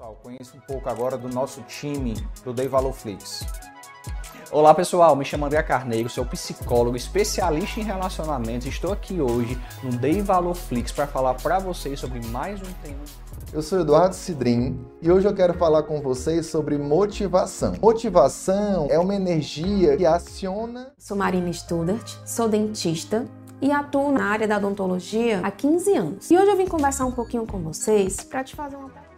pessoal, conheça um pouco agora do nosso time do Dei Valor Flix. Olá pessoal, me chamo André Carneiro, sou psicólogo, especialista em relacionamentos. Estou aqui hoje no Dei Valor Flix para falar para vocês sobre mais um tema. Eu sou Eduardo Cidrim e hoje eu quero falar com vocês sobre motivação. Motivação é uma energia que aciona. Sou Marina Studart, sou dentista e atuo na área da odontologia há 15 anos. E hoje eu vim conversar um pouquinho com vocês para te fazer uma pergunta.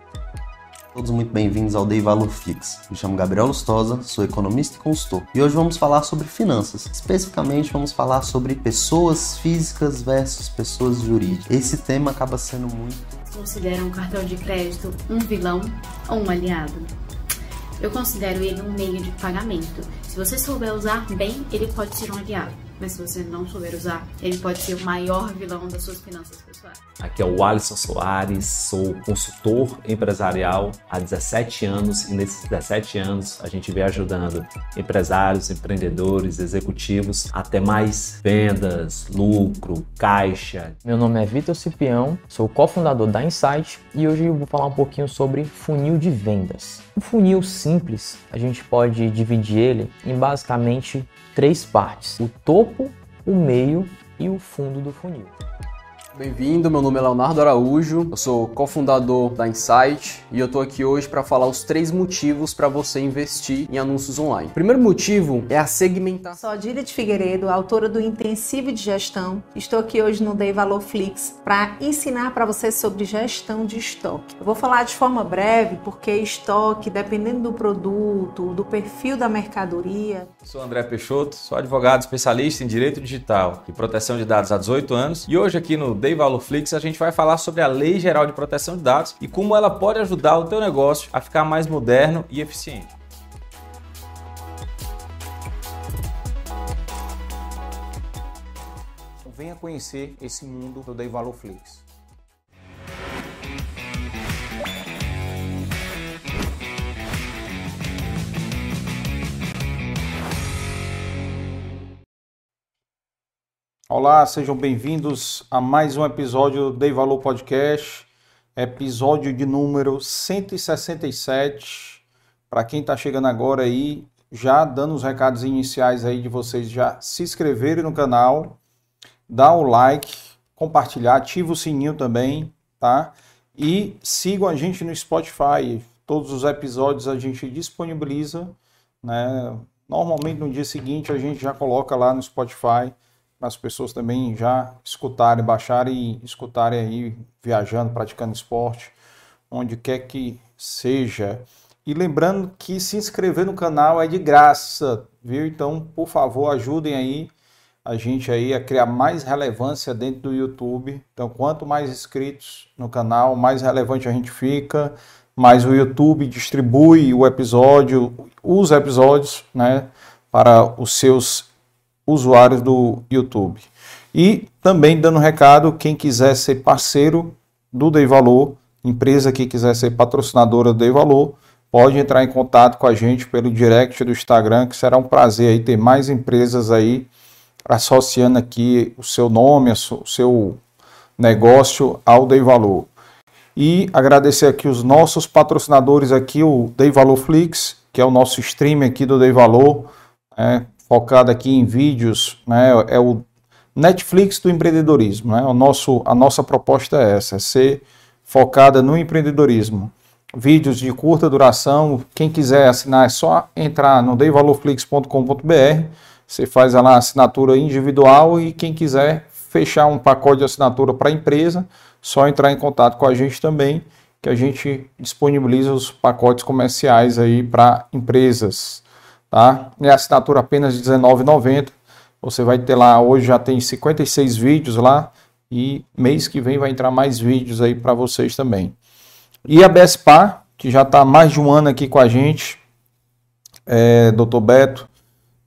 Todos muito bem-vindos ao Day Valor Fix. Me chamo Gabriel Lustosa, sou economista e consultor. E hoje vamos falar sobre finanças. Especificamente vamos falar sobre pessoas físicas versus pessoas jurídicas. Esse tema acaba sendo muito Considera um cartão de crédito um vilão ou um aliado? Eu considero ele um meio de pagamento. Se você souber usar bem, ele pode ser um aliado mas se você não souber usar, ele pode ser o maior vilão das suas finanças pessoais. Aqui é o Alisson Soares, sou consultor empresarial há 17 anos e nesses 17 anos a gente vem ajudando empresários, empreendedores, executivos a ter mais vendas, lucro, caixa. Meu nome é Vitor Cipião, sou cofundador da Insight e hoje eu vou falar um pouquinho sobre funil de vendas. Um funil simples, a gente pode dividir ele em basicamente três partes: o topo, o meio e o fundo do funil. Bem-vindo, meu nome é Leonardo Araújo, eu sou cofundador da Insight e eu tô aqui hoje para falar os três motivos para você investir em anúncios online. O primeiro motivo é a segmentação. Sou Adília de Figueiredo, autora do Intensivo de Gestão. Estou aqui hoje no Dei Valor Flix para ensinar para você sobre gestão de estoque. Eu vou falar de forma breve porque estoque, dependendo do produto, do perfil da mercadoria. Sou André Peixoto, sou advogado especialista em direito digital e proteção de dados há 18 anos e hoje aqui no Dei Valor Flix, a gente vai falar sobre a Lei Geral de Proteção de Dados e como ela pode ajudar o teu negócio a ficar mais moderno e eficiente. Venha conhecer esse mundo do Dei Valor Flix. Olá, sejam bem-vindos a mais um episódio do Dei Valor Podcast, episódio de número 167. Para quem está chegando agora aí, já dando os recados iniciais aí de vocês já se inscreverem no canal, dar o like, compartilhar, ativa o sininho também, tá? E sigam a gente no Spotify. Todos os episódios a gente disponibiliza, né? Normalmente no dia seguinte a gente já coloca lá no Spotify as pessoas também já escutarem, baixarem e escutarem aí viajando, praticando esporte, onde quer que seja. E lembrando que se inscrever no canal é de graça, viu? Então, por favor, ajudem aí a gente aí a criar mais relevância dentro do YouTube. Então, quanto mais inscritos no canal, mais relevante a gente fica, mais o YouTube distribui o episódio, os episódios, né, para os seus usuários do YouTube. E também dando recado, quem quiser ser parceiro do Dei Valor, empresa que quiser ser patrocinadora do Dei Valor, pode entrar em contato com a gente pelo direct do Instagram, que será um prazer aí ter mais empresas aí associando aqui o seu nome, o seu negócio ao Dei Valor. E agradecer aqui os nossos patrocinadores aqui, o Dei Valor Flix, que é o nosso stream aqui do Dei Valor, é, focado aqui em vídeos, né, é o Netflix do empreendedorismo. Né? O nosso, a nossa proposta é essa, é ser focada no empreendedorismo. Vídeos de curta duração, quem quiser assinar é só entrar no deivalorflix.com.br, você faz lá a assinatura individual e quem quiser fechar um pacote de assinatura para a empresa, só entrar em contato com a gente também, que a gente disponibiliza os pacotes comerciais aí para empresas tá? É assinatura apenas de R$19,90. Você vai ter lá, hoje já tem 56 vídeos lá e mês que vem vai entrar mais vídeos aí para vocês também. E a BSPA, que já está mais de um ano aqui com a gente, é, Dr. Beto,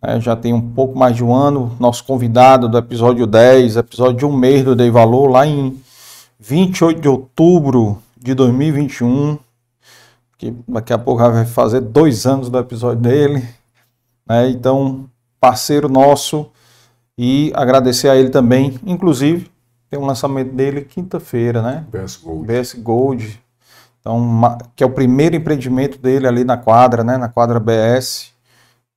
é, já tem um pouco mais de um ano, nosso convidado do episódio 10, episódio de um mês do Dei Valor, lá em 28 de outubro de 2021, que daqui a pouco vai fazer dois anos do episódio dele. Né? Então, parceiro nosso e agradecer a ele também. Inclusive, tem um lançamento dele quinta-feira, né? BS Gold. BS Gold. Então, que é o primeiro empreendimento dele ali na quadra, né, na quadra BS,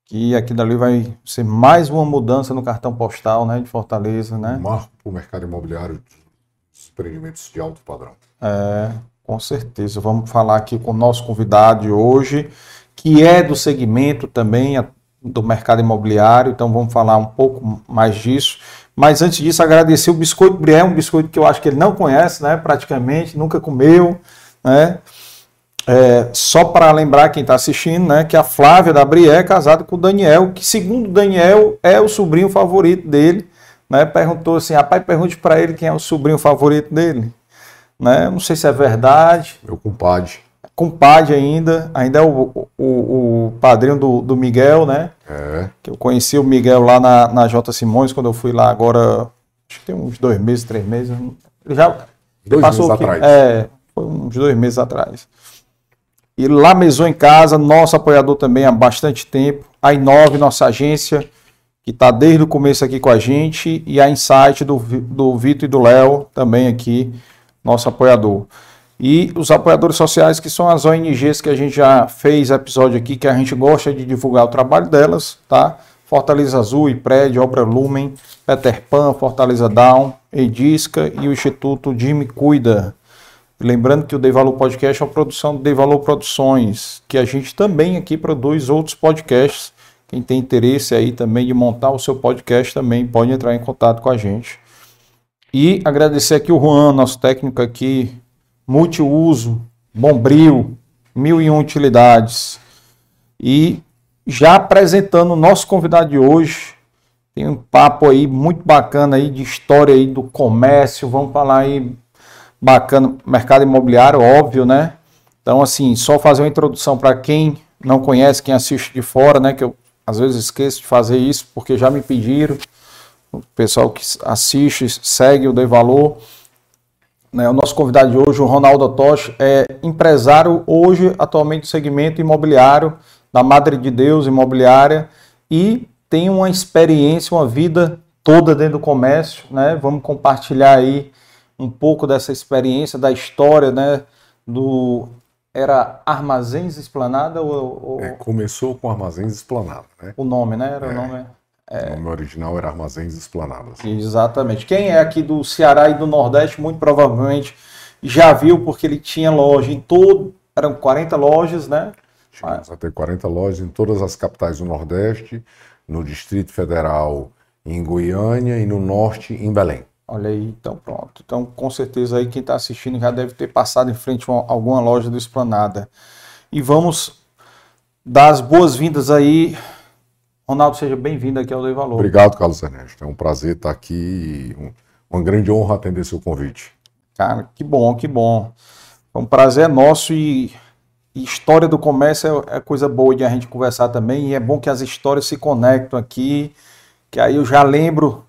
que aquilo ali vai ser mais uma mudança no cartão postal, né, de Fortaleza, né? Marco para o mercado imobiliário dos empreendimentos de alto padrão. É, com certeza. Vamos falar aqui com o nosso convidado de hoje, que é do segmento também do mercado imobiliário, então vamos falar um pouco mais disso. Mas antes disso, agradecer o Biscoito Brié, um biscoito que eu acho que ele não conhece, né? Praticamente, nunca comeu, né? É, só para lembrar quem está assistindo, né, que a Flávia da Brié é casada com o Daniel, que segundo o Daniel é o sobrinho favorito dele, né? Perguntou assim, rapaz, pergunte para ele quem é o sobrinho favorito dele, né? Não sei se é verdade. Meu compadre. Compadre ainda, ainda é o, o, o padrinho do, do Miguel, né? É. Que eu conheci o Miguel lá na, na J. Simões, quando eu fui lá agora, acho que tem uns dois meses, três meses. Ele já Dois passou meses atrás. É, foi uns dois meses atrás. E lá Mesou em Casa, nosso apoiador também há bastante tempo. A Inove, nossa agência, que está desde o começo aqui com a gente. E a Insight do, do Vitor e do Léo, também aqui, nosso apoiador. E os apoiadores sociais, que são as ONGs que a gente já fez episódio aqui, que a gente gosta de divulgar o trabalho delas, tá? Fortaleza Azul, IPRED, Obra Lumen, Peter Pan, Fortaleza Down, Edisca e o Instituto Jimmy Cuida. Lembrando que o Dei Valor Podcast é uma produção do Dei Valor Produções, que a gente também aqui produz outros podcasts. Quem tem interesse aí também de montar o seu podcast também pode entrar em contato com a gente. E agradecer aqui o Juan, nosso técnico aqui, multiuso, bombril, mil e um utilidades. E já apresentando o nosso convidado de hoje, tem um papo aí muito bacana aí de história aí do comércio, vamos falar aí bacana, mercado imobiliário, óbvio, né? Então, assim, só fazer uma introdução para quem não conhece, quem assiste de fora, né? Que eu às vezes esqueço de fazer isso, porque já me pediram. O pessoal que assiste, segue o Dei Valor. Né, o nosso convidado de hoje, o Ronaldo Tosh, é empresário hoje, atualmente, do segmento imobiliário da Madre de Deus Imobiliária e tem uma experiência, uma vida toda dentro do comércio. Né? Vamos compartilhar aí um pouco dessa experiência, da história, né? Do era Armazéns Esplanada ou, ou- É, começou com Armazéns Esplanada, né? o nome, né? Era o É. O nome original era Armazéns Esplanadas. Exatamente. Quem é aqui do Ceará e do Nordeste, muito provavelmente já viu, porque ele tinha loja em todo. Eram 40 lojas, né? Chegamos a ter 40 lojas em todas as capitais do Nordeste, no Distrito Federal em Goiânia e no Norte em Belém. Olha aí, então pronto. Então, com certeza aí quem está assistindo já deve ter passado em frente a uma- alguma loja do Esplanada. E vamos dar as boas-vindas aí. Ronaldo, seja bem-vindo aqui ao Dei Valor. Obrigado, Carlos Ernesto. É um prazer estar aqui uma grande honra atender seu convite. Cara, que bom, que bom. É um prazer nosso e, e história do comércio é, é coisa boa de a gente conversar também. E é bom que as histórias se conectam aqui, que aí eu já lembro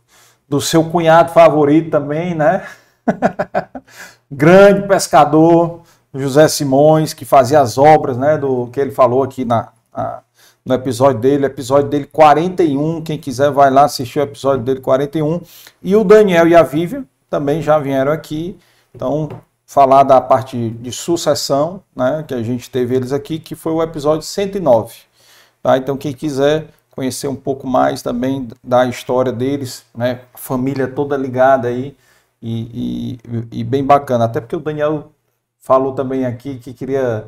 do seu cunhado favorito também, né? Grande pescador, José Simões, que fazia as obras, né? Do que ele falou aqui na, na- no episódio dele, episódio dele 41. Quem quiser vai lá assistir o episódio dele 41. E o Daniel e a Vivian também já vieram aqui. Então, falar da parte de sucessão, né? Que a gente teve eles aqui, que foi o episódio 109. Tá? Então, quem quiser conhecer um pouco mais também da história deles, né? Família toda ligada aí e, e, e bem bacana. Até porque o Daniel falou também aqui que queria,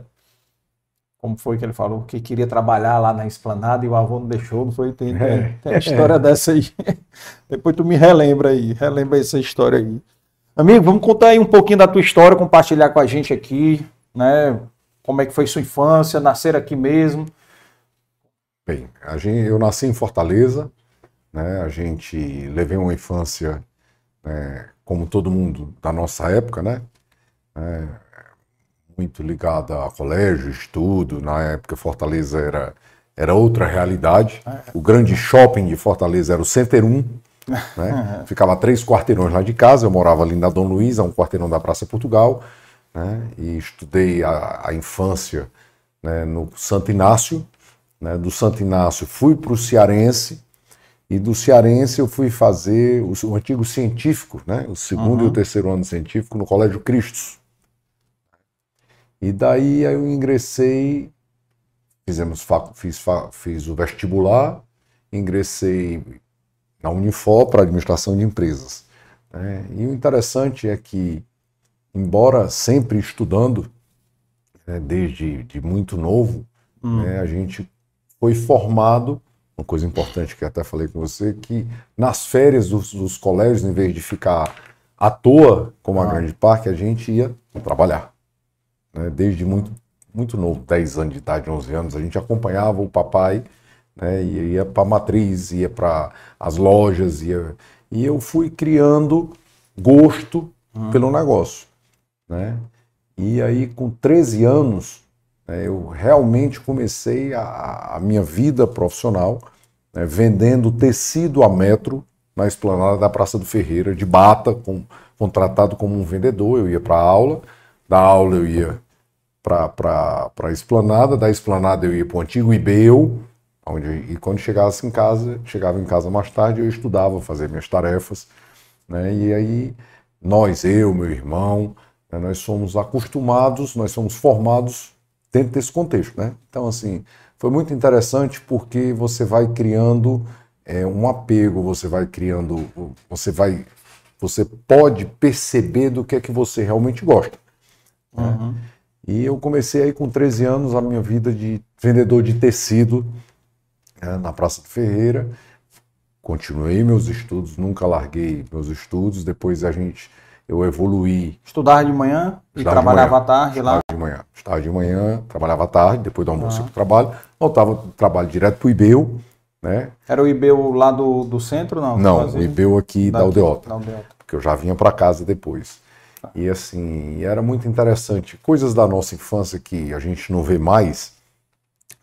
como foi que ele falou, que queria trabalhar lá na esplanada e o avô não deixou, não foi? Tem, tem, tem uma história dessa aí. Depois tu me relembra aí, relembra essa história aí. Amigo, vamos contar aí um pouquinho da tua história, compartilhar com a gente aqui, né? Como é que foi sua infância, nascer aqui mesmo. Bem, a gente, eu nasci em Fortaleza, né? A gente levei uma infância, né, como todo mundo da nossa época, né? É, muito ligada a colégio, estudo. Na época, Fortaleza era, era outra realidade. O grande shopping de Fortaleza era o Center 1, né? Ficava três quarteirões lá de casa. Eu morava ali na Dom Luiz, a um quarteirão da Praça Portugal, né? E estudei a, a infância né, no Santo Inácio. Né? Do Santo Inácio fui para o Cearense. E do Cearense eu fui fazer o, o antigo científico, né? o segundo e o terceiro ano científico no Colégio Cristos. E daí eu ingressei, fizemos, fiz, fiz o vestibular, ingressei na Unifor para administração de empresas. Né? E o interessante é que, embora sempre estudando, né, desde de muito novo, hum. né, a gente foi formado, uma coisa importante que até falei com você, que nas férias dos, dos colégios, em vez de ficar à toa, como a ah. grande parte, a gente ia trabalhar. Né? Desde muito, muito novo, 10 anos de idade, 11 anos, a gente acompanhava o papai, né? ia para a matriz, ia para as lojas, ia... e eu fui criando gosto hum. pelo negócio. Né? E aí, com 13 anos, né, eu realmente comecei a, a minha vida profissional né, vendendo tecido a metro na esplanada da Praça do Ferreira, de bata, com, contratado como um vendedor. Eu ia para aula, da aula eu ia para a esplanada, da esplanada eu ia para o antigo Ibeu, onde, e quando chegasse em casa, chegava em casa mais tarde, eu estudava, fazia minhas tarefas. Né, e aí, nós, eu, meu irmão, né, nós somos acostumados, nós somos formados dentro desse contexto. Né? Então, assim, foi muito interessante porque você vai criando é, um apego, você vai criando, você vai, você pode perceber do que é que você realmente gosta. Né? Uhum. E eu comecei aí com 13 anos a minha vida de vendedor de tecido né, na Praça do Ferreira. Continuei meus estudos, nunca larguei meus estudos. Depois a gente, eu evoluí. Estudava de manhã e trabalhava à tarde lá? de manhã. Estava de manhã, trabalhava à tarde, depois do almoço uhum. para trabalho. Voltava do trabalho direto para o IBEU né? Era o IBEU lá do, do centro, não? Não, o IBEU aqui da Aldeota, da Aldeota. Porque eu já vinha para casa depois. E assim, era muito interessante. Coisas da nossa infância que a gente não vê mais.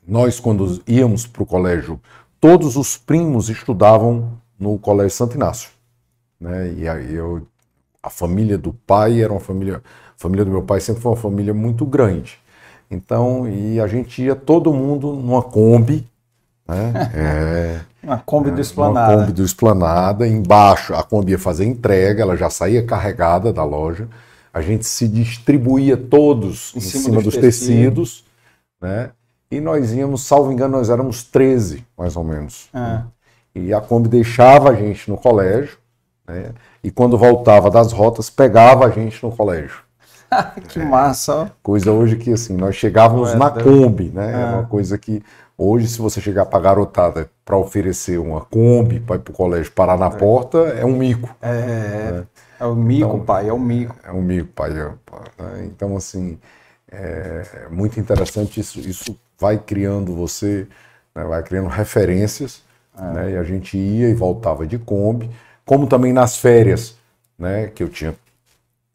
Nós, quando íamos para o colégio, todos os primos estudavam no Colégio Santo Inácio. Né? E aí eu, a família do pai era uma família. A família do meu pai sempre foi uma família muito grande. Então, e a gente ia todo mundo numa Kombi, né? É, uma Kombi é, do Esplanada. Uma Kombi do Esplanada. Embaixo, a Kombi ia fazer entrega, ela já saía carregada da loja. A gente se distribuía todos em, em cima, dos, dos tecidos, né? E nós íamos, salvo engano, nós éramos 13, mais ou menos. É. E a Kombi deixava a gente no colégio, né? E quando voltava das rotas, pegava a gente no colégio. que massa! Coisa hoje que assim, nós chegávamos é, na Kombi, né? É. uma coisa que Hoje, se você chegar para a garotada para oferecer uma Kombi para ir para o colégio parar na é. porta, é um mico. É, né? é o mico, então, pai, é o mico. É um mico, pai. É, né? Então, assim, é muito interessante isso. Isso vai criando você, né? vai criando referências. É. Né? E a gente ia e voltava de Kombi, como também nas férias, né? que eu tinha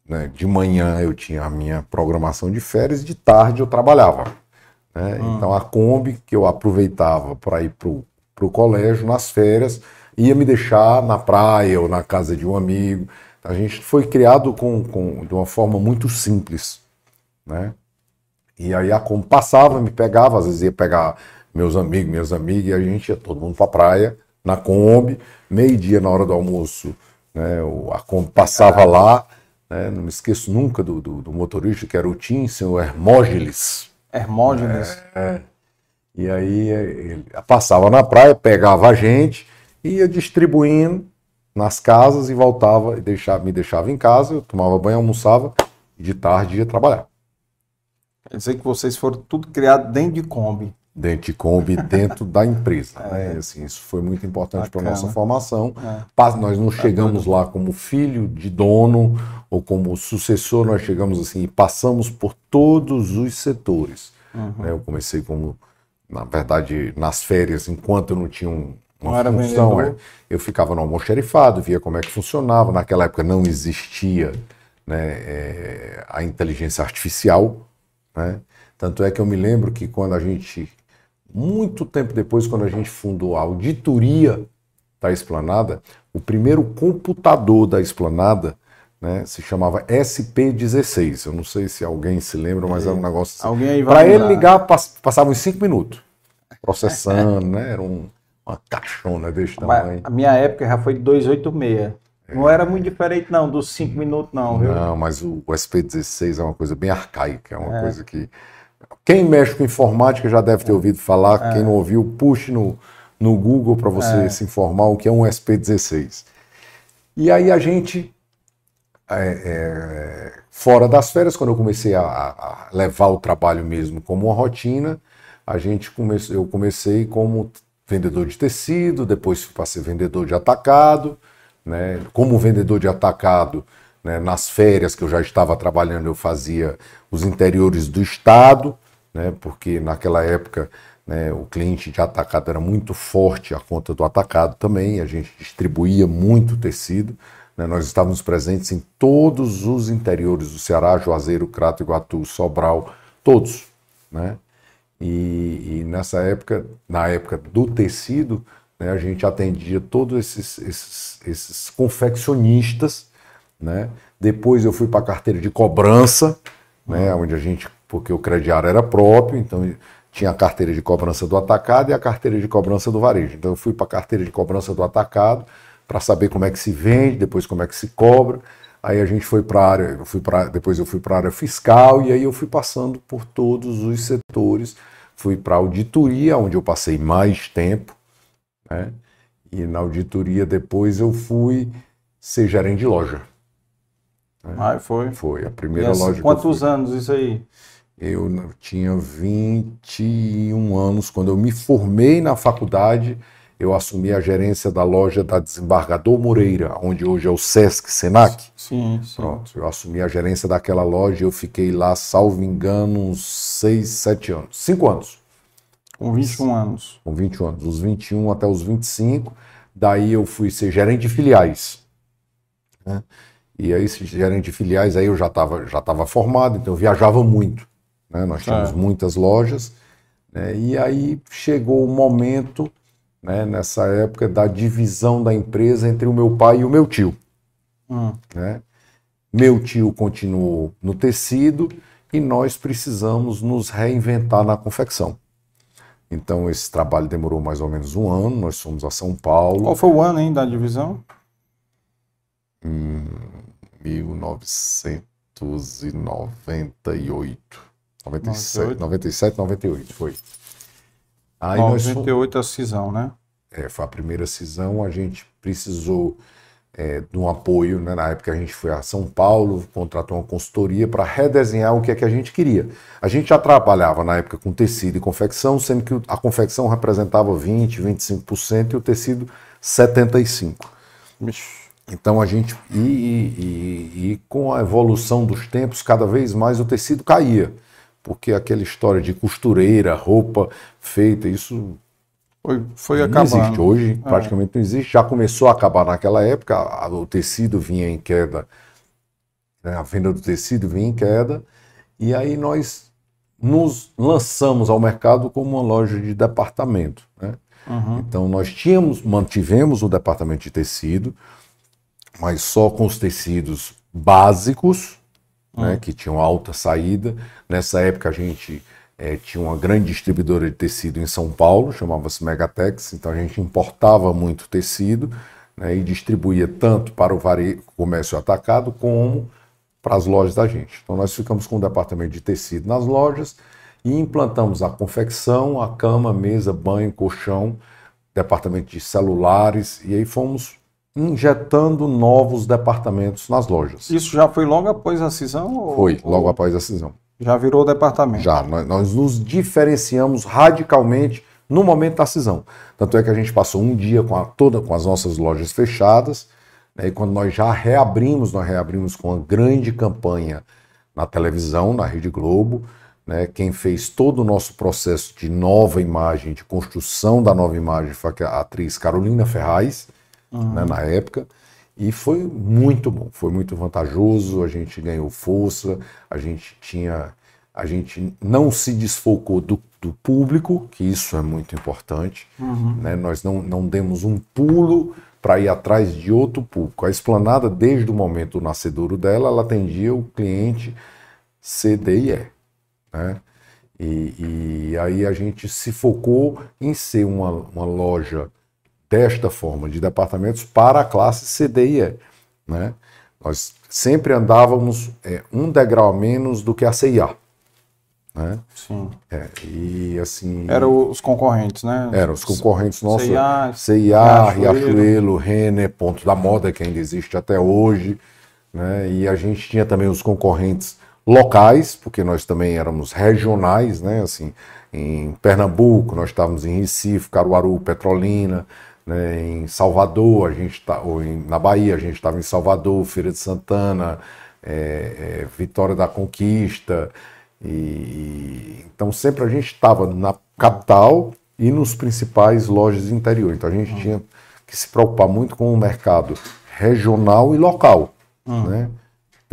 né, de manhã eu tinha a minha programação de férias e de tarde eu trabalhava. Né? Hum. Então a Kombi que eu aproveitava para ir para o colégio nas férias ia me deixar na praia ou na casa de um amigo. A gente foi criado com, com, de uma forma muito simples. Né? E aí a Kombi passava, me pegava, às vezes ia pegar meus amigos, minhas amigas, e a gente ia todo mundo para a praia, na Kombi, meio-dia na hora do almoço, né? a Kombi passava lá, né? não me esqueço nunca do, do, do motorista, que era o Tim, senhor Hermógenes, Hermógenes. É, é. E aí ele passava na praia, pegava a gente, ia distribuindo nas casas e voltava e deixava, me deixava em casa, eu tomava banho, almoçava e de tarde ia trabalhar. Quer dizer que vocês foram tudo criado dentro de Kombi. Dentro de Kombi, dentro da empresa. É. Né? Assim, isso foi muito importante para a nossa formação. É. Nós não chegamos lá como filho de dono ou como sucessor, nós chegamos assim e passamos por todos os setores. Uhum. Né? Eu comecei como, na verdade, nas férias, enquanto eu não tinha um, uma não função, é, eu ficava no almoxerifado, via como é que funcionava. Naquela época não existia né, é, a inteligência artificial, né? Tanto é que eu me lembro que quando a gente, muito tempo depois, quando a gente fundou a auditoria da Esplanada, o primeiro computador da Esplanada né, se chamava SP16. Eu não sei se alguém se lembra, mas era um negócio assim. Alguém aí Para ele ligar, passava uns 5 minutos processando, né? Era um, uma caixona desse tamanho. A minha época já foi de 286. Não era muito diferente, não, dos cinco minutos, não, viu? Não, mas o, o SP16 é uma coisa bem arcaica, é uma É. coisa que. Quem mexe com informática já deve ter ouvido falar, quem não ouviu, puxe no, no Google para você É. se informar o que é um SP16. E aí a gente, é, é, fora das férias, quando eu comecei a, a levar o trabalho mesmo como uma rotina, a gente comece, eu comecei como vendedor de tecido, depois fui para ser vendedor de atacado, né? Como vendedor de atacado, né, nas férias que eu já estava trabalhando, eu fazia os interiores do estado, né? Porque naquela época né, o cliente de atacado era muito forte a conta do atacado também, a gente distribuía muito tecido. né, Nós estávamos presentes em todos os interiores do Ceará, Juazeiro, Crato, Iguatu, Sobral, todos. Né? E, e nessa época, na época do tecido, né, a gente atendia todos esses, esses, esses confeccionistas. Né? Depois eu fui para a carteira de cobrança, né, onde a gente, porque o crediário era próprio, então tinha a carteira de cobrança do atacado e a carteira de cobrança do varejo. Então eu fui para a carteira de cobrança do atacado para saber como é que se vende, depois como é que se cobra. Aí a gente foi para a área, eu fui pra, depois eu fui para a área fiscal e aí eu fui passando por todos os setores. Fui para a auditoria, onde eu passei mais tempo, né? E na auditoria depois eu fui ser gerente de loja. né? Ah, foi. Foi a E primeira assim, loja Quantos anos isso aí? Eu tinha 21 anos. Quando eu me formei na faculdade, eu assumi a gerência da loja da Desembargador Moreira, onde hoje é o Sesc Senac. Sim, sim. Pronto, eu assumi a gerência daquela loja e eu fiquei lá, salvo engano, uns 6, 7 anos. 5 anos. Com 21 anos. Com 21 anos. Os 21 até os 25. Daí eu fui ser gerente de filiais. né? E aí, esse gerente de filiais, aí eu já estava já tava formado, então eu viajava muito. Né? Nós tínhamos É. muitas lojas. né? E aí chegou o momento, né, nessa época, da divisão da empresa entre o meu pai e o meu tio. Hum. né? Meu tio continuou no tecido e nós precisamos nos reinventar na confecção. Então esse trabalho demorou mais ou menos um ano. Nós fomos a São Paulo Qual foi o ano, hein, da divisão? em 1998. 97, 97, 98 foi. Aí nós fomos- 98 a cisão, né? É, foi a primeira cisão, a gente precisou é, de um apoio, né? Na época a gente foi a São Paulo, contratou uma consultoria para redesenhar o que é que a gente queria. A gente já trabalhava na época com tecido e confecção, sendo que a confecção representava 20, 25% e o tecido 75%. Então a gente e, e- e- e com a evolução dos tempos, cada vez mais o tecido caía, porque aquela história de costureira, roupa feita, isso Foi, foi não acabando. existe hoje, É. praticamente não existe. Já começou a acabar naquela época, a- o tecido vinha em queda, né, a venda do tecido vinha em queda, e aí nós nos lançamos ao mercado como uma loja de departamento. né? Uhum. Então nós tínhamos, mantivemos o departamento de tecido, mas só com os tecidos básicos, né, que tinham alta saída. Nessa época a gente eh, tinha uma grande distribuidora de tecido em São Paulo, chamava-se Megatex, então a gente importava muito tecido né, e distribuía tanto para o vare... comércio atacado como para as lojas da gente. Então nós ficamos com o departamento de tecido nas lojas e implantamos a confecção, a cama, mesa, banho, colchão, departamento de celulares e aí fomos injetando novos departamentos nas lojas. Isso já foi logo após a cisão? ou- Foi, logo após a cisão. Já virou departamento? Já, nós, nós nos diferenciamos radicalmente no momento da cisão. Tanto é que a gente passou um dia com, a- toda, com as nossas lojas fechadas, né, e quando nós já reabrimos, nós reabrimos com uma grande campanha na televisão, na Rede Globo. Né, quem fez todo o nosso processo de nova imagem, de construção da nova imagem, foi a atriz Carolina Ferraz, Uhum. né, na época. E foi muito bom, foi muito vantajoso, a gente ganhou força, a gente tinha. A gente não se desfocou do, do público, que isso é muito importante. Uhum. né? Nós não, não demos um pulo para ir atrás de outro público. A esplanada, desde o momento do nascedouro dela, ela atendia o cliente C, D e E. Né? E, e aí a gente se focou em ser uma, uma loja desta forma de departamentos para a classe C, D e E. né? Nós sempre andávamos é, um degrau a menos do que a CIA. Né? Sim. É, e assim. Eram os concorrentes, né? Eram os concorrentes nossos. CIA, CIA Riachuelo. Riachuelo, Renner, Ponto da Moda, que ainda existe até hoje. Né? E a gente tinha também os concorrentes locais, porque nós também éramos regionais, né? Assim, em Pernambuco, nós estávamos em Recife, Caruaru, Petrolina, né? em Salvador, a gente tá, ou em- na Bahia, a gente estava em Salvador, Feira de Santana, é, é, Vitória da Conquista. E, então sempre a gente estava na capital e nos principais lojas do interior. Então a gente tinha que se preocupar muito com o mercado regional e local, né?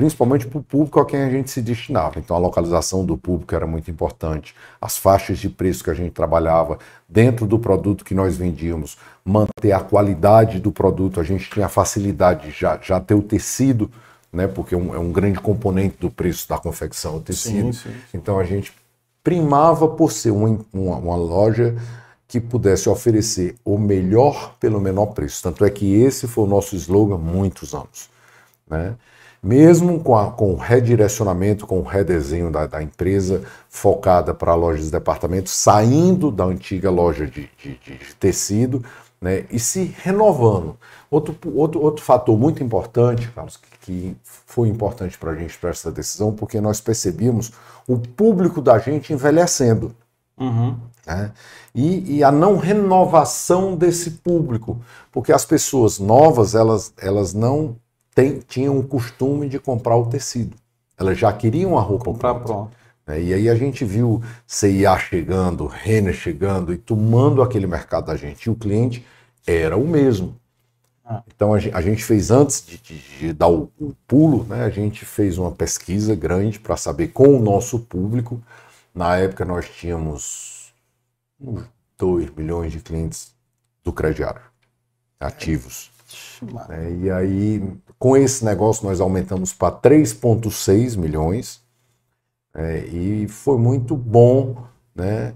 Principalmente para o público a quem a gente se destinava. Então a localização do público era muito importante, as faixas de preço que a gente trabalhava dentro do produto que nós vendíamos, manter a qualidade do produto, a gente tinha a facilidade de já, já ter o tecido, né? porque é um, é um grande componente do preço da confecção, o tecido. sim, sim. Então a gente primava por ser uma, uma, uma loja que pudesse oferecer o melhor pelo menor preço. Tanto é que esse foi o nosso slogan há muitos anos. Né? Mesmo com, a- com o redirecionamento, com o redesenho da, da empresa focada para lojas de departamento, saindo da antiga loja de, de- de- tecido né? e se renovando. Outro, outro, outro fator muito importante, Carlos, que, que foi importante para a gente para essa decisão, porque nós percebíamos o público da gente envelhecendo Uhum. né? E, e a não renovação desse público, porque as pessoas novas elas, elas não tem- tinham o costume de comprar o tecido, elas já queriam a roupa Comprar pronta. pronto. né? E aí a gente viu CIA chegando, Renner chegando e tomando aquele mercado da gente, e o cliente era o mesmo. Ah. Então a gente fez antes de, de- de dar o, o pulo, né, a gente fez uma pesquisa grande para saber com o nosso público. Na época nós tínhamos uns 2 milhões de clientes do crediário ativos. Né, E aí, com esse negócio, nós aumentamos para 3,6 milhões. né, e foi muito bom né,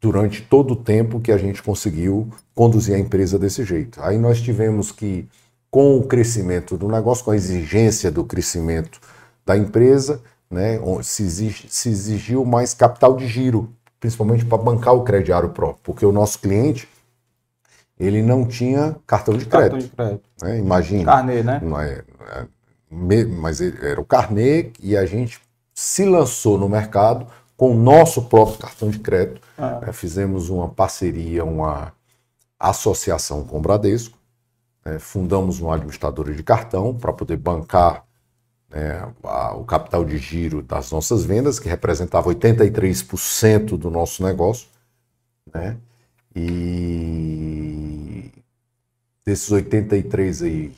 durante todo o tempo que a gente conseguiu conduzir a empresa desse jeito. Aí nós tivemos que, com o crescimento do negócio, com a exigência do crescimento da empresa, né, se, exige- se exigiu mais capital de giro, principalmente para bancar o crediário próprio, porque o nosso cliente ele não tinha cartão de crédito. Cartão de crédito. né? Imagina. Carnê, né? É- é- mas era o carnê e a gente se lançou no mercado com o nosso próprio cartão de crédito. Ah. né? Fizemos uma parceria, uma associação com o Bradesco. né? Fundamos uma administradora de cartão para poder bancar né, a- o capital de giro das nossas vendas, que representava 83% do nosso negócio. Né? E desses 83 aí,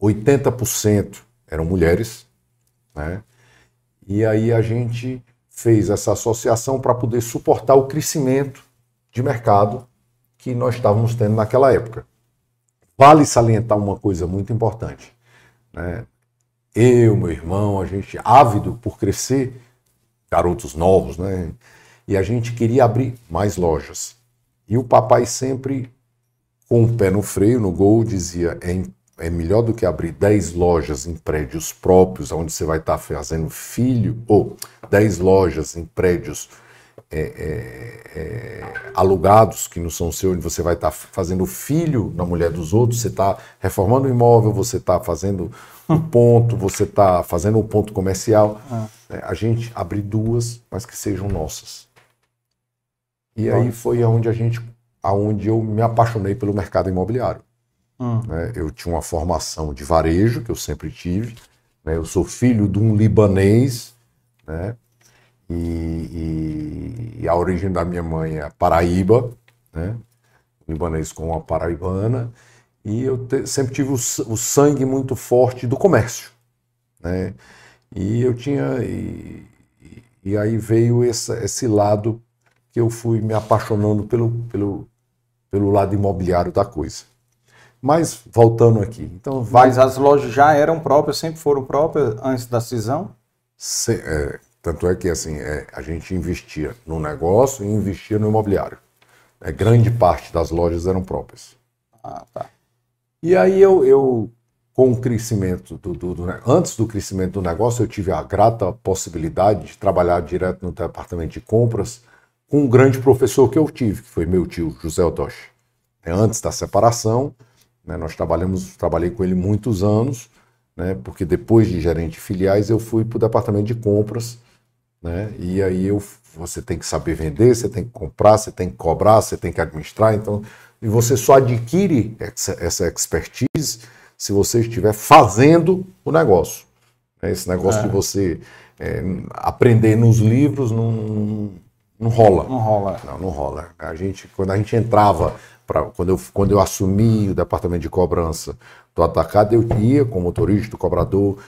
80% eram mulheres, né? E aí a gente fez essa associação para poder suportar o crescimento de mercado que nós estávamos tendo naquela época. Vale salientar uma coisa muito importante, né? Eu, meu irmão, a gente ávido por crescer, garotos novos, né? E a gente queria abrir mais lojas. E o papai sempre com o pé no freio, no gol, dizia: é, é melhor do que abrir 10 lojas em prédios próprios, onde você vai estar fazendo filho, ou 10 lojas em prédios é, é, é, alugados, que não são seus, onde você vai estar fazendo filho na mulher dos outros, você está reformando o imóvel, você está fazendo um ponto, você está fazendo um ponto comercial. Ah. É, a gente abrir duas, mas que sejam nossas. E aí foi aonde a gente, aonde eu me apaixonei pelo mercado imobiliário. Hum. né? Eu tinha uma formação de varejo que eu sempre tive. né? Eu sou filho de um libanês, né? E, e- e a origem da minha mãe é Paraíba, né? Libanês com uma paraibana. E eu te- sempre tive o, o sangue muito forte do comércio, né? E eu tinha e, e- e aí veio essa- esse lado que eu fui me apaixonando pelo, pelo, pelo lado imobiliário da coisa. Mas voltando aqui, então vai Mas as lojas já eram próprias, sempre foram próprias antes da cisão? Se- é, tanto é que assim, é, a gente investia no negócio e investia no imobiliário. É, grande parte das lojas eram próprias. Ah, tá. E aí eu, eu com o crescimento do, do, do, antes do crescimento do negócio, eu tive a grata possibilidade de trabalhar direto no departamento de compras com um grande professor que eu tive, que foi meu tio, José Otoshi. É, antes da separação, né, nós trabalhamos, trabalhei com ele muitos anos, né, porque depois de gerente de filiais eu fui para o departamento de compras, né, e aí eu, você tem que saber vender, você tem que comprar, você tem que cobrar, você tem que administrar, então, e você só adquire essa, essa expertise se você estiver fazendo o negócio. Né? Esse negócio é. de você é, aprender nos livros não, não rola. Não rola. Não, não rola. A gente, quando a gente entrava, pra, quando, eu, quando eu assumi o departamento de cobrança do atacado, eu ia com o motorista, o cobrador,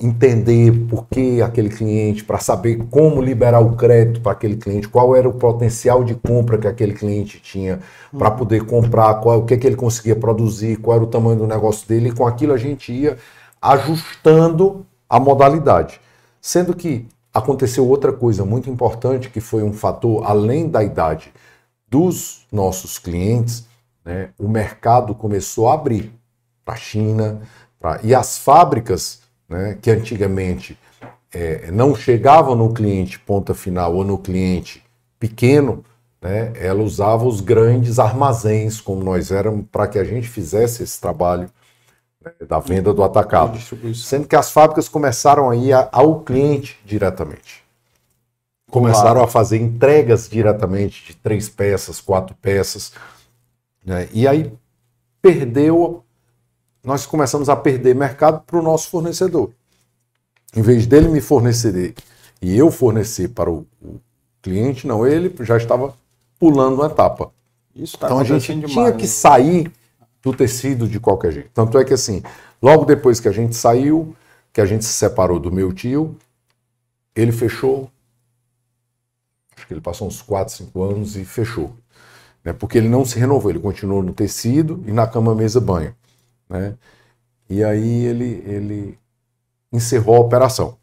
entender por que aquele cliente, para saber como liberar o crédito para aquele cliente, qual era o potencial de compra que aquele cliente tinha para uhum. poder comprar, qual, o que, que ele conseguia produzir, qual era o tamanho do negócio dele, e com aquilo a gente ia ajustando a modalidade. Sendo que aconteceu outra coisa muito importante, que foi um fator além da idade dos nossos clientes, né, o mercado começou a abrir para a China, pra, e as fábricas né, que antigamente é, não chegavam no cliente ponta final ou no cliente pequeno, né, ela usava os grandes armazéns, como nós éramos, para que a gente fizesse esse trabalho da venda do atacado. Sendo que as fábricas começaram a ir ao cliente diretamente. Começaram a fazer entregas diretamente de três peças, quatro peças. Né, e aí perdeu nós começamos a perder mercado para o nosso fornecedor. Em vez dele me fornecer e eu fornecer para o, o cliente, não, ele já estava pulando uma etapa. Isso tá então a gente demais, tinha que né? sair do tecido de qualquer jeito. Tanto é que assim, logo depois que a gente saiu, que a gente se separou do meu tio, ele fechou. Acho que ele passou uns 4, 5 anos e fechou. Né? Porque ele não se renovou, ele continuou no tecido e na cama, mesa, banho. Né? E aí ele, ele encerrou a operação.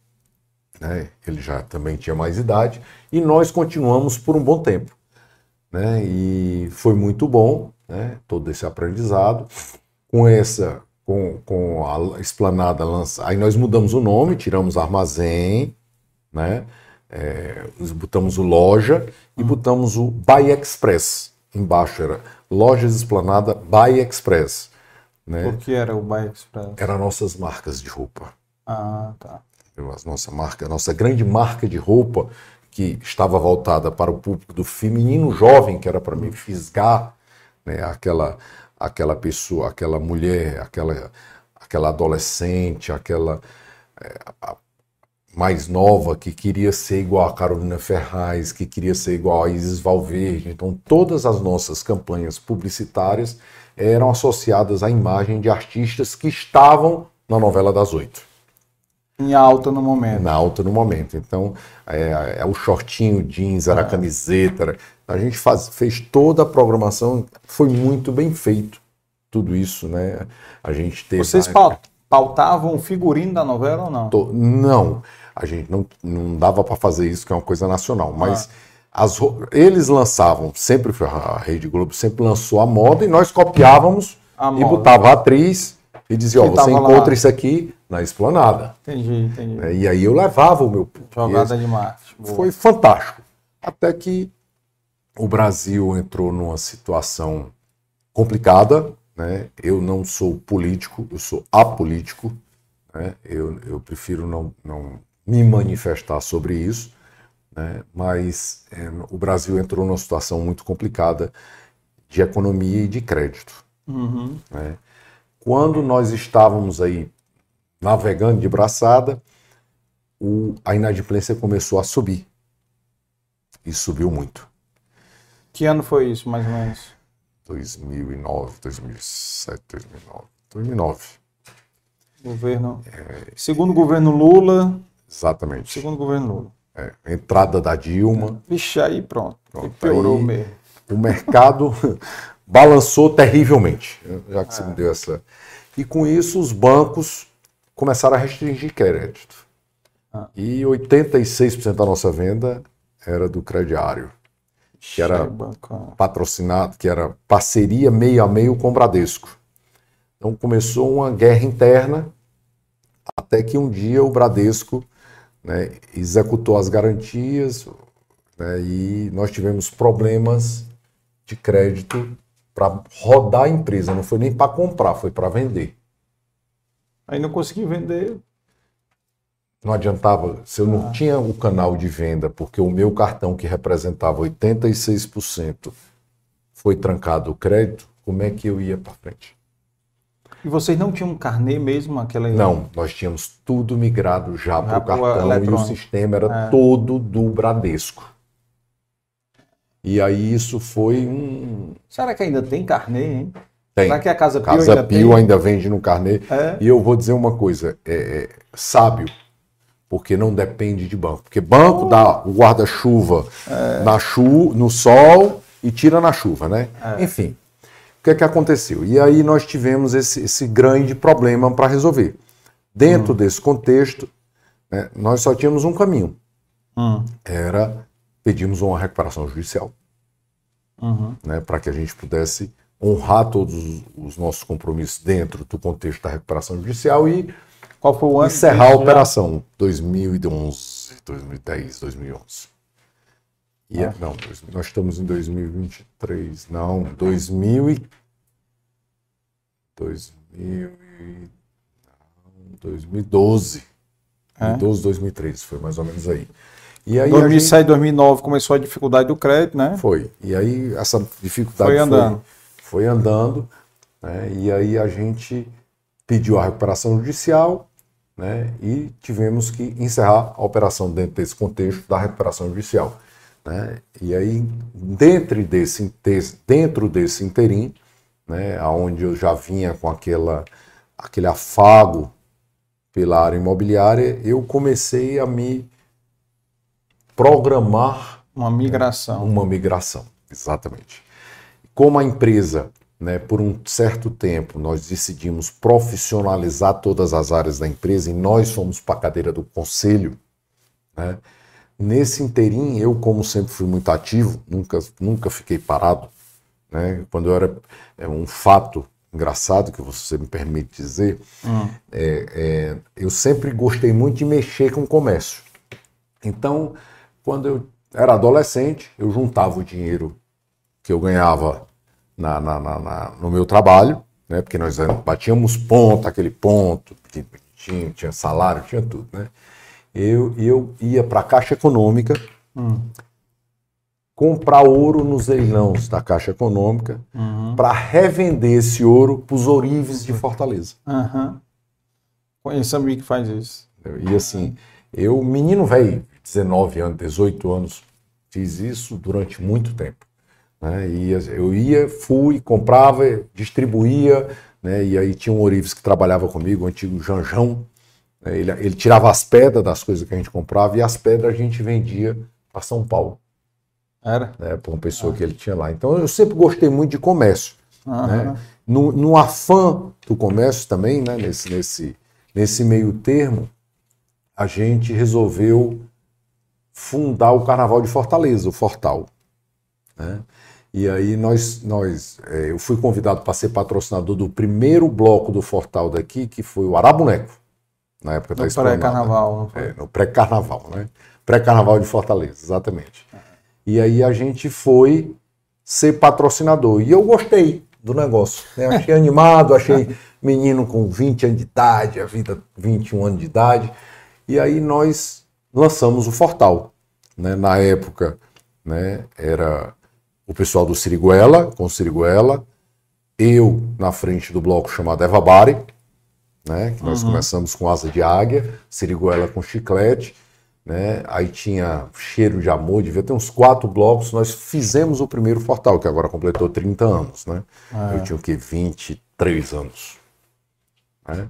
Né? Ele já também tinha mais idade e nós continuamos por um bom tempo. Né? E foi muito bom né? todo esse aprendizado. Com essa, com, com a esplanada lançada, aí nós mudamos o nome, tiramos armazém, né? É, botamos o loja e botamos o Buy Express. Embaixo era Lojas Esplanada Buy Express. Né? O que era o Buy Express? Eram nossas marcas de roupa. Ah, tá. A nossa marca, a nossa grande marca de roupa que estava voltada para o público do feminino jovem, que era para me fisgar, né? Aquela aquela pessoa, aquela mulher, aquela aquela adolescente, aquela é, mais nova que queria ser igual a Carolina Ferraz, que queria ser igual a Isis Valverde. Então, todas as nossas campanhas publicitárias eram associadas à imagem de artistas que estavam na novela das oito. Em alta no momento. Na alta no momento. Então, é, é o shortinho jeans, era a é. camiseta. Era... A gente faz, fez toda a programação, foi muito bem feito tudo isso, né? A gente teve. Vocês pautavam o figurino da novela ou não? Não, a gente não, não dava para fazer isso, que é uma coisa nacional, mas. Ah as, eles lançavam, sempre a Rede Globo sempre lançou a moda e nós copiávamos e botava a atriz e dizia, ó, você encontra lá. isso aqui na esplanada. Entendi, entendi. É, e aí eu levava o meu Jogada de marketing. Foi fantástico. Até que o Brasil entrou numa situação complicada, né? Eu não sou político, eu sou apolítico, né? Eu, eu prefiro não, não me manifestar sobre isso né? mas é, o Brasil entrou numa situação muito complicada de economia e de crédito. Uhum. Né? Quando nós estávamos aí navegando de braçada, o, a inadimplência começou a subir. E subiu muito. Que ano foi isso, mais ou menos? 2009, 2007, 2009. 2009. Governo. É... Segundo o governo Lula. Exatamente. Segundo o governo Lula. É, entrada da Dilma. Vixe, aí pronto. pronto piorou aí, mesmo. O mercado balançou terrivelmente, já que é. você me deu essa. E com isso, os bancos começaram a restringir crédito. Ah. E 86% da nossa venda era do crediário, que era patrocinado, que era parceria meio a meio com o Bradesco. Então começou uma guerra interna, até que um dia o Bradesco né, executou as garantias né, e nós tivemos problemas de crédito para rodar a empresa, não foi nem para comprar, foi para vender. Aí não consegui vender. Não adiantava, se eu não Ah. tinha o canal de venda, porque o meu cartão que representava 86% foi trancado o crédito, como é que eu ia para frente? E vocês não tinham um carnê mesmo, aquela. Não, nós tínhamos tudo migrado já para o cartão e o sistema era É. todo do Bradesco. E aí isso foi um. Será que ainda tem carnê, hein? Tem. Será que a Casa Pio Casa ainda Pio tem? ainda vende no carnê. É. E eu vou dizer uma coisa, é, é sábio, porque não depende de banco. Porque banco dá o guarda-chuva É. na chu no sol e tira na chuva, né? É. Enfim, o que é que aconteceu? E aí nós tivemos esse, esse grande problema para resolver. Dentro desse contexto, né, nós só tínhamos um caminho. Hum. Era pedimos uma recuperação judicial Uhum. né, para que a gente pudesse honrar todos os- os nossos compromissos dentro do contexto da recuperação judicial e Qual foi o ano? encerrar a operação 2011, 2010, 2011. E é- Ah. não, dois- nós estamos em 2023, não, 2000 e 2000 e- não, 2012. É? 2012, 2013, foi mais ou menos aí. E aí a 2007, 2009 começou a dificuldade do crédito, né? foi. E aí essa dificuldade Foi andando. Foi, andando, né? E aí a gente pediu a recuperação judicial, né? E tivemos que encerrar a operação dentro desse contexto da recuperação judicial, né? E aí dentro desse dentro desse interim, né? Aonde eu já vinha com aquela aquele afago pela área imobiliária, eu comecei a me programar Uma migração. uma migração, exatamente. Como a empresa, né, por um certo tempo, nós decidimos profissionalizar todas as áreas da empresa e nós fomos para a cadeira do conselho, né, nesse interim, eu, como sempre fui muito ativo, nunca, nunca fiquei parado. Né, quando eu era é um fato engraçado que você me permite dizer, Hum. é, é, eu sempre gostei muito de mexer com o comércio. Então, quando eu era adolescente, eu juntava o dinheiro que eu ganhava na, na- na- no meu trabalho, né? Porque nós batíamos ponto, aquele ponto, tinha, tinha salário, tinha tudo, né? Eu, eu ia para a Caixa Econômica Hum. comprar ouro nos leilões da Caixa Econômica Uhum. para revender esse ouro para os ourives de Fortaleza. Aham. Conheço amigo que faz isso. E assim, eu, menino velho, 19 anos, 18 anos, fiz isso durante muito tempo. Né? Eu ia, fui, comprava, distribuía, né? e aí tinha um Orives que trabalhava comigo, o antigo Janjão. né? Ele, ele tirava as pedras das coisas que a gente comprava e as pedras a gente vendia para São Paulo. Era? Né? Para uma pessoa que ele tinha lá. Então eu sempre gostei muito de comércio. Aham. Né? No, no afã do comércio também, né? nesse, nesse, nesse meio termo, a gente resolveu fundar o Carnaval de Fortaleza, o Fortal. né? E aí nós, nós eh, eu fui convidado para ser patrocinador do primeiro bloco do Fortal daqui, que foi o Araboneco, na época da No Esplanada. pré-carnaval, foi? É, no pré-carnaval, né? Pré-carnaval de Fortaleza, exatamente. E aí a gente foi ser patrocinador. E eu gostei do negócio. né? Achei animado, achei menino com 20 anos de idade, a vida 21 anos de idade. E aí nós lançamos o Fortal. né? Na época, né, era o pessoal do Siriguela, com Siriguela, eu na frente do bloco chamado Eva Bari, né, que nós Uhum. começamos com asa de águia, Siriguela com chiclete, né, aí tinha cheiro de amor, devia ter uns quatro blocos, nós fizemos o primeiro Fortal, que agora completou 30 anos, né, Ah. eu tinha o que, 23 anos, né,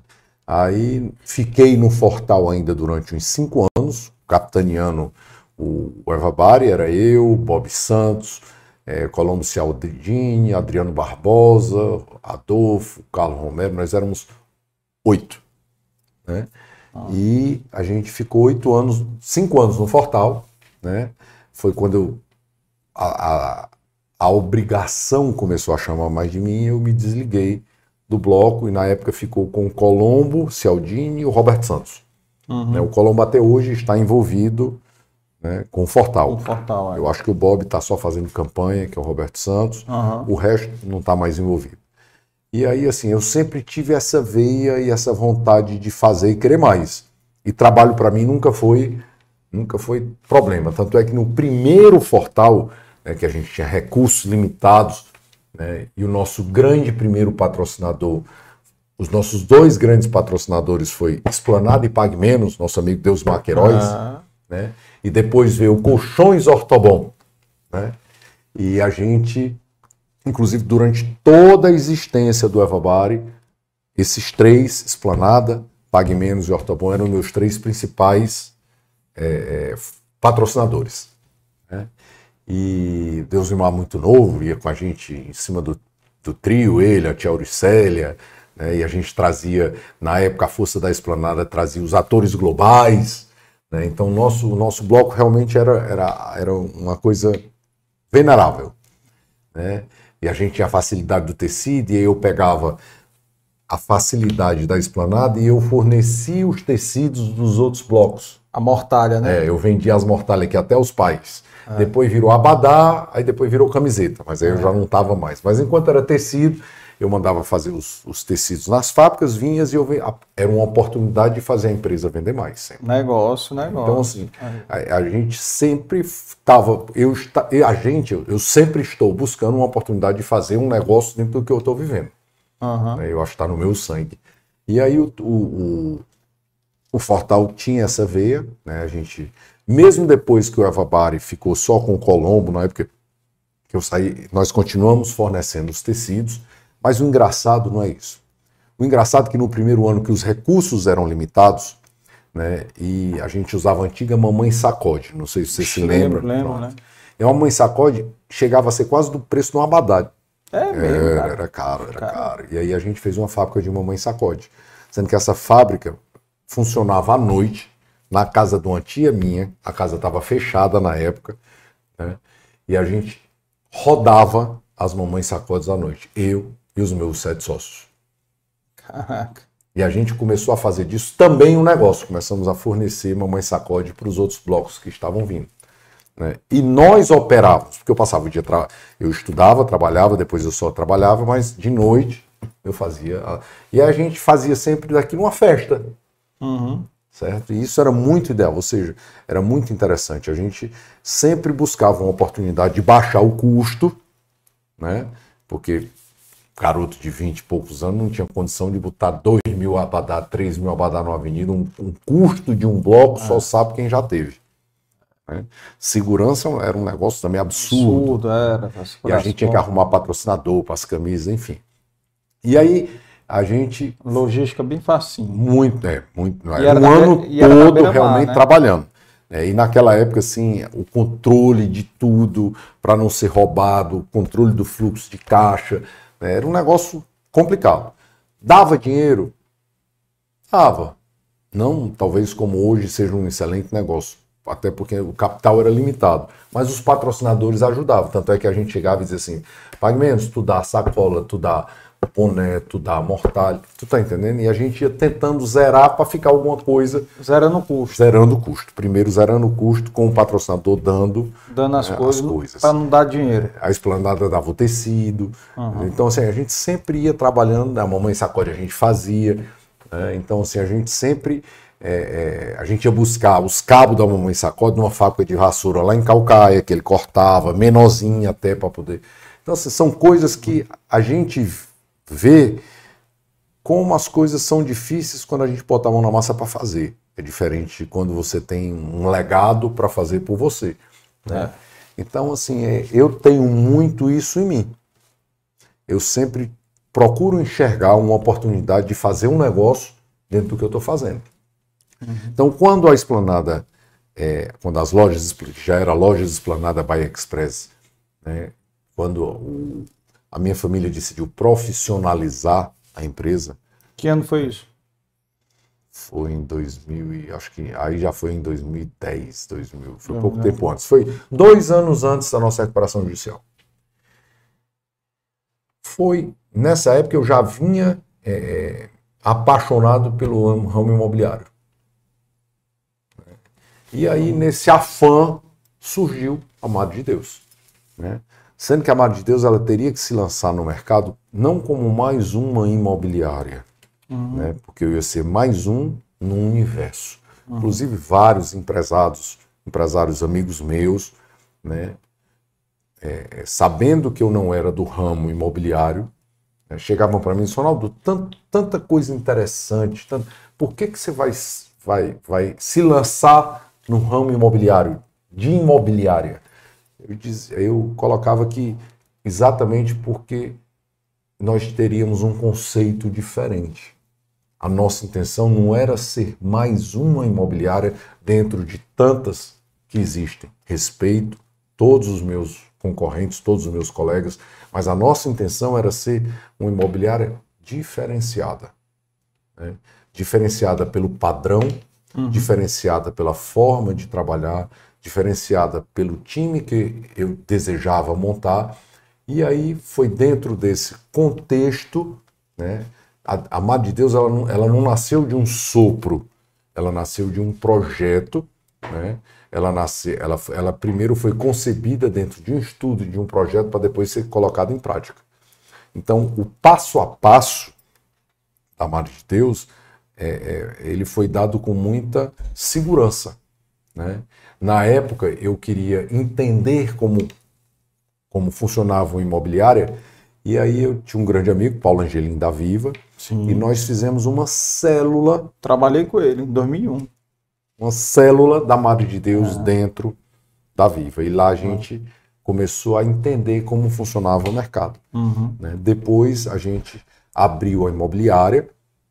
aí fiquei no Fortal ainda durante uns cinco anos, capitaneando o o Eva Bari, era eu, Bob Santos, é, Colombo Cialdini, Adriano Barbosa, Adolfo, Carlos Romero, nós éramos oito. Né? E a gente ficou oito anos, cinco anos no Fortal. Né? Foi quando eu, a, a, a obrigação começou a chamar mais de mim e eu me desliguei do bloco, e na época ficou com o Colombo, Cialdini e o Roberto Santos. Uhum. Né, O Colombo até hoje está envolvido né, com o Fortal. Fortal, é. Eu acho que o Bob está só fazendo campanha, que é o Roberto Santos. Aham. O resto não está mais envolvido. E aí, assim, eu sempre tive essa veia e essa vontade de fazer e querer mais. E trabalho para mim nunca foi, nunca foi problema. Tanto é que no primeiro Fortal, né, que a gente tinha recursos limitados, né, e o nosso grande primeiro patrocinador, os nossos dois grandes patrocinadores foi Esplanada e Pague Menos, nosso amigo Deus Maqueiroz, Ah. né? E depois veio Colchões Ortobon, né? E a gente, inclusive durante toda a existência do Evabari, esses três, Esplanada, Pague Menos e Ortobon, eram meus três principais é, é, patrocinadores. né? E Deus Mar muito novo, ia com a gente em cima do, do trio, ele, a tia Auricélia, né? e a gente trazia, na época, a Força da Esplanada trazia os atores globais, né? Então, o nosso, o nosso bloco realmente era, era, era uma coisa venerável. Né? E a gente tinha a facilidade do tecido, e aí eu pegava a facilidade da esplanada e eu fornecia os tecidos dos outros blocos. A mortalha, né? É, eu vendia as mortalhas aqui até os pais. Depois virou abadá, aí depois virou camiseta, mas aí eu já não estava mais. Mas enquanto era tecido, eu mandava fazer os, os tecidos nas fábricas, vinhas e eu era uma oportunidade de fazer a empresa vender mais. sempre. Negócio, negócio. Então, assim, a, a gente sempre estava. Eu, a gente, eu, sempre estou buscando uma oportunidade de fazer um negócio dentro do que eu estou vivendo. Né? Eu acho que está no meu sangue. E aí o, o, o, o Fortal tinha essa veia, né? A gente, mesmo depois que o Evabari ficou só com o Colombo, na época que eu saí, nós continuamos fornecendo os tecidos, mas o engraçado não é isso. O engraçado é que no primeiro ano que os recursos eram limitados, né? E a gente usava a antiga mamãe sacode, não sei se você se lembra. Lembro, lembro, né? E a mamãe sacode chegava a ser quase do preço de um abadá. É mesmo, Era, cara. era caro, era caro. E aí a gente fez uma fábrica de mamãe sacode. Sendo que essa fábrica funcionava à noite, na casa de uma tia minha, a casa estava fechada na época, né? e a gente rodava as mamães sacodes à noite, eu e os meus sete sócios. Caraca. E a gente começou a fazer disso também um negócio. Começamos a fornecer mamãe sacode para os outros blocos que estavam vindo. né? E nós operávamos, porque eu passava o dia, tra... eu estudava, trabalhava, depois eu só trabalhava, mas de noite eu fazia. a- E a gente fazia sempre daquilo uma festa, Uhum. certo? E isso era muito ideal, ou seja, era muito interessante. A gente sempre buscava uma oportunidade de baixar o custo, né? Porque garoto de 20 e poucos anos não tinha condição de botar 2 mil abadá, 3 mil abadá numa avenida, um, um custo de um bloco só sabe quem já teve. né? Segurança era um negócio também absurdo. Absurdo, era. E a gente tinha que arrumar patrocinador para as camisas, enfim. E aí a gente. Logística bem facinho. Muito, é, muito. E Era um ano e na todo realmente né? trabalhando. né? e naquela época, assim, o controle de tudo para não ser roubado, o controle do fluxo de caixa? Era um negócio complicado. Dava dinheiro? Dava. Não, talvez como hoje seja um excelente negócio, até porque o capital era limitado. Mas os patrocinadores ajudavam. Tanto é que a gente chegava e dizia assim: pague menos, tu dá sacola, tu dá boné, tu dá mortalha, tu tá entendendo? E a gente ia tentando zerar para ficar alguma coisa. Zerando o custo. Zerando o custo. Primeiro zerando o custo com o patrocinador dando Dando as é, coisas, para não dar dinheiro. a esplanada dava o tecido. Uhum. Então, assim, a gente sempre ia trabalhando, né? a mamãe sacode a gente fazia. né? Então, assim, a gente sempre. é, é, a gente ia buscar os cabos da mamãe sacode numa fábrica de vassoura lá em Calcaia, que ele cortava, menorzinho até para poder. Então, assim, são coisas que a gente vê como as coisas são difíceis quando a gente bota a mão na massa para fazer. É diferente de quando você tem um legado para fazer por você. Né? Então, assim, é, eu tenho muito isso em mim. Eu sempre procuro enxergar uma oportunidade de fazer um negócio dentro do que eu estou fazendo. Então, quando a esplanada, é, quando as lojas, já era lojas esplanada by Express, né, quando o- a minha família decidiu profissionalizar a empresa, Que ano foi isso? foi em 2000 e acho que aí já foi em 2010, 2000, foi Não, pouco não. tempo antes, foi dois anos antes da nossa recuperação judicial. Foi nessa época eu já vinha é, apaixonado pelo ramo imobiliário. E aí, nesse afã, surgiu a Madre de Deus. Né? Sendo que a Madre de Deus ela teria que se lançar no mercado não como mais uma imobiliária, uhum. né? porque eu ia ser mais um no universo. Uhum. Inclusive, vários empresários, empresários amigos meus, né? É, sabendo que eu não era do ramo imobiliário, né? chegavam para mim e Sonaldo, tanta coisa interessante, tanto, por que, que você vai, vai, vai se lançar no ramo imobiliário, de imobiliária? Eu, diz, eu colocava que exatamente porque nós teríamos um conceito diferente. A nossa intenção não era ser mais uma imobiliária dentro de tantas que existem. Respeito todos os meus concorrentes, todos os meus colegas, mas a nossa intenção era ser uma imobiliária diferenciada. Né? Diferenciada pelo padrão, uhum. diferenciada pela forma de trabalhar, diferenciada pelo time que eu desejava montar. E aí foi dentro desse contexto, né? A, a de Deus ela não, ela não nasceu de um sopro, ela nasceu de um projeto, né? Ela, nasce, ela, ela primeiro foi concebida dentro de um estudo, de um projeto, para depois ser colocada em prática. Então, o passo a passo da Madre de Deus, é, é, ele foi dado com muita segurança. Né? Na época, eu queria entender como, como funcionava o imobiliária, e aí eu tinha um grande amigo, Paulo Angelim da Viva, Sim. e nós fizemos uma célula. Trabalhei com ele em 2001. Uma célula da Madre de Deus ah. dentro da Viva. E lá a gente ah. começou a entender como funcionava o mercado. Uhum. Né? Depois a gente abriu a imobiliária,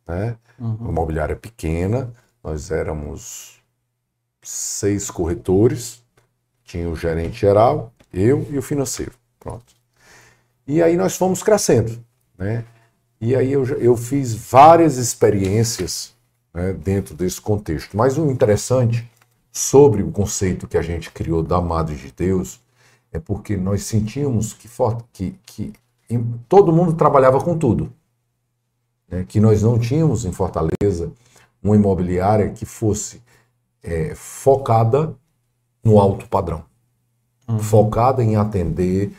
né? Uhum. Uma imobiliária pequena, nós éramos seis corretores, tinha o gerente geral, eu e o financeiro. Pronto. E aí nós fomos crescendo, né? E aí eu, eu fiz várias experiências né, dentro desse contexto. Mas o interessante sobre o conceito que a gente criou da Madre de Deus é porque nós sentíamos que, que, que todo mundo trabalhava com tudo. Né? Que nós não tínhamos em Fortaleza uma imobiliária que fosse é, focada no alto padrão, uhum. focada em atender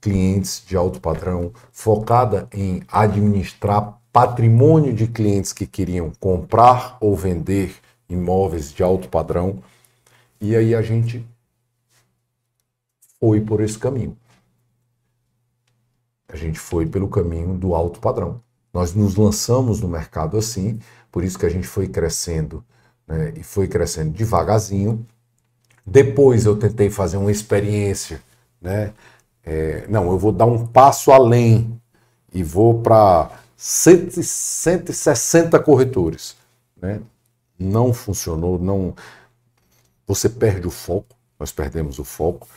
clientes de alto padrão, focada em administrar patrimônio de clientes que queriam comprar ou vender imóveis de alto padrão. E aí a gente foi por esse caminho. A gente foi pelo caminho do alto padrão. Nós nos lançamos no mercado assim, por isso que a gente foi crescendo né, e foi crescendo devagarzinho. Depois eu tentei fazer uma experiência, né? É, não, eu vou dar um passo além e vou para 160 corretores, né? Não funcionou, não. Você perde o foco, nós perdemos o foco.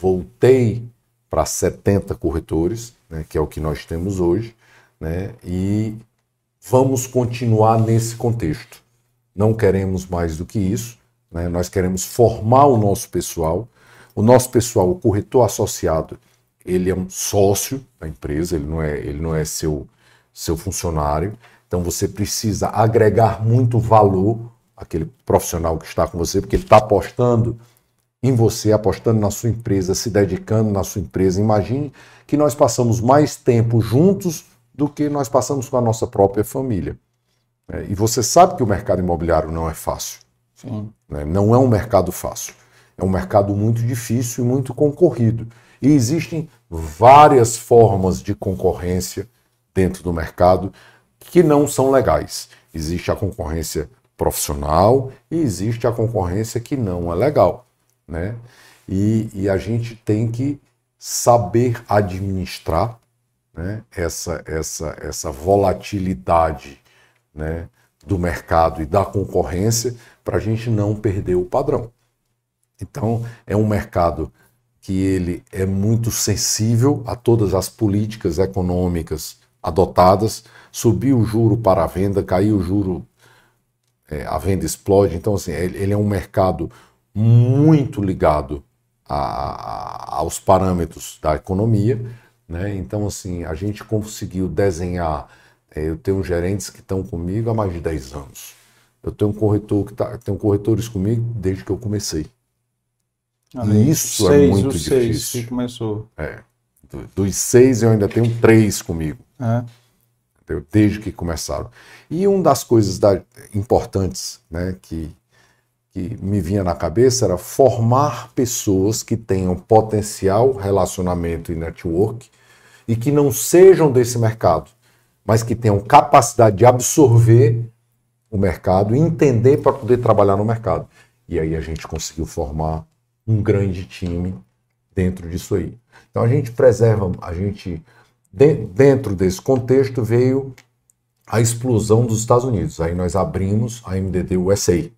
Voltei para 70 corretores, né, que é o que nós temos hoje, né? E vamos continuar nesse contexto não queremos mais do que isso, né? nós queremos formar o nosso pessoal. O nosso pessoal, o corretor associado, ele é um sócio da empresa, ele não é, ele não é seu, seu funcionário. Então você precisa agregar muito valor àquele profissional que está com você, porque ele está apostando em você, apostando na sua empresa, se dedicando na sua empresa. Imagine que nós passamos mais tempo juntos do que nós passamos com a nossa própria família. É, e você sabe que o mercado imobiliário não é fácil. Né? Não é um mercado fácil. É um mercado muito difícil e muito concorrido. E existem várias formas de concorrência dentro do mercado que não são legais. Existe a concorrência profissional e existe a concorrência que não é legal. Né? E, e a gente tem que saber administrar né, essa, essa, essa volatilidade né, do mercado e da concorrência para a gente não perder o padrão. Então, é um mercado que ele é muito sensível a todas as políticas econômicas adotadas. Subiu o juro para a venda, caiu o juro, é, a venda explode. Então, assim, ele é um mercado muito ligado a, a, aos parâmetros da economia, Né? Então, assim, a gente conseguiu desenhar. É, eu tenho gerentes que estão comigo há mais de 10 anos. Eu tenho um corretor que tá, tenho corretores comigo desde que eu comecei. Ali, E isso seis, é muito os seis difícil. que começou. É. Do- Dos seis eu ainda tenho três comigo. É. desde que começaram. E uma das coisas da- importantes né, que, que me vinha na cabeça era formar pessoas que tenham potencial, relacionamento e network e que não sejam desse mercado, mas que tenham capacidade de absorver o mercado e entender para poder trabalhar no mercado. E aí a gente conseguiu formar um grande time dentro disso aí. Então a gente preserva, a gente de- dentro desse contexto veio a explosão dos Estados Unidos. Aí nós abrimos a MDD USA.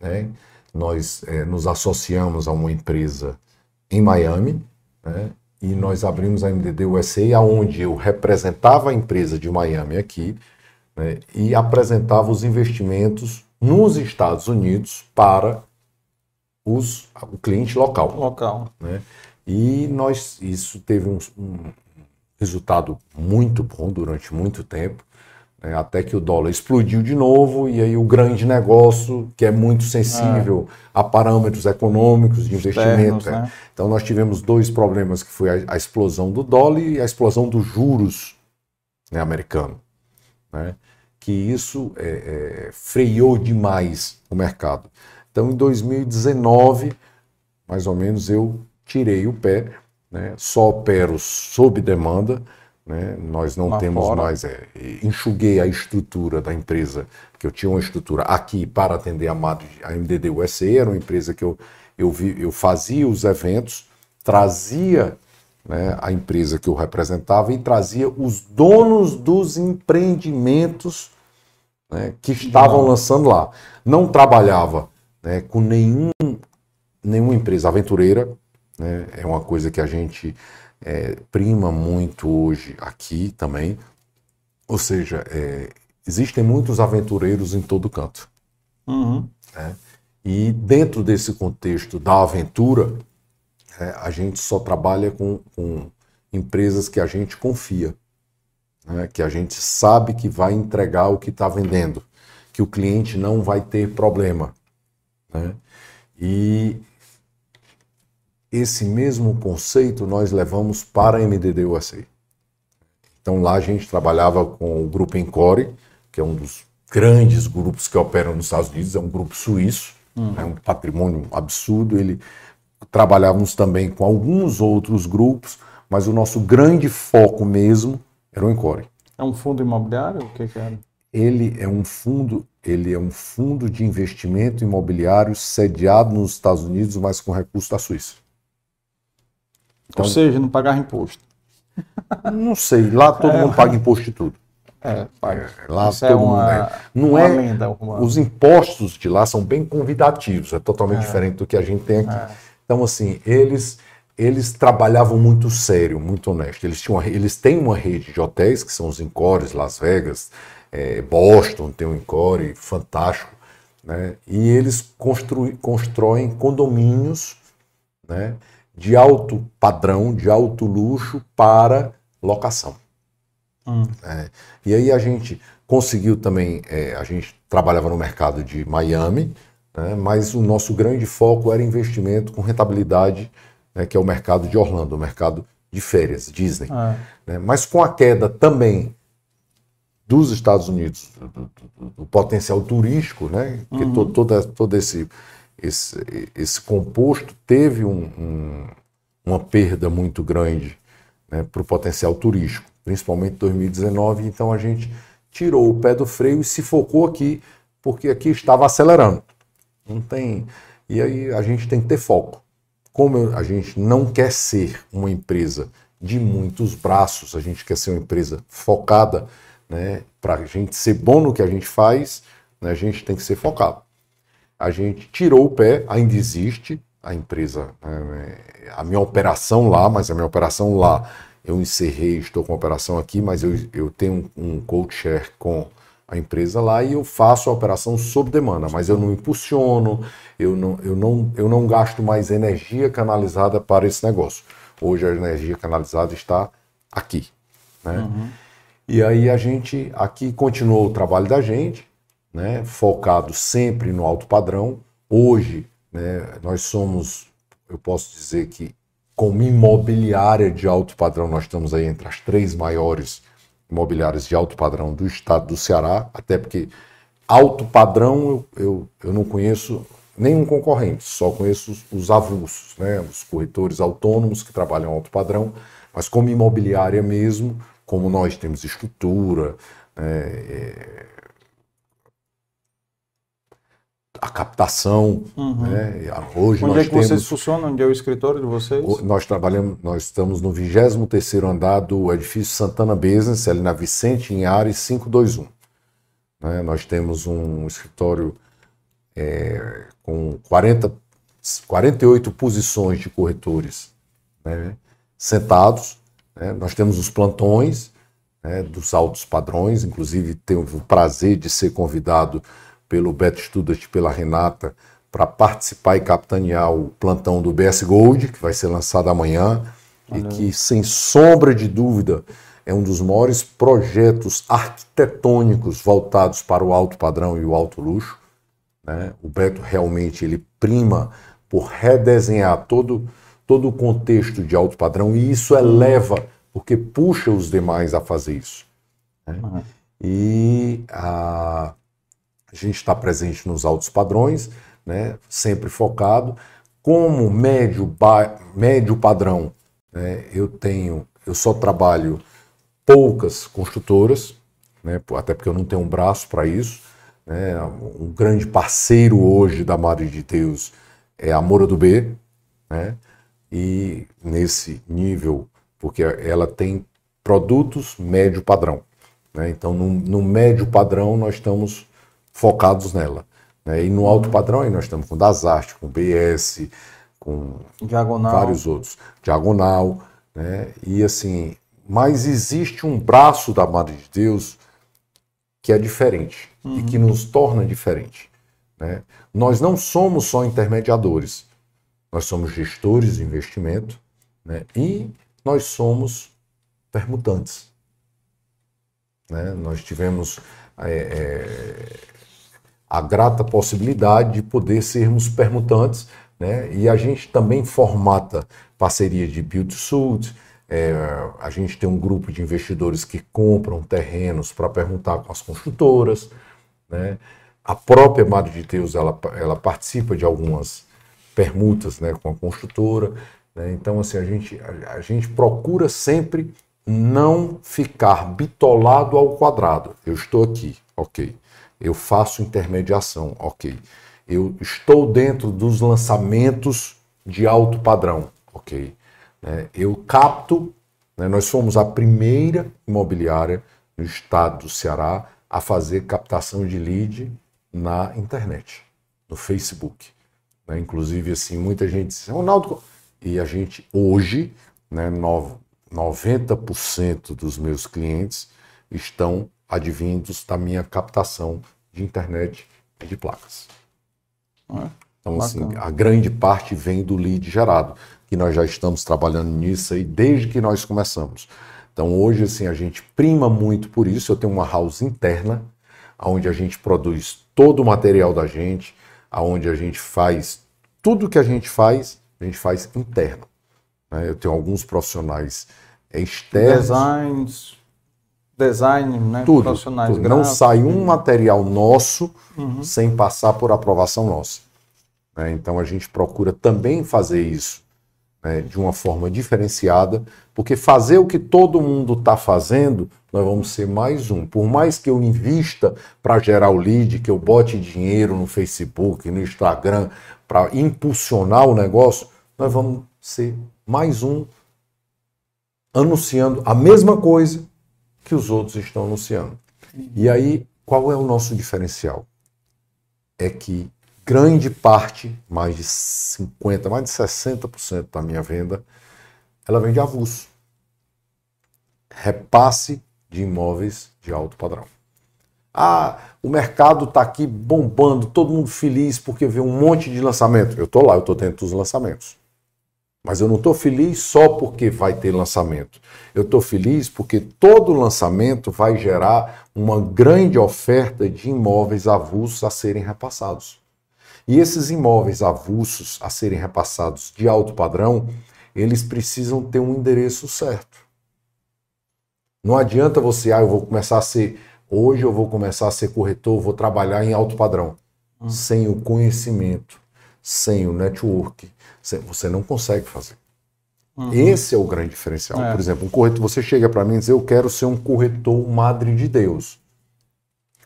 Né? Nós eh, nos associamos a uma empresa em Miami né? E nós abrimos a MDD USA, aonde eu representava a empresa de Miami aqui né? e apresentava os investimentos nos Estados Unidos para os, o cliente local. Local. Né? E nós, isso teve um, um resultado muito bom durante muito tempo, né? até que o dólar explodiu de novo, e aí o grande negócio, que é muito sensível a parâmetros econômicos de investimento. Externos, né? né? Então nós tivemos dois problemas, que foi a, a explosão do dólar e a explosão dos juros né, americano. Né? Que isso é, é, freou demais o mercado. Então em 2019, mais ou menos, eu tirei o pé, né? só opero sob demanda, né? nós não Lá temos fora. mais, é, enxuguei a estrutura da empresa, que eu tinha uma estrutura aqui para atender a, MAD, a MDD USA, era uma empresa que eu, eu, vi, eu fazia os eventos, trazia né, a empresa que eu representava e trazia os donos dos empreendimentos né, que estavam lançando lá. Não trabalhava né, com nenhum, nenhuma empresa aventureira, né, é uma coisa que a gente é, prima muito hoje aqui também. Ou seja, é, existem muitos aventureiros em todo canto. Uhum. né? E dentro desse contexto da aventura, é, a gente só trabalha com, com empresas que a gente confia, né? que a gente sabe que vai entregar o que está vendendo, que o cliente não vai ter problema. né? E esse mesmo conceito nós levamos para a MDD USA. Então lá a gente trabalhava com o grupo Encore, que é um dos grandes grupos que operam nos Estados Unidos, é um grupo suíço, Uhum. é um patrimônio absurdo. Ele trabalhávamos também com alguns outros grupos, mas o nosso grande foco mesmo era o Encore. É um fundo imobiliário? O que, que era? Ele é um fundo, ele é um fundo de investimento imobiliário sediado nos Estados Unidos, mas com recurso da Suíça. Então- Ou seja, não pagava imposto. Não sei, lá todo É. mundo paga imposto de tudo. É, paga. Lá Isso é todo mundo uma- é. Não uma é. lenda urbana. Os impostos de lá são bem convidativos, é totalmente É. diferente do que a gente tem aqui. É. Então, assim, eles eles trabalhavam muito sério, muito honesto. Eles, tinham, uma eles têm uma rede de hotéis, que são os Encores, Las Vegas, eh, Boston tem um Encore fantástico, né? e eles construi, constroem condomínios né, de alto padrão, de alto luxo para locação. Hum. É, e aí a gente conseguiu também, é, a gente trabalhava no mercado de Miami, né, mas o nosso grande foco era investimento com rentabilidade, né, que é o mercado de Orlando, o mercado de férias, Disney. É. né, mas com a queda também dos Estados Unidos, do, do- do- potencial turístico, né, que Uhum. to- toda, todo esse, esse, esse composto teve um- um- uma perda muito grande para o potencial turístico, principalmente em 2019. Então a gente tirou o pé do freio e se focou aqui, porque aqui estava acelerando. Não tem. E aí a gente tem que ter foco. Como a gente não quer ser uma empresa de muitos braços, a gente quer ser uma empresa focada, né? Para a gente ser bom no que a gente faz, né, a gente tem que ser focado. A gente tirou o pé, ainda existe a empresa, né, a minha operação lá, mas a minha operação lá eu encerrei, estou com a operação aqui, mas eu, eu tenho um, um coach share com a empresa lá e eu faço a operação sob demanda, mas eu não impulsiono, eu não, eu não, eu não gasto mais energia canalizada para esse negócio. Hoje a energia canalizada está aqui. Né? Uhum. E aí a gente aqui continuou o trabalho da gente, né, focado sempre no alto padrão. Hoje, né, nós somos, eu posso dizer que como imobiliária de alto padrão, nós estamos aí entre as três maiores imobiliárias de alto padrão do estado do Ceará, até porque alto padrão eu, eu, eu não conheço nenhum concorrente, só conheço os, os avulsos, né, os corretores autônomos que trabalham alto padrão, mas como imobiliária mesmo, como nós temos estrutura, né, é, a captação. Uhum. Né? Hoje Onde nós é que temos, vocês funcionam? Onde é o escritório de vocês? Nós trabalhamos, nós estamos no 23º andar do edifício Santana Business, ali na Vicente em Ares 521. Né? Nós temos um escritório é, com 40, 48 posições de corretores né? sentados. Né? Nós temos os plantões né? dos altos padrões, inclusive tenho o prazer de ser convidado pelo Beto Student, pela Renata, para participar e capitanear o plantão do BS Gold, que vai ser lançado amanhã, e que, sem sombra de dúvida, é um dos maiores projetos arquitetônicos voltados para o alto padrão e o alto luxo. Né? O Beto realmente ele prima por redesenhar todo, todo o contexto de alto padrão e isso eleva, porque puxa os demais a fazer isso. Né? Uhum. E a, a gente está presente nos altos padrões, né, sempre focado. Como médio, médio padrão, né, eu tenho, eu só trabalho poucas construtoras, né, até porque eu não tenho um braço para isso. Né, um grande parceiro hoje da Madre de Deus é a Moura do B, né, e nesse nível, porque ela tem produtos médio padrão. Né, então, no, no médio padrão, nós estamos focados nela. Né? E no alto padrão aí nós estamos com Dasarte, com BS, com Diagonal. vários outros. Diagonal, né? E assim, mas existe um braço da Madre de Deus que é diferente uhum. e que nos torna diferente. Né? Nós não somos só intermediadores, nós somos gestores de investimento né? e nós somos permutantes. Né? Nós tivemos é, é, a grata possibilidade de poder sermos permutantes, né? E a gente também formata parceria de build suit, é, a gente tem um grupo de investidores que compram terrenos para perguntar com as construtoras, né? A própria Madre de Deus ela, ela participa de algumas permutas, né, com a construtora. Né? Então assim a gente a, a gente procura sempre não ficar bitolado ao quadrado. Eu estou aqui, ok. Eu faço intermediação, ok. Eu estou dentro dos lançamentos de alto padrão, ok. É, eu capto, né, nós fomos a primeira imobiliária no estado do Ceará a fazer captação de lead na internet, no Facebook. Né? Inclusive, assim, muita gente diz, Ronaldo, e a gente hoje, né, 90% dos meus clientes estão advindos da minha captação de internet e de placas. É, então, assim, a grande parte vem do lead gerado, que nós já estamos trabalhando nisso aí desde que nós começamos. Então, hoje, assim, a gente prima muito por isso. Eu tenho uma house interna, onde a gente produz todo o material da gente, aonde a gente faz tudo que a gente faz, a gente faz interno. Né? Eu tenho alguns profissionais externos. Designs, design, né? Tudo, profissionais tudo. Não sai um material nosso uhum. sem passar por aprovação nossa. Né? Então a gente procura também fazer isso né, de uma forma diferenciada, porque fazer o que todo mundo está fazendo, nós vamos ser mais um. Por mais que eu invista para gerar o lead, que eu bote dinheiro no Facebook, no Instagram, para impulsionar o negócio, nós vamos ser mais um anunciando a mesma coisa que os outros estão anunciando. E aí, qual é o nosso diferencial? É que grande parte, mais de 50%, mais de 60% da minha venda, ela vem de avulso. Repasse de imóveis de alto padrão. Ah, o mercado está aqui bombando, todo mundo feliz porque vê um monte de lançamento. Eu estou lá, eu estou dentro dos lançamentos. Mas eu não estou feliz só porque vai ter lançamento. Eu estou feliz porque todo lançamento vai gerar uma grande oferta de imóveis avulsos a serem repassados. E esses imóveis avulsos a serem repassados de alto padrão, eles precisam ter um endereço certo. Não adianta você, ah, eu vou começar a ser, hoje eu vou começar a ser corretor, vou trabalhar em alto padrão. Hum. Sem o conhecimento, sem o network, você não consegue fazer. Uhum. Esse é o grande diferencial. É. Por exemplo, um corretor, você chega para mim e diz: Eu quero ser um corretor madre de Deus.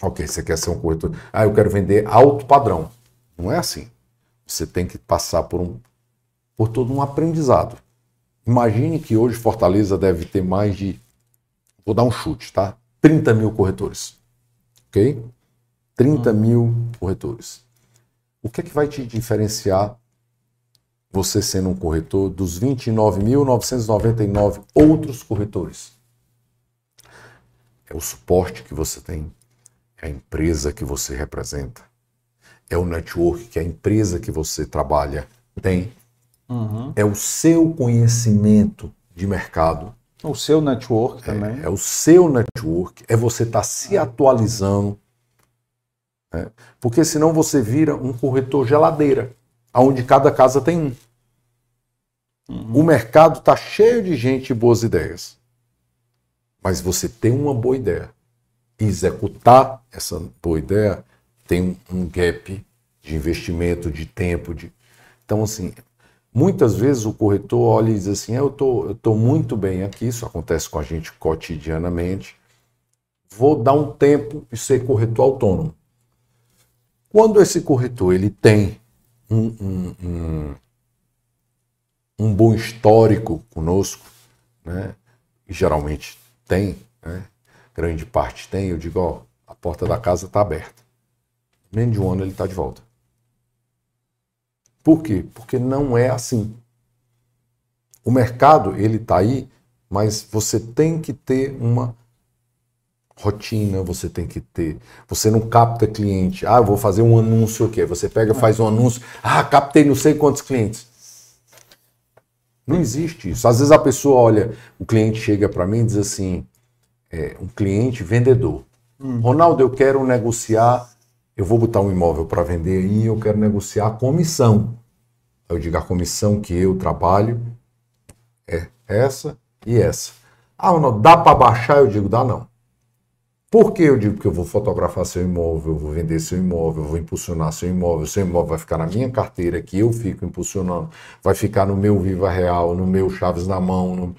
Ok, você quer ser um corretor. Ah, eu quero vender alto padrão. Não é assim. Você tem que passar por, um, por todo um aprendizado. Imagine que hoje Fortaleza deve ter mais de. Vou dar um chute, tá? 30 mil corretores. Ok? 30 uhum. mil corretores. O que é que vai te diferenciar você sendo um corretor dos 29.999 outros corretores. É o suporte que você tem, é a empresa que você representa, é o network que a empresa que você trabalha tem, uhum. é o seu conhecimento de mercado. O seu network é, também. É o seu network, é você estar tá se atualizando. Né? Porque senão você vira um corretor geladeira, onde cada casa tem um. Uhum. O mercado está cheio de gente e boas ideias. Mas você tem uma boa ideia. Executar essa boa ideia tem um gap de investimento, de tempo. De... Então, assim, muitas vezes o corretor olha e diz assim: eu tô, estou tô muito bem aqui, isso acontece com a gente cotidianamente. Vou dar um tempo e ser corretor autônomo. Quando esse corretor ele tem um, um um bom histórico conosco, né? E geralmente tem, né? Grande parte tem. Eu digo, ó, a porta da casa está aberta. Menos de um ano ele está de volta. Por quê? Porque não é assim. O mercado, ele está aí, mas você tem que ter uma rotina, você tem que ter. Você não capta cliente. Ah, eu vou fazer um anúncio o quê? Você pega, faz um anúncio. Ah, captei não sei quantos clientes. Não existe isso. Às vezes a pessoa olha, o cliente chega para mim e diz assim, é, um cliente vendedor. Hum. Ronaldo, eu quero negociar, eu vou botar um imóvel para vender aí, eu quero negociar a comissão. Eu digo, a comissão que eu trabalho é essa e essa. Ah, Ronaldo, dá para baixar? Eu digo, dá não. Por que eu digo que eu vou fotografar seu imóvel, eu vou vender seu imóvel, eu vou impulsionar seu imóvel, seu imóvel vai ficar na minha carteira, que eu fico impulsionando, vai ficar no meu Viva Real, no meu Chaves na mão. No...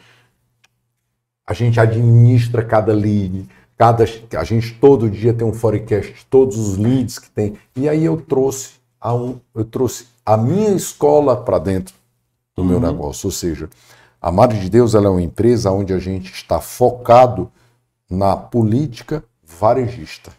A gente administra cada lead, cada... a gente todo dia tem um forecast, todos os leads que tem. E aí eu trouxe a, um... eu trouxe a minha escola para dentro do uhum. meu negócio. Ou seja, a Madre de Deus ela é uma empresa onde a gente está focado na política varejista.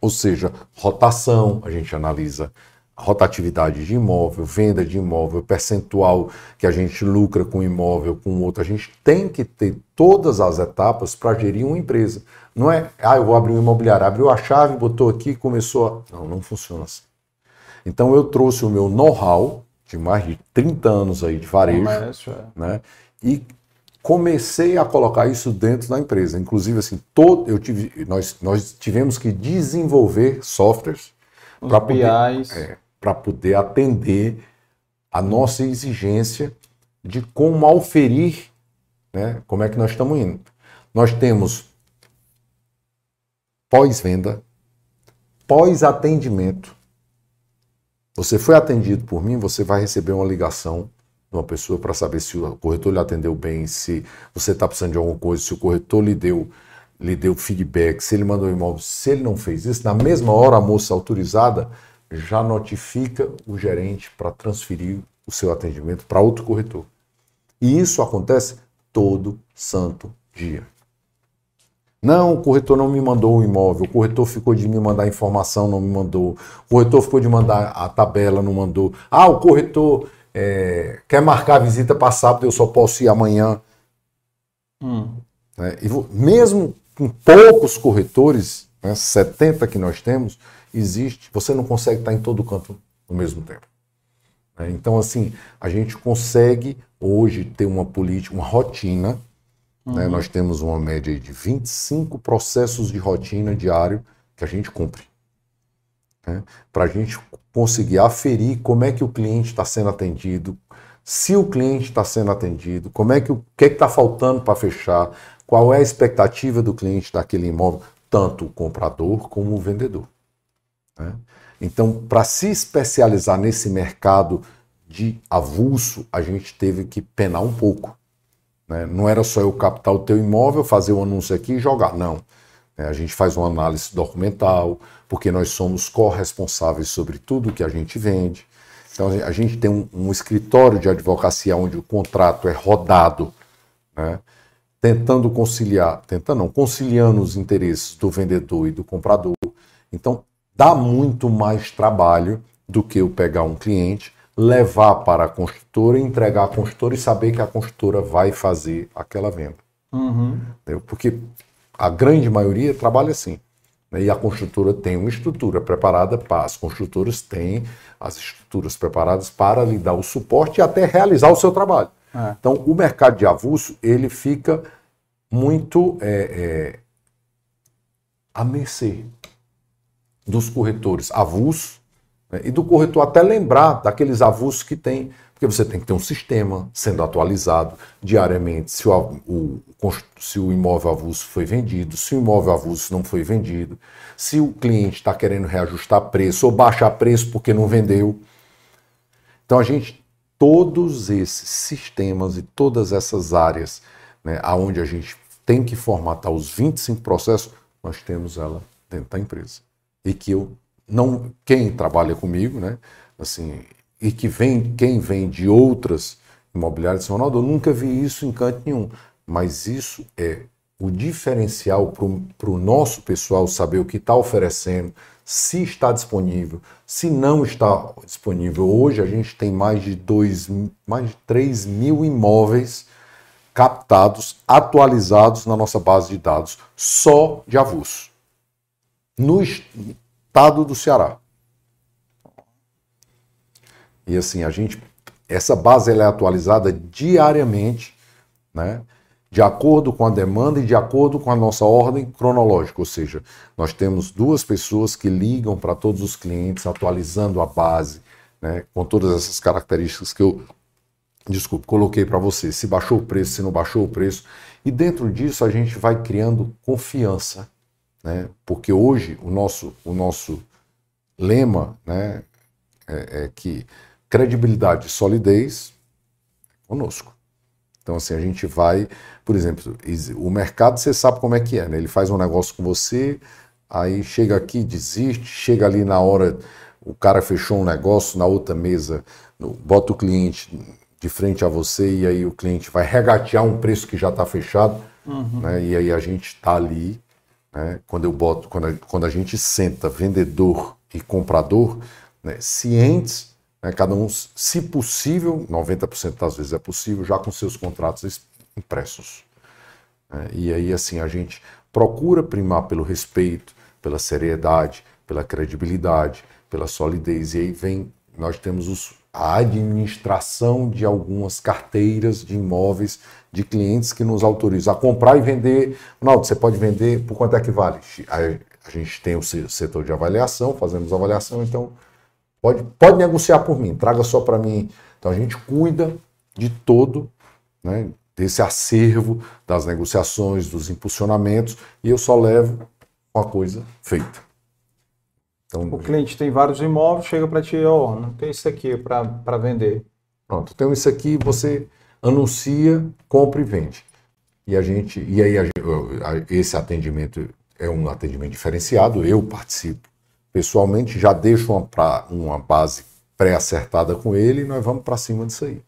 Ou seja, rotação, a gente analisa rotatividade de imóvel, venda de imóvel, percentual que a gente lucra com imóvel, com outro. A gente tem que ter todas as etapas para gerir uma empresa. Não é, ah, eu vou abrir um imobiliário, abriu a chave, botou aqui, começou a... Não, não funciona assim. Então eu trouxe o meu know-how de mais de 30 anos aí de varejo, é, né? E comecei a colocar isso dentro da empresa. Inclusive, assim, todo, eu tive, nós, nós tivemos que desenvolver softwares para poder, é, poder atender a nossa exigência de como auferir, né, como é que nós estamos indo. Nós temos pós-venda, pós-atendimento. Você foi atendido por mim, você vai receber uma ligação uma pessoa para saber se o corretor lhe atendeu bem, se você está precisando de alguma coisa, se o corretor lhe deu, lhe deu feedback, se ele mandou imóvel. Se ele não fez isso, na mesma hora a moça autorizada já notifica o gerente para transferir o seu atendimento para outro corretor. E isso acontece todo santo dia. Não, o corretor não me mandou o imóvel, o corretor ficou de me mandar informação, não me mandou, o corretor ficou de mandar a tabela, não mandou. Ah, o corretor é, quer marcar a visita para sábado, eu só posso ir amanhã. Hum. Né? E mesmo com poucos corretores, né, 70 que nós temos, existe, você não consegue estar em todo canto ao mesmo tempo. né? Então, assim, a gente consegue hoje ter uma política, uma rotina. Né? Uhum. Nós temos uma média de 25 processos de rotina diário que a gente cumpre. Né? Para a gente conseguir aferir como é que o cliente está sendo atendido, se o cliente está sendo atendido, como é que o que está faltando para fechar, qual é a expectativa do cliente daquele imóvel, tanto o comprador como o vendedor. né? Então, para se especializar nesse mercado de avulso, a gente teve que penar um pouco. né? Não era só eu captar o teu imóvel, fazer o anúncio aqui e jogar, não. É, A gente faz uma análise documental, porque nós somos corresponsáveis sobre tudo que a gente vende. Então, a gente tem um, um escritório de advocacia onde o contrato é rodado, né? tentando conciliar, tentando não, conciliando os interesses do vendedor e do comprador. Então, dá muito mais trabalho do que eu pegar um cliente, levar para a construtora, entregar à construtora e saber que a construtora vai fazer aquela venda. Uhum. Porque a grande maioria trabalha assim. Né? E a construtora tem uma estrutura preparada para. As construtoras têm as estruturas preparadas para lhe dar o suporte e até realizar o seu trabalho. É. Então, o mercado de avulso, ele fica muito é, é, à mercê dos corretores avulsos né, e do corretor até lembrar daqueles avulsos que tem, porque você tem que ter um sistema sendo atualizado diariamente se o, o- se o imóvel avulso foi vendido, se o imóvel avulso não foi vendido, se o cliente está querendo reajustar preço ou baixar preço porque não vendeu. Então a gente, todos esses sistemas e todas essas áreas, né, aonde a gente tem que formatar os 25 processos, nós temos ela dentro da empresa. E que eu não, quem trabalha comigo, né, assim, e que vem, quem vem de outras imobiliárias, diz, Ronaldo, eu nunca vi isso em canto nenhum. Mas isso é o diferencial para o nosso pessoal saber o que está oferecendo, se está disponível, se não está disponível. Hoje a gente tem mais de, dois, mais de 3 mil imóveis captados, atualizados na nossa base de dados, só de avulso, no estado do Ceará. E assim, a gente, essa base é atualizada diariamente, né? de acordo com a demanda e de acordo com a nossa ordem cronológica, ou seja, nós temos duas pessoas que ligam para todos os clientes, atualizando a base, né, com todas essas características que eu, desculpe, coloquei para você, se baixou o preço, se não baixou o preço, e dentro disso a gente vai criando confiança, né, porque hoje o nosso, o nosso lema né, é, é que credibilidade e solidez conosco. Então, assim, a gente vai, por exemplo, o mercado você sabe como é que é, né? Ele faz um negócio com você, aí chega aqui, desiste, chega ali na hora, o cara fechou um negócio na outra mesa, bota o cliente de frente a você e aí o cliente vai regatear um preço que já está fechado, Uhum. né? E aí a gente está ali, né? Quando eu boto, quando a, quando a gente senta vendedor e comprador, né? cientes né, cada um, se possível, 90% das vezes é possível, já com seus contratos es- impressos. né? e aí, assim, a gente procura primar pelo respeito, pela seriedade, pela credibilidade, pela solidez. E aí vem, nós temos os- a administração de algumas carteiras de imóveis de clientes que nos autorizam a comprar e vender. Ronaldo, você pode vender por quanto é que vale? Aí a gente tem o se- setor de avaliação, fazemos avaliação, então Pode, pode negociar por mim, traga só para mim. Então a gente cuida de todo, né, desse acervo das negociações, dos impulsionamentos, e eu só levo uma coisa feita. Então, O cliente tem vários imóveis, chega para ti, ó, não tem isso aqui para vender. Pronto, então isso aqui você anuncia, compra e vende. E a gente, e aí a- esse atendimento é um atendimento diferenciado, eu participo pessoalmente, já deixo uma, pra- uma base pré-acertada com ele e nós vamos para cima disso aí.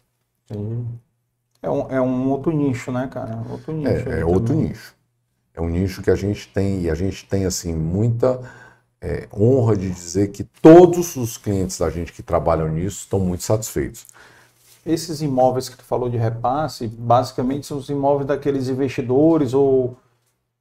É um, é um outro nicho, né, cara? Outro nicho. É, é outro nicho. É um nicho que a gente tem, e a gente tem, assim, muita é, honra de dizer que todos os clientes da gente que trabalham nisso estão muito satisfeitos. Esses imóveis que tu falou de repasse, basicamente são os imóveis daqueles investidores ou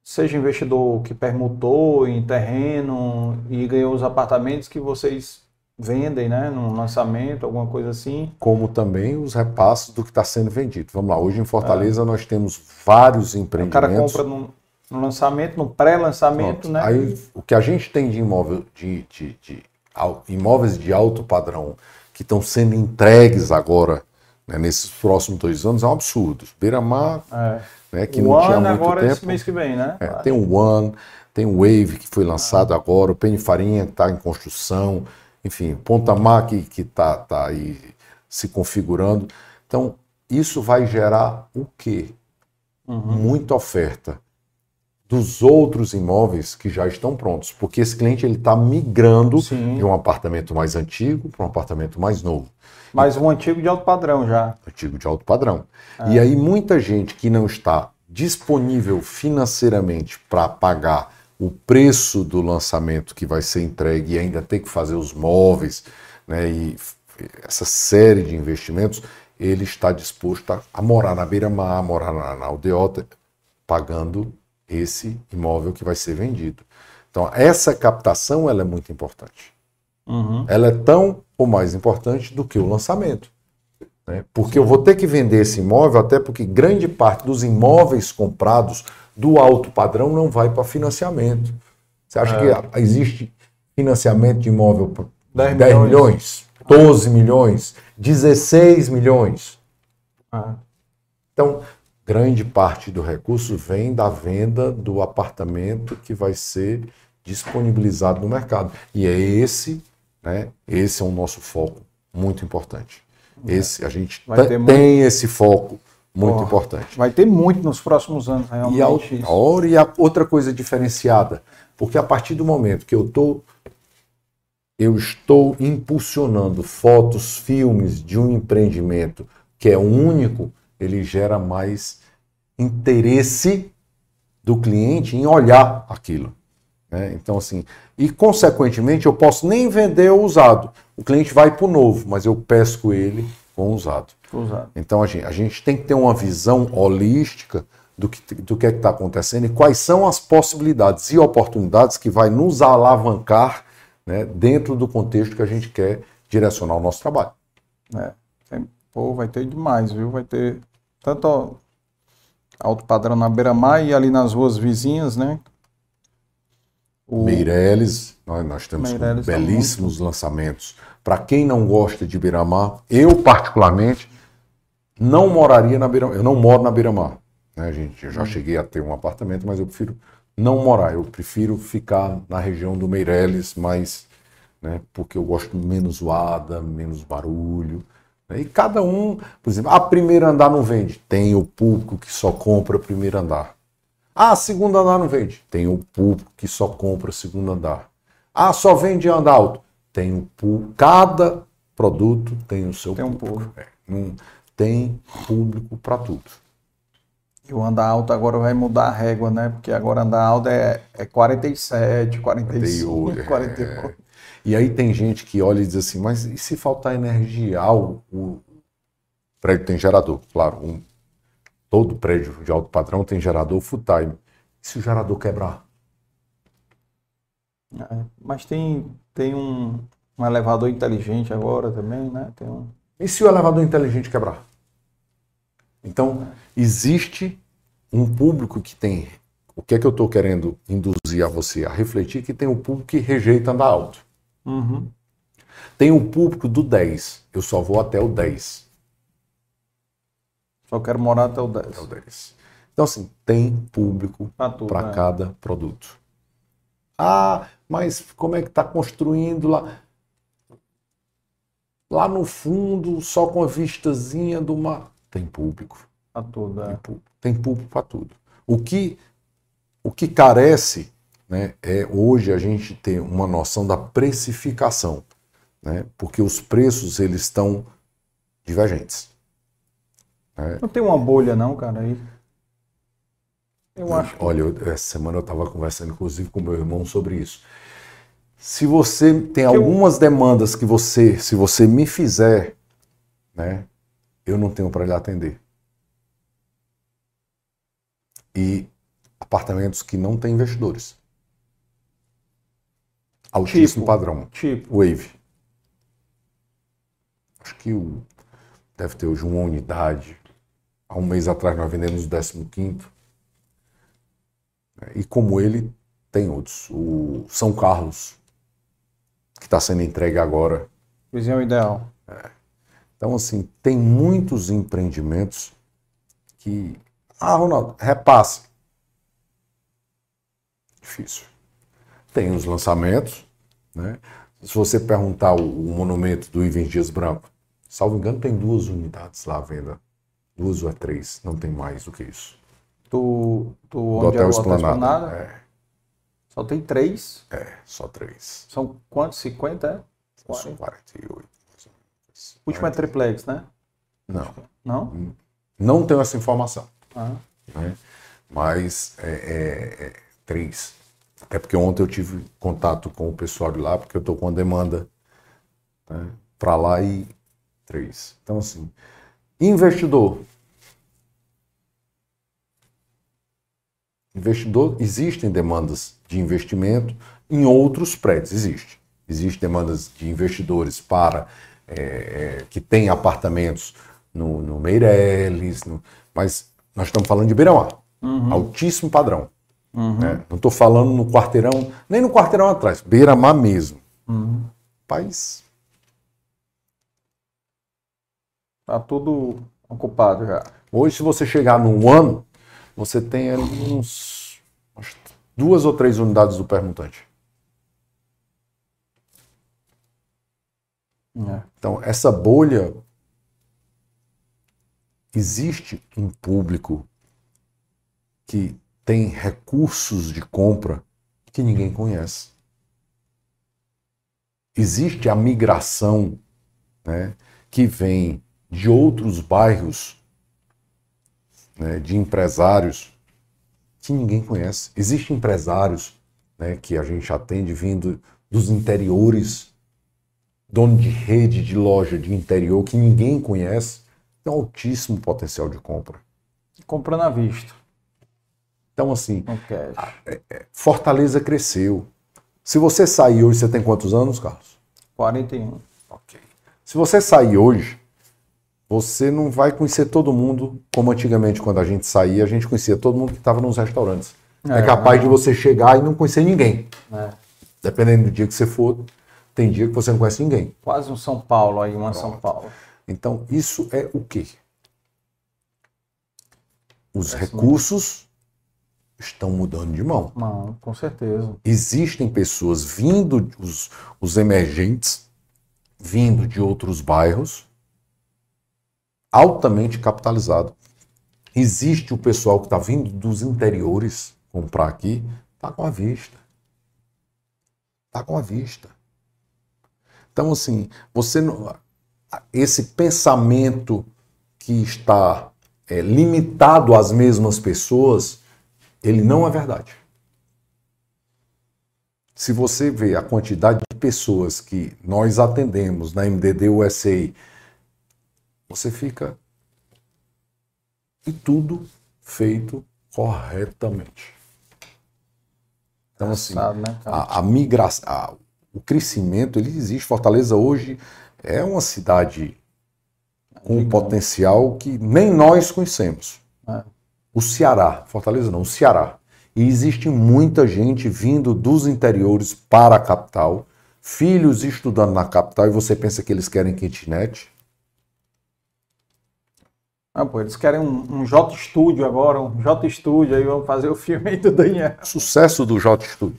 seja investidor que permutou em terreno e ganhou os apartamentos que vocês vendem, né? Num lançamento, alguma coisa assim. Como também os repasses do que está sendo vendido. Vamos lá, hoje em Fortaleza é. nós temos vários empreendimentos. O cara compra no, no lançamento, no pré-lançamento, né? Aí o que a gente tem de imóvel de, de, de imóveis de alto padrão que estão sendo entregues agora né, nesses próximos dois anos é um absurdo. Beira-Mar, é. Né, que o não tinha muito agora tempo. Esse mês que vem, né? É, tem o One, tem o Wave que foi lançado ah. agora, o Penny Farinha que está em construção, enfim, Ponta Mar que está tá aí se configurando. Então, isso vai gerar o quê? Uhum. Muita oferta dos outros imóveis que já estão prontos, porque esse cliente ele está migrando Sim. de um apartamento mais antigo para um apartamento mais novo. Mas um antigo de alto padrão já. Antigo de alto padrão. É. E aí muita gente que não está disponível financeiramente para pagar o preço do lançamento que vai ser entregue e ainda tem que fazer os móveis, né, e essa série de investimentos, ele está disposto a, a morar na beira-mar, morar na, na aldeota, pagando esse imóvel que vai ser vendido. Então, essa captação ela é muito importante. Uhum. Ela é tão ou mais importante do que o lançamento. Né? Porque eu vou ter que vender esse imóvel, até porque grande parte dos imóveis comprados do alto padrão não vai para financiamento. Você acha é. que existe financiamento de imóvel por 10, 10 milhões. milhões, 12 milhões, 16 milhões? Ah. Então, grande parte do recurso vem da venda do apartamento que vai ser disponibilizado no mercado. E é esse, né? Esse é o nosso foco muito importante. Esse a gente tem muito... esse foco muito oh, importante. Vai ter muito nos próximos anos, realmente. E a, a, e a outra coisa diferenciada, porque a partir do momento que eu tô eu estou impulsionando fotos, filmes de um empreendimento que é único, ele gera mais interesse do cliente em olhar aquilo. Né? Então, assim, e consequentemente eu posso nem vender o usado. O cliente vai para o novo, mas eu pesco ele com o usado. usado. Então, a gente, a gente tem que ter uma visão holística do que, do que é que está acontecendo e quais são as possibilidades e oportunidades que vai nos alavancar né, dentro do contexto que a gente quer direcionar o nosso trabalho. É, tem, pô, vai ter demais, viu? Vai ter tanto alto padrão na beira-mar e ali nas ruas vizinhas, né? O... Meireles, nós, nós temos Meireles tá belíssimos tá lançamentos. Para quem não gosta de beira-mar, eu particularmente não moraria na beira Eu não moro na beira-mar. Né, gente? Eu já hum. cheguei a ter um apartamento, mas eu prefiro não morar. Eu prefiro ficar na região do Meireles, mas, né, porque eu gosto menos zoada, menos barulho. Né? E cada um, por exemplo, a primeiro andar não vende. Tem o público que só compra primeiro andar. Ah, segundo andar não vende. Tem o público que só compra segundo andar. Ah, só vende andar alto. Tem o público. Cada produto tem o seu tem público. Um público. É, não, tem público para tudo. E o andar alto agora vai mudar a régua, né? Porque agora andar alto é, é 47, 45, 48. 48. É. E aí tem gente que olha e diz assim, mas e se faltar energia? Ah, o, o prédio tem gerador, claro. Um, todo prédio de alto padrão tem gerador full time. E se o gerador quebrar? É, mas tem, tem um, um elevador inteligente agora também, né? Tem um... E se o elevador inteligente quebrar? Então, existe um público que tem. O que é que eu estou querendo induzir a você a refletir? Que tem um público que rejeita andar alto. Uhum. Tem um público do 10. Eu só vou até o 10. Só quero morar até o 10. Até o 10. Então, assim, tem público para né? cada produto. Ah, mas como é que está construindo lá? Lá no fundo, só com a vistazinha do mar. Tem público. Para tudo, é. Tem público para tudo. O que, o que carece né, é hoje a gente ter uma noção da precificação, né, porque os preços eles estão divergentes. Né? Não tem uma bolha não, cara, aí. Eu acho. Que... Olha, eu, essa semana eu estava conversando inclusive com meu irmão sobre isso. Se você tem algumas demandas que você, se você me fizer, né, eu não tenho para lhe atender. E apartamentos que não têm investidores altíssimo tipo, padrão. Tipo. Wave. acho que o, deve ter hoje uma unidade. Há um mês atrás nós vendemos o 15. E como ele, tem outros. O São Carlos, que está sendo entregue agora. Visão ideal. É. Então, assim, tem muitos empreendimentos que. Ah, Ronaldo, repasse. Difícil. Tem os lançamentos, né? Se você perguntar o, o monumento do Ivens Dias Branco, salvo engano, tem duas unidades lá à venda. Duas ou é três, não tem mais do que isso. Do, do, do onde Hotel é o Esplanada. É. Só tem três. É, só três. São quantos? 50? É? São 48. O último é triplex, né? Não. Não? Não tenho essa informação. Ah. Né? Mas é, é, é, três. Até porque ontem eu tive contato com o pessoal de lá, porque eu estou com uma demanda né, para lá e três. Então, assim, investidor. Investidor, existem demandas de investimento em outros prédios, existe. Existem demandas de investidores para é, que têm apartamentos no, no Meireles, no, mas nós estamos falando de Beira-Mar, Uhum. altíssimo padrão. Uhum. né? Não estou falando no quarteirão, nem no quarteirão atrás, Beira-Mar mesmo. Uhum. País. Tá tudo ocupado já. Hoje, se você chegar no ano, você tem ali uns umas duas ou três unidades do permutante. É. Então, essa bolha existe um público que tem recursos de compra que ninguém conhece. Existe a migração né, que vem de outros bairros, né, de empresários que ninguém conhece. Existem empresários né, que a gente atende vindo dos interiores, dono de rede de loja de interior que ninguém conhece, tem um altíssimo potencial de compra. Comprando à vista. Então, assim, é, é, Fortaleza cresceu. Se você sair hoje, você tem quantos anos, Carlos? 41. Ok. Se você sair hoje, você não vai conhecer todo mundo como antigamente, quando a gente saía, a gente conhecia todo mundo que estava nos restaurantes. É, É, capaz não. de você chegar e não conhecer ninguém. É. Dependendo do dia que você for, tem dia que você não conhece ninguém. Quase um São Paulo aí, uma São Paulo. Então, isso é o quê? Os Parece recursos estão mudando de mão. Não, com certeza. Existem pessoas vindo, os, os emergentes, vindo de outros bairros, altamente capitalizado. Existe o pessoal que está vindo dos interiores comprar aqui, está com a vista. Está com a vista. Então, assim, você não- esse pensamento que está é, limitado às mesmas pessoas, ele não é verdade. Se você vê a quantidade de pessoas que nós atendemos na MDD USA, você fica. E tudo feito corretamente. Então, assim, né, a, a migração, o crescimento, ele existe. Fortaleza hoje é uma cidade com um potencial que nem nós conhecemos. É. O Ceará, Fortaleza não, o Ceará. E existe muita gente vindo dos interiores para a capital, filhos estudando na capital, e você pensa que eles querem kitnet? Ah, pô, eles querem um, um J Studio agora, um J Studio, aí vão fazer o filme aí do Daniel. Sucesso do J Studio.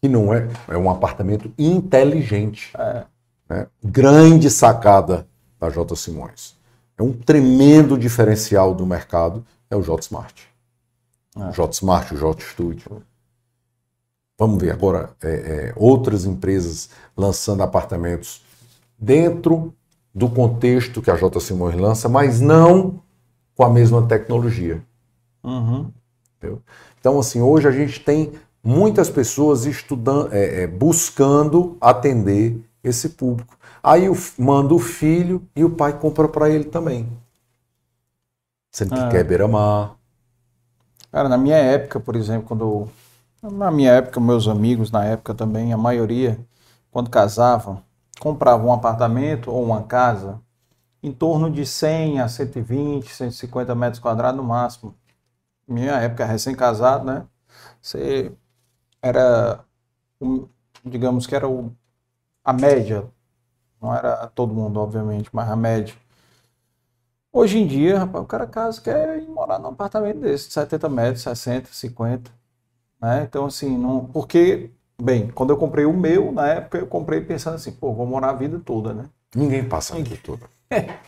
Que não é, é um apartamento inteligente. É. né? Grande sacada da J Simões. É um tremendo diferencial do mercado, é o J Smart. É. O J Smart, o J Studio. Vamos ver agora é, é, outras empresas lançando apartamentos dentro do contexto que a J Simões lança, mas não com a mesma tecnologia. Uhum. Então, assim, hoje a gente tem muitas pessoas estudando, é, é, buscando atender esse público. Aí o, f- manda o filho e o pai compra para ele também. Sendo que Ah. quer beira-mar. Cara, na minha época, por exemplo, quando. eu- Na minha época, meus amigos, na época também, a maioria, quando casavam, comprava um apartamento ou uma casa em torno de 100 a 120, 150 metros quadrados no máximo. Minha época recém-casado, né? Você era, digamos que era o, a média. Não era todo mundo, obviamente, mas a média. Hoje em dia, rapaz, o cara casa quer ir morar num apartamento desse, de 70 metros, 60, 50. Né? Então, assim, não, porque, bem, quando eu comprei o meu, na época, eu comprei pensando assim, pô, vou morar a vida toda, né? Ninguém passa a vida toda.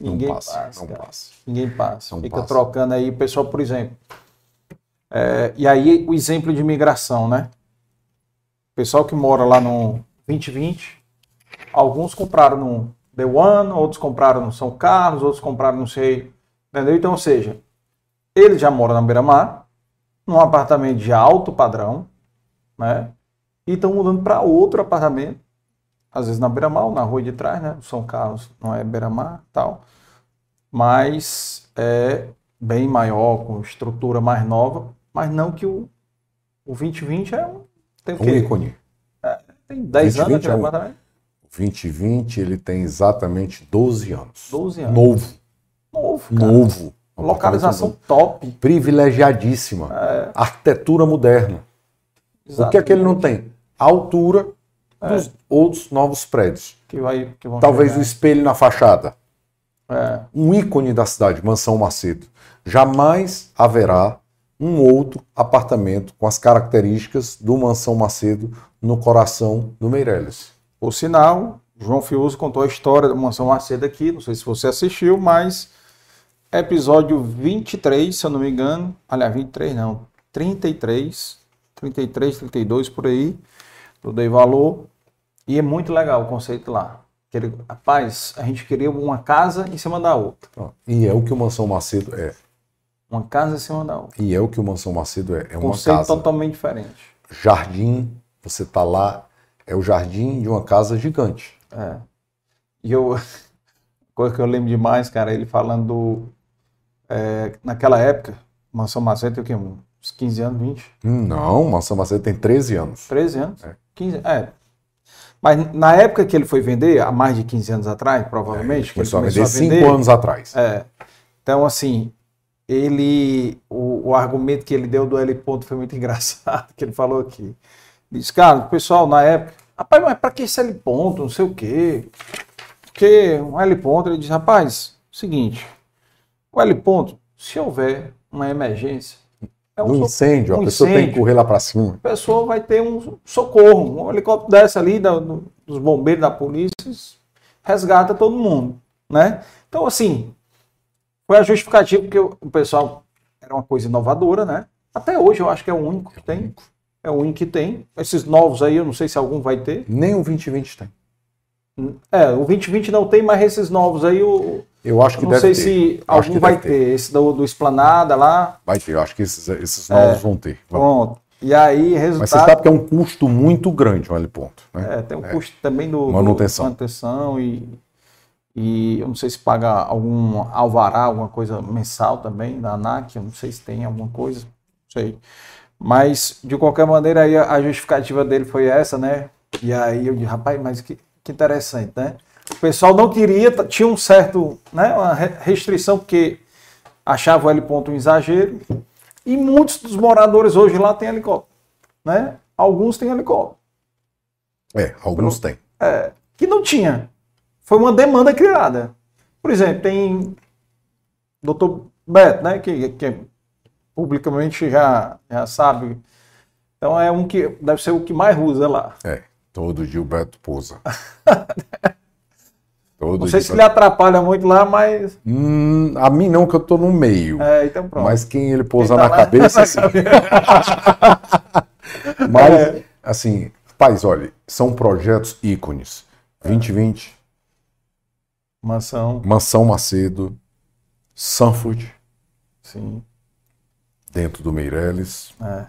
Ninguém não passa, passa, não cara. passa. Ninguém passa. Não Fica passa. trocando aí, o pessoal, por exemplo. é, e aí, o exemplo de migração, né? O pessoal que mora lá no 2020, alguns compraram no The One, outros compraram no São Carlos, outros compraram não sei. Entendeu? Então, ou seja, ele já mora na beira-mar, num apartamento de alto padrão, né? E estão mudando para outro apartamento, às vezes na beira-mar na rua de trás, né? São Carlos não é beira-mar tal, mas é bem maior, com estrutura mais nova, mas não que o, o 2020 é um. Tem o Um ícone. Tem 10 anos 2020 aquele é um- apartamento? 2020 ele tem exatamente 12 anos. 12 anos. Novo. Novo, cara. Novo. Localização top. Privilegiadíssima. Arquitetura moderna. O que é que ele não tem? A altura dos outros novos prédios. Que vai, que Talvez o chegar. espelho na fachada. É. Um ícone da cidade, Mansão Macedo. Jamais haverá um outro apartamento com as características do Mansão Macedo no coração do Meirelles. Por sinal, João Fiuso contou a história da Mansão Macedo aqui, não sei se você assistiu, mas episódio 23, se eu não me engano, aliás, 23 não, 33, 33, 32 por aí, do Dei Valor, e é muito legal o conceito lá. Ele, rapaz, a gente queria uma casa em cima da outra. E é o que o Mansão Macedo é. Uma casa em cima da outra. E é o que o Mansão Macedo é. É uma conceito casa. totalmente diferente. Jardim, você tá lá, é o jardim de uma casa gigante. É. E eu. Coisa que eu lembro demais, cara, ele falando do. é, naquela época, Mansão Macedo tem o quê? Uns 15 anos, 20? Não, o Mansão Macedo tem 13 anos. 13 anos? 15, é. Mas na época que ele foi vender, há mais de 15 anos atrás, provavelmente, que ele Começou a começou vender 5 anos atrás. É. Então, assim, ele. O, o argumento que ele deu do L ponto foi muito engraçado, que ele falou aqui. Disse, cara, o pessoal na época, rapaz, mas pra que esse L ponto? Não sei o quê. Porque um L ponto, ele diz, rapaz, seguinte, o L ponto, se houver uma emergência, é Do so- incêndio, a um pessoa tem que incêndio, correr lá para cima. a pessoa vai ter um socorro. Um helicóptero desse ali da- do- dos bombeiros, da polícia, resgata todo mundo, né? Então, assim, foi a justificativa porque o o pessoal era uma coisa inovadora, né? Até hoje eu acho que é o único que tem. É o único que tem. Esses novos aí, eu não sei se algum vai ter. Nem o 2020 tem. É, o 2020 não tem, mas esses novos aí, eu, Eu acho que não deve sei ter. se Eu algum vai deve ter. Esse do, do Esplanada lá, Vai ter, eu acho que esses, esses novos É. vão ter. pronto. E aí, resultado... Mas você sabe que é um custo muito grande um L ponto. Né? É, tem um custo também do, do- Manutenção. manutenção e, e eu não sei se paga algum alvará, alguma coisa mensal também da ANAC, eu não sei se tem alguma coisa, não sei. Mas, de qualquer maneira, aí a a justificativa dele foi essa, né? E aí eu disse, rapaz, mas que, que interessante, né? O pessoal não queria, tinha um certo, né, uma re- restrição, porque achava o L ponto um exagero, e muitos dos moradores hoje lá têm helicóptero, né? Alguns têm helicóptero. É, alguns têm. É, que não tinha. Foi uma demanda criada. Por exemplo, tem Dr. Beto, né, que, que publicamente já, já sabe. Então é um que deve ser o que mais usa lá. É, todo Gilberto pousa. todo Não sei se Gilberto- lhe atrapalha muito lá, mas. Hum, a mim não, que eu tô no meio. É, então pronto. Mas quem ele pousa Quem tá na lá- cabeça, na sim. cabeça. Mas, É. assim, pais, olha, são projetos ícones. 2020, Mansão. Mansão Macedo, Sanford, Sim. dentro do Meirelles. É.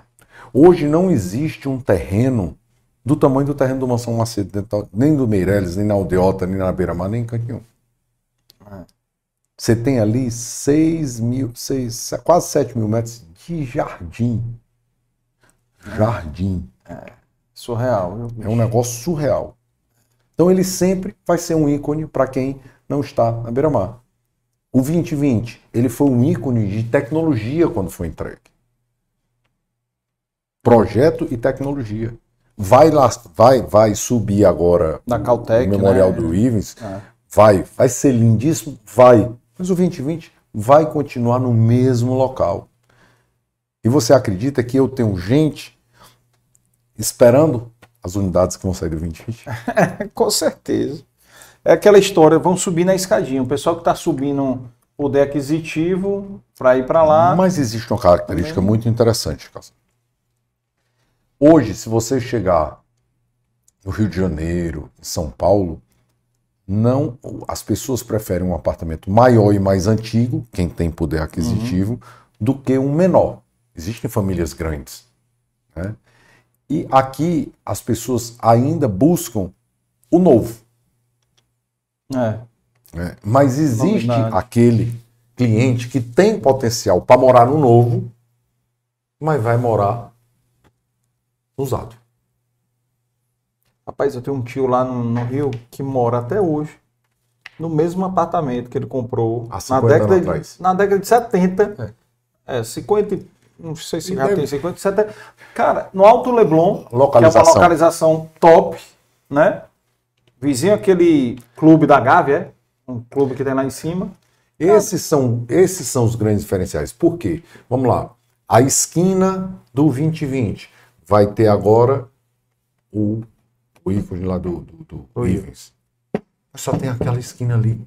Hoje não existe um terreno do tamanho do terreno do Mansão Macedo, nem do Meirelles, nem na Aldeota, nem na Beira-Mar, nem em canto nenhum. É. Você tem ali 6 mil, seis, quase 7 mil metros de jardim. Jardim. Surreal, viu? É um negócio surreal. Então ele sempre vai ser um ícone para quem não está na beira-mar. O 2020, ele foi um ícone de tecnologia quando foi entregue. Projeto e tecnologia. Vai lá, vai, vai subir agora Da Caltech, o memorial né? do Ivens. É. Vai, vai ser lindíssimo, vai. Mas o 2020 vai continuar no mesmo local. E você acredita que eu tenho gente esperando as unidades que vão sair do 2020? Com certeza. É aquela história, vão subir na escadinha. O pessoal que está subindo poder aquisitivo para ir para lá. Mas existe uma característica muito interessante, Casa. Hoje, se você chegar no Rio de Janeiro, em São Paulo, não, as pessoas preferem um apartamento maior e mais antigo, quem tem poder aquisitivo, do que um menor. Existem famílias grandes. né? E aqui as pessoas ainda buscam o novo. É. né? Mas existe Novidade. aquele cliente que tem potencial para morar no novo, mas vai morar usado. Rapaz, eu tenho um tio lá no, no Rio que mora até hoje no mesmo apartamento que ele comprou Há na 50 década, anos de, atrás. na década de 70. É, 50, e- não sei se E já deve- tem 50, 70. Cara, no Alto Leblon, que é Localização. uma localização top, né? Vizinho aquele clube da Gávea, é? Um clube que tem lá em cima. Esses são, esses são os grandes diferenciais. Por quê? Vamos lá. A esquina do 2020 vai ter agora o, o ícone lá do, do, do Ivens. Só tem aquela esquina ali,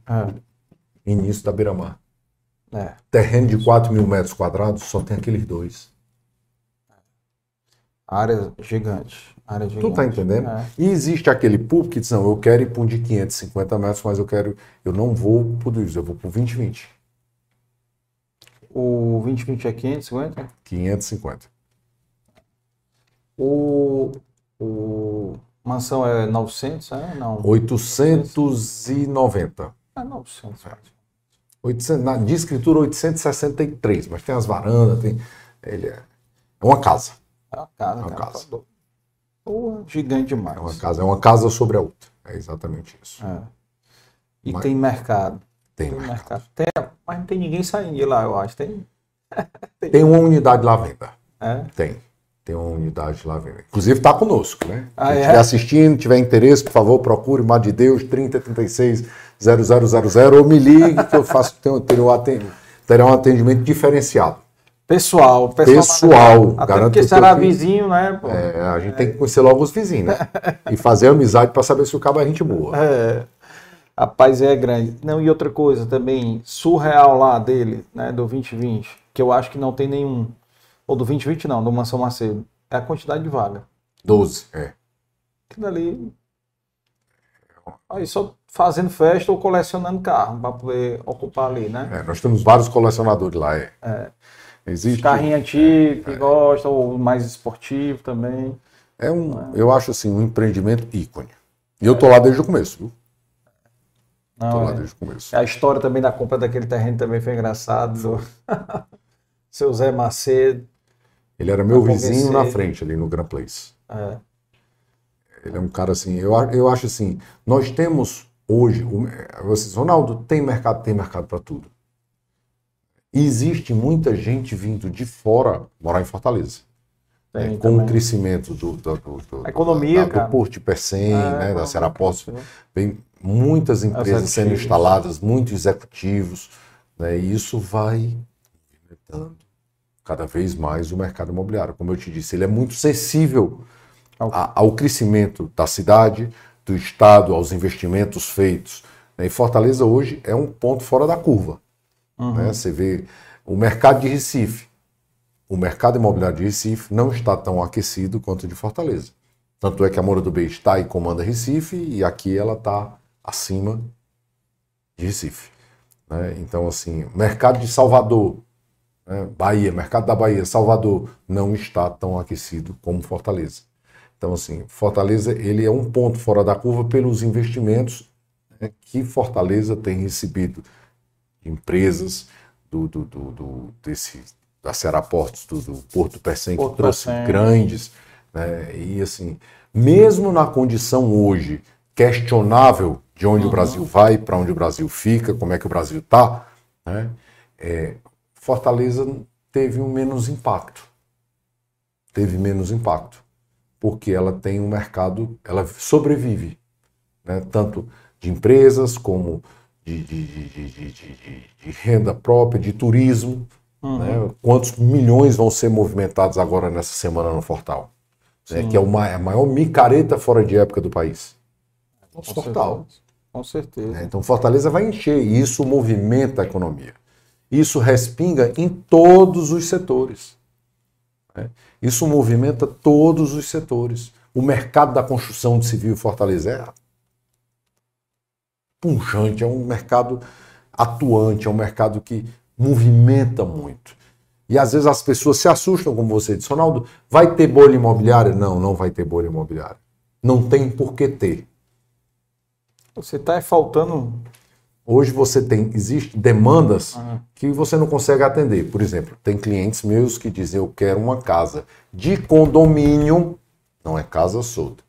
início da beira-mar. É. Terreno de 4 mil metros quadrados, só tem aqueles dois. Área gigante. Área gigante. Tu tá entendendo? É. E existe aquele público que diz, não, eu quero ir para um de 550 metros, mas eu quero, eu não vou por isso, eu vou por 2020. O 2020 é 550? 550. O, o mansão é 900, é? Não. 890. É 900. 800, na, de escritura 863, mas tem as varandas, tem. Ele é, é uma casa. É uma casa, É uma cara, casa. tá. Pô, gigante demais. É uma casa, é uma casa sobre a outra. É exatamente isso. É. E Mas- tem mercado. Tem mercado. Tem, mas não tem ninguém saindo de lá, eu acho. Tem? Tem uma unidade lá à venda. É? Tem. Tem uma unidade lá à venda. Inclusive está conosco, né? Ah, Quem é? estiver assistindo, tiver interesse, por favor, procure Mar de Deus 3036 0000 ou me ligue que eu faço terei, um aten- terei um atendimento diferenciado. Pessoal, pessoal. Pessoal, Até garanto porque que será vizinho, né? É, a gente tem que conhecer logo os vizinhos, né? E fazer amizade para saber se o cabo é gente boa. É. Rapaz, é grande. Não, e outra coisa também, surreal lá dele, né, do 2020, que eu acho que não tem nenhum. Ou do 2020 não, do Mansão Macedo. É a quantidade de vaga. 12, é. Aquilo ali. Aí só fazendo festa ou colecionando carro para poder ocupar ali, né? É, nós temos vários colecionadores lá, é. É. Existe. Carrinho antigo que gosta, ou mais esportivo também. É um, eu acho assim, um empreendimento ícone. E eu tô lá desde o começo, viu? Não, tô lá é. desde o começo. A história também da compra daquele terreno também foi engraçado. do- Seu Zé Macedo. Ele era meu vizinho na frente ali no Grand Place. É. Ele é um cara assim, eu, eu acho assim, nós temos hoje, vocês, Ronaldo, tem mercado, tem mercado para tudo. E existe muita gente vindo de fora morar em Fortaleza. Tem né, com também. o crescimento do, do, do, do- economia, da- do Porto de Pecém, É, né, da Serapós, vem muitas empresas sendo instaladas, muitos executivos, né, e isso vai cada vez mais o mercado imobiliário. Como eu te disse, ele é muito sensível a- ao crescimento da cidade, do estado, aos investimentos feitos. né, E Fortaleza hoje é um ponto fora da curva. Uhum. né? Você vê o mercado de Recife. O mercado imobiliário de Recife não está tão aquecido quanto o de Fortaleza. Tanto é que a Moura do Bem está e comanda Recife, e aqui ela está acima de Recife. né? Então, assim, mercado de Salvador, né? Bahia, mercado da Bahia, Salvador, não está tão aquecido como Fortaleza. Então, assim, Fortaleza ele é um ponto fora da curva pelos investimentos né, que Fortaleza tem recebido de empresas do, do, do, do- desse, da Seraportos, do, do Porto Pecém, que trouxe Pecém. grandes. Né, e assim, mesmo na condição hoje questionável de onde uhum. o Brasil vai, para onde o Brasil fica, como é que o Brasil está, né? É, Fortaleza teve um menos impacto. Teve menos impacto. Porque ela tem um mercado, ela sobrevive, né? tanto de empresas como de, de, de, de renda própria, de turismo. Uhum. Né? Quantos milhões vão ser movimentados agora nessa semana no Fortal? Né? Que é uma, a maior micareta fora de época do país. Nosso Fortal. Certeza. Com certeza. É, então Fortaleza vai encher e isso movimenta a economia. Isso respinga em todos os setores. Né? Isso movimenta todos os setores. O mercado da construção de civil Fortaleza é punjante, é um mercado atuante, é um mercado que movimenta muito. E às vezes as pessoas se assustam, como você disse, Ronaldo, vai ter bolha imobiliária? Não, não vai ter bolha imobiliária. Não tem por que ter. Você está faltando. Hoje você tem, existe demandas uhum. que você não consegue atender. Por exemplo, tem clientes meus que dizem eu quero uma casa de condomínio, não é casa solta,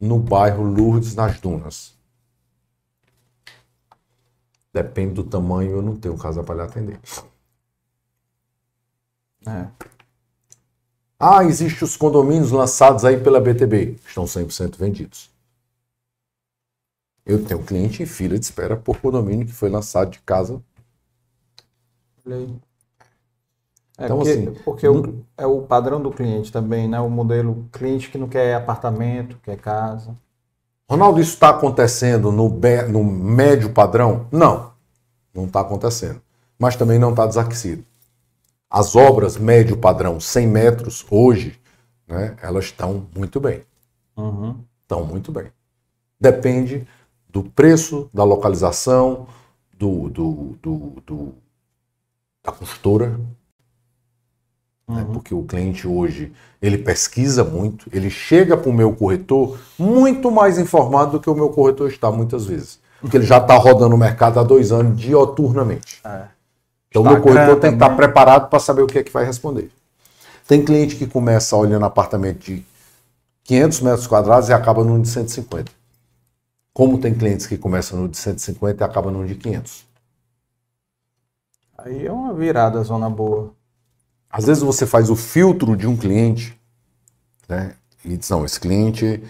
no bairro Lourdes, nas Dunas. Depende do tamanho, eu não tenho casa para lhe atender. É. Ah, existem os condomínios lançados aí pela BTB. Estão 100% vendidos. Eu tenho cliente em fila de espera por condomínio que foi lançado de casa. É então, porque, assim, porque o, é o padrão do cliente também, né? O modelo cliente que não quer apartamento, quer casa. Ronaldo, isso está acontecendo no, no médio padrão? Não, não está acontecendo. Mas também não está desaquecido. As obras médio padrão, 100 metros, hoje, né, elas estão muito bem. Uhum. Estão muito bem. Depende do preço, da localização, do, do, do, do da construtora, né? uhum. porque o cliente hoje ele pesquisa muito, ele chega para o meu corretor muito mais informado do que o meu corretor está muitas vezes, porque ele já está rodando o mercado há dois anos dioturnamente. É. Então o meu corretor tem que estar tá preparado para saber o que é que vai responder. Tem cliente que começa olhando apartamento de 500 metros quadrados e acaba num de 150. Como tem clientes que começam no de 150 e acabam no de 500. Aí é uma virada zona boa. Às vezes você faz o filtro de um cliente, né? E diz, não, esse cliente,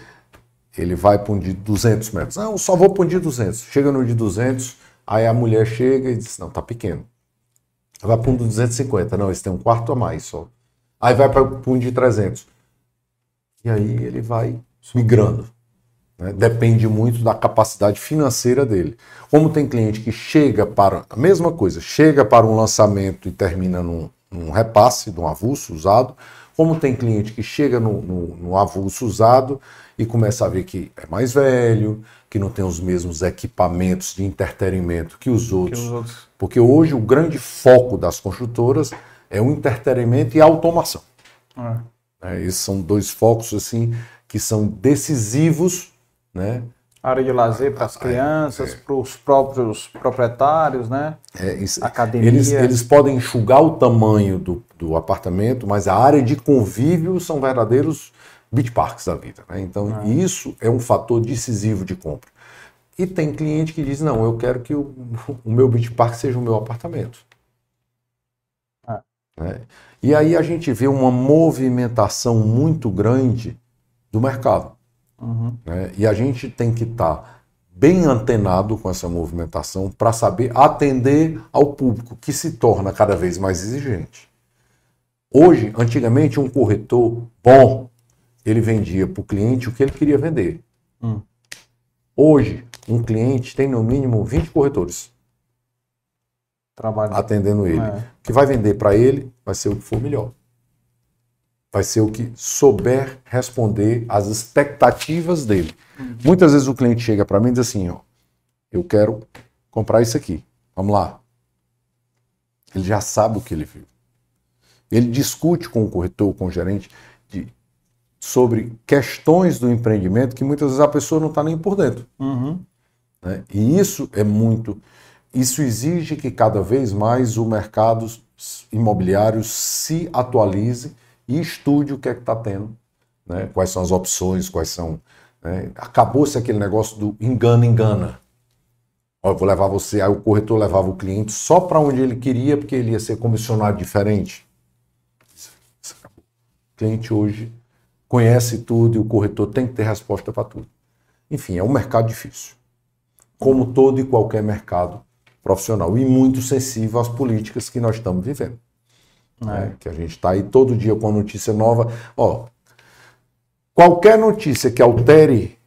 ele vai para um de 200 metros. Não, só vou para um de 200. Chega no de 200, aí a mulher chega e diz, não, tá pequeno. Vai para um de 250. Não, esse tem um quarto a mais só. Aí vai para um de 300. E aí ele vai migrando. Né? Depende muito da capacidade financeira dele. Como tem cliente que chega para a mesma coisa, chega para um lançamento e termina num, num repasse de um avulso usado, como tem cliente que chega no, no, no, avulso usado e começa a ver que é mais velho, que não tem os mesmos equipamentos de entretenimento que os outros. Que os outros. Porque hoje o grande foco das construtoras é o entretenimento e a automação. É. É, esses são dois focos assim que são decisivos né? Área de lazer para as crianças, é, para os próprios proprietários, né? É, isso, Academia. Eles, eles podem enxugar o tamanho do, do apartamento, mas a área de convívio são verdadeiros beach parks da vida. Né? Então, ah. isso é um fator decisivo de compra. E tem cliente que diz: não, eu quero que o, o meu beach park seja o meu apartamento. Ah. Né? E aí a gente vê uma movimentação muito grande do mercado. Uhum. Né? E a gente tem que estar tá bem antenado com essa movimentação para saber atender ao público que se torna cada vez mais exigente. Hoje, antigamente, um corretor bom, ele vendia para o cliente o que ele queria vender. Hum. Hoje, um cliente tem no mínimo 20 corretores Trabalho. atendendo ele. É. O que vai vender para ele vai ser o que for melhor vai ser o que souber responder às expectativas dele. Uhum. Muitas vezes o cliente chega para mim e diz assim, ó, eu quero comprar isso aqui. Vamos lá. Ele já sabe o que ele viu. Ele discute com o corretor, com o gerente, de, sobre questões do empreendimento que muitas vezes a pessoa não está nem por dentro. Uhum. Né? E isso é muito. Isso exige que cada vez mais o mercado imobiliário se atualize e estude o que é que está tendo, né? quais são as opções, quais são né? Acabou-se aquele negócio do engana, engana. Ó, vou levar você, aí o corretor levava o cliente só para onde ele queria, porque ele ia ser comissionado diferente. O cliente hoje conhece tudo e o corretor tem que ter resposta para tudo. Enfim, é um mercado difícil. Como todo e qualquer mercado profissional. E muito sensível às políticas que nós estamos vivendo. Né? Que a gente está aí todo dia com uma notícia nova. Ó, qualquer notícia que altere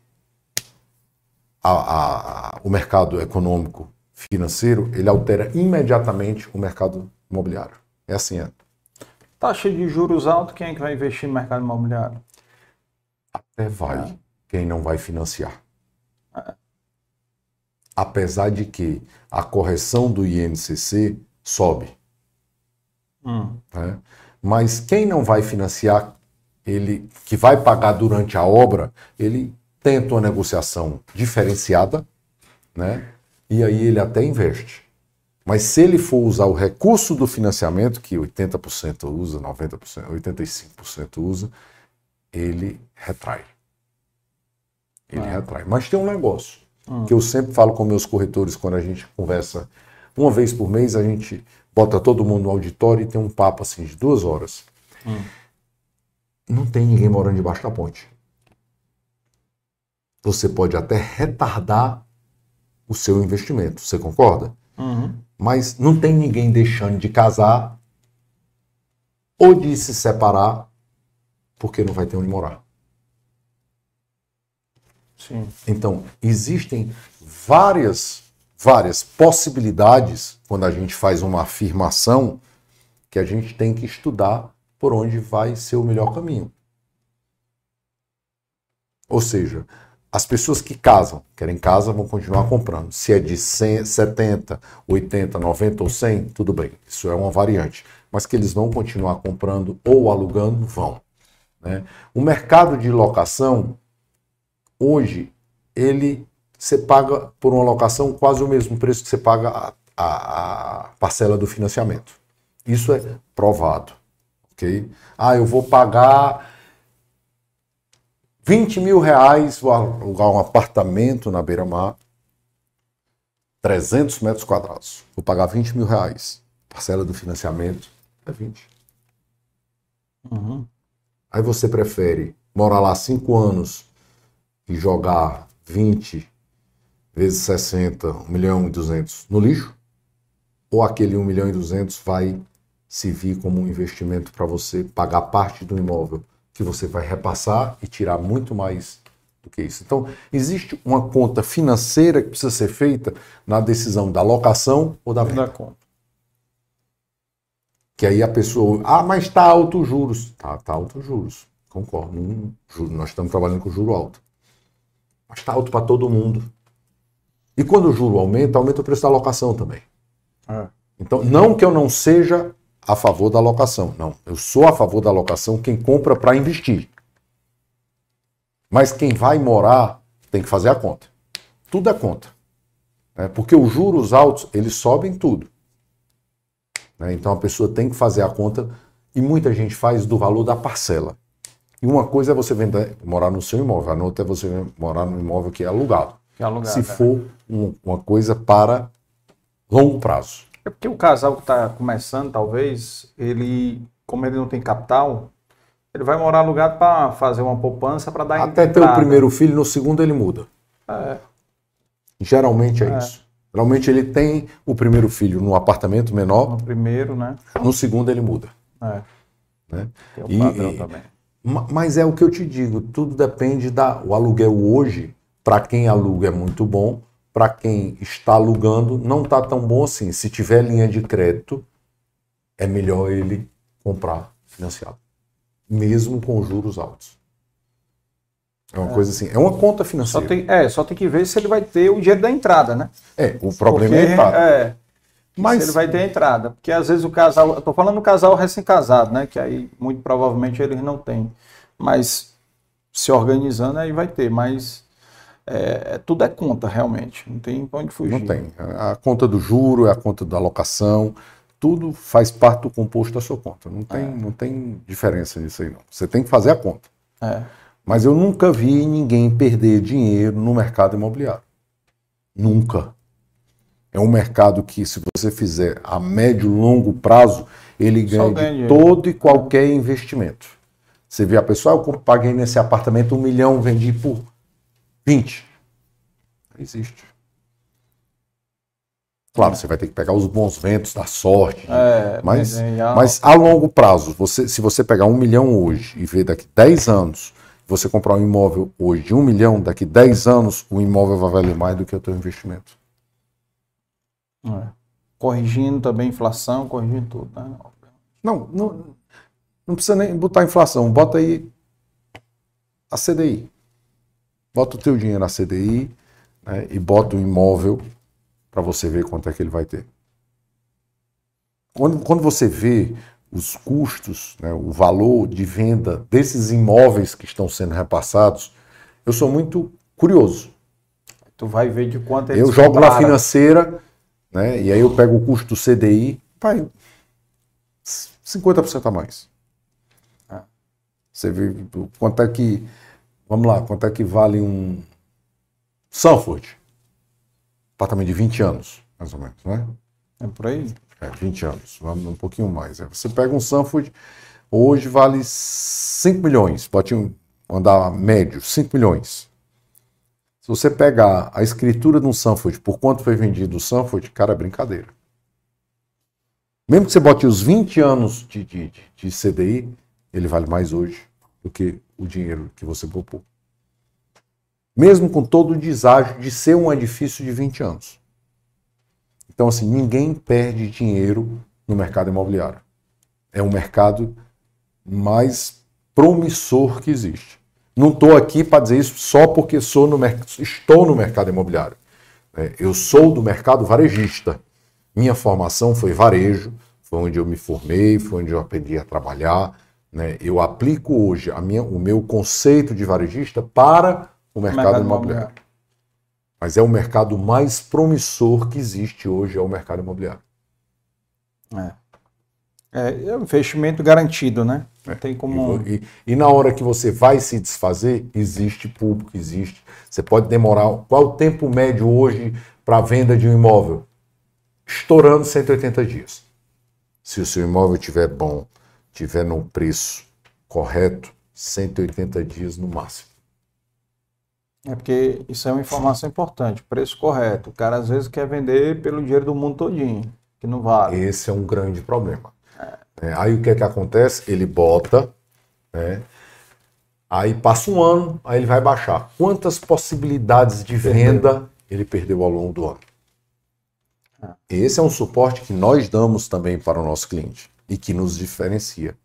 a, a, o mercado econômico financeiro, ele altera imediatamente o mercado imobiliário. É assim, é. Taxa de juros alta, quem é que vai investir no mercado imobiliário? Até vai. É. Quem não vai financiar. É. Apesar de que a correção do INCC sobe. Hum. Né? Mas quem não vai financiar, ele que vai pagar durante a obra, ele tenta uma negociação diferenciada, né? E aí ele até investe. Mas se ele for usar o recurso do financiamento, que 80% usa, 90%, 85% usa, ele retrai. Ele ah. retrai. Mas tem um negócio hum. que eu sempre falo com meus corretores quando a gente conversa. Uma vez por mês a gente bota todo mundo no auditório e tem um papo assim de duas horas. Hum. Não tem ninguém morando debaixo da ponte. Você pode até retardar o seu investimento, você concorda? Uhum. Mas não tem ninguém deixando de casar ou de se separar porque não vai ter onde morar. Sim. Então, existem várias, várias possibilidades quando a gente faz uma afirmação que a gente tem que estudar por onde vai ser o melhor caminho. Ou seja, as pessoas que casam, querem casa, vão continuar comprando. Se é de 100, 70, 80, 90 ou 100, tudo bem. Isso é uma variante. Mas que eles vão continuar comprando ou alugando, vão. Né? O mercado de locação, hoje, ele você paga por uma locação quase o mesmo preço que você paga a, a, a parcela do financiamento. Isso é provado. ok? Ah, eu vou pagar 20 mil reais, vou alugar um apartamento na beira-mar, 300 metros quadrados. Vou pagar 20 mil reais. Parcela do financiamento é 20. Uhum. Aí você prefere morar lá 5 anos e jogar 20 vezes 60, 1 milhão e 200 no lixo? Ou aquele 1 milhão e 200 vai se vir como um investimento para você pagar parte do imóvel que você vai repassar e tirar muito mais do que isso. Então, existe uma conta financeira que precisa ser feita na decisão da locação ou da venda. Da conta. Que aí a pessoa, ah, mas está alto os juros. Tá, tá alto os juros. Concordo. Juro, nós estamos trabalhando com juro alto. Mas está alto para todo mundo. E quando o juro aumenta, aumenta o preço da locação também. É. Então, não que eu não seja a favor da alocação. Não, eu sou a favor da alocação quem compra para investir. Mas quem vai morar tem que fazer a conta. Tudo é conta. Né? Porque os juros altos, eles sobem tudo. Né? Então a pessoa tem que fazer a conta e muita gente faz do valor da parcela. E uma coisa é você vender, morar no seu imóvel, a outra é você morar no imóvel que é alugado. É se for um, uma coisa para longo prazo. É porque o casal que está começando, talvez, ele, como ele não tem capital, ele vai morar alugado para fazer uma poupança para dar Até ter o primeiro filho, no segundo ele muda. É. Geralmente é, é, isso. Geralmente ele tem o primeiro filho no apartamento menor. No primeiro, né? No segundo ele muda. É. Né? Tem o e, padrão também. Mas é o que eu te digo, tudo depende da. O aluguel hoje, para quem aluga é muito bom, para quem está alugando, não está tão bom assim. Se tiver linha de crédito, é melhor ele comprar financiado, mesmo com juros altos. É uma é. coisa assim, é uma conta financeira. Só tem, é, só tem que ver se ele vai ter o dinheiro da entrada, né? É, o problema Porque, é a entrada. É, Mas se ele vai ter a entrada. Porque às vezes o casal, eu tô falando do casal recém-casado, né? Que aí muito provavelmente eles não têm. Mas se organizando aí vai ter. Mas é, tudo é conta, realmente. Não tem para onde fugir. Não tem. A conta do juro, é a conta da alocação, tudo faz parte do composto da sua conta. Não tem, é. não tem diferença nisso aí, não. Você tem que fazer a conta. É. Mas eu nunca vi ninguém perder dinheiro no mercado imobiliário. Nunca. É um mercado que, se você fizer a médio e longo prazo, ele ganha, ganha de todo e qualquer investimento. Você vê a pessoa, ah, eu paguei nesse apartamento um milhão, vendi por 20. Existe. Claro, você vai ter que pegar os bons ventos da sorte, é, mas, mas a longo prazo, você, se você pegar um milhão hoje e ver daqui 10 anos, você comprar um imóvel hoje de um milhão, daqui 10 anos o imóvel vai valer mais do que o teu investimento. É. Corrigindo também a inflação, corrigindo tudo. Né? Não, não, não precisa nem botar inflação, bota aí a CDI. Bota o teu dinheiro na CDI né, e bota o imóvel para você ver quanto é que ele vai ter. Quando, quando você vê os custos, né, o valor de venda desses imóveis que estão sendo repassados, eu sou muito curioso. Tu vai ver de quanto é Eu jogo compraram. na financeira, né, e aí eu pego o custo do CDI, vai 50% a mais. Ah. Você vê quanto é que, vamos lá, quanto é que vale um Sanford? apartamento de 20 anos, mais ou menos, né? É por aí? É, 20 anos, um pouquinho mais. É, você pega um Sanford, hoje vale 5 milhões, pode andar médio, 5 milhões. Se você pegar a escritura de um Sanford, por quanto foi vendido o Sanford, cara, é brincadeira. Mesmo que você bote os 20 anos de, de, de CDI, ele vale mais hoje do que o dinheiro que você poupou mesmo com todo o deságio de ser um edifício de 20 anos. Então, assim, ninguém perde dinheiro no mercado imobiliário. É o mercado mais promissor que existe. Não estou aqui para dizer isso só porque sou no estou no mercado imobiliário. É, eu sou do mercado varejista. Minha formação foi varejo, foi onde eu me formei, foi onde eu aprendi a trabalhar. Né? Eu aplico hoje a minha, o meu conceito de varejista para o mercado, mercado imobiliário. imobiliário. Mas é o mercado mais promissor que existe hoje, é o mercado imobiliário. É. É, é um investimento garantido, né? Não é. tem como. E, e, e, na hora que você vai se desfazer, existe público, existe. Você pode demorar. Qual o tempo médio hoje para a venda de um imóvel? Estourando 180 dias. Se o seu imóvel estiver bom, estiver no preço correto, 180 dias no máximo. É porque isso é uma informação importante, preço correto. O cara às vezes quer vender pelo dinheiro do mundo todinho, que não vale. Esse é um grande problema. É. É, aí o que é que acontece? Ele bota, né? aí passa um ano, aí ele vai baixar. Quantas possibilidades de venda perdeu. ele perdeu ao longo do ano? É. Esse é um suporte que nós damos também para o nosso cliente e que nos diferencia.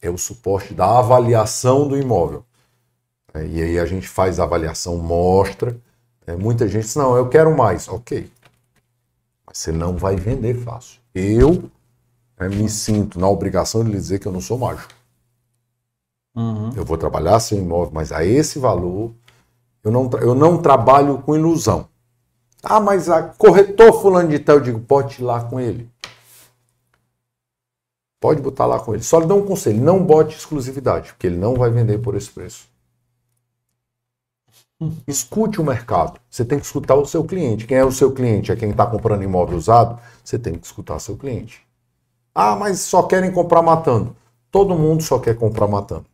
É o suporte da avaliação do imóvel. É, e aí a gente faz a avaliação, mostra. É, muita gente diz, não, eu quero mais. Ok. Mas você não vai vender fácil. Eu é, me sinto na obrigação de lhe dizer que eu não sou mágico. Uhum. Eu vou trabalhar sem imóvel, mas a esse valor eu não, eu não trabalho com ilusão. Ah, mas a corretor fulano de tal, eu digo, pode ir lá com ele. Pode botar lá com ele. Só lhe dou um conselho, não bote exclusividade, porque ele não vai vender por esse preço. Escute o mercado. Você tem que escutar o seu cliente. Quem é o seu cliente? É quem está comprando imóvel usado? Você tem que escutar seu cliente. Ah, mas só querem comprar matando. Todo mundo só quer comprar matando.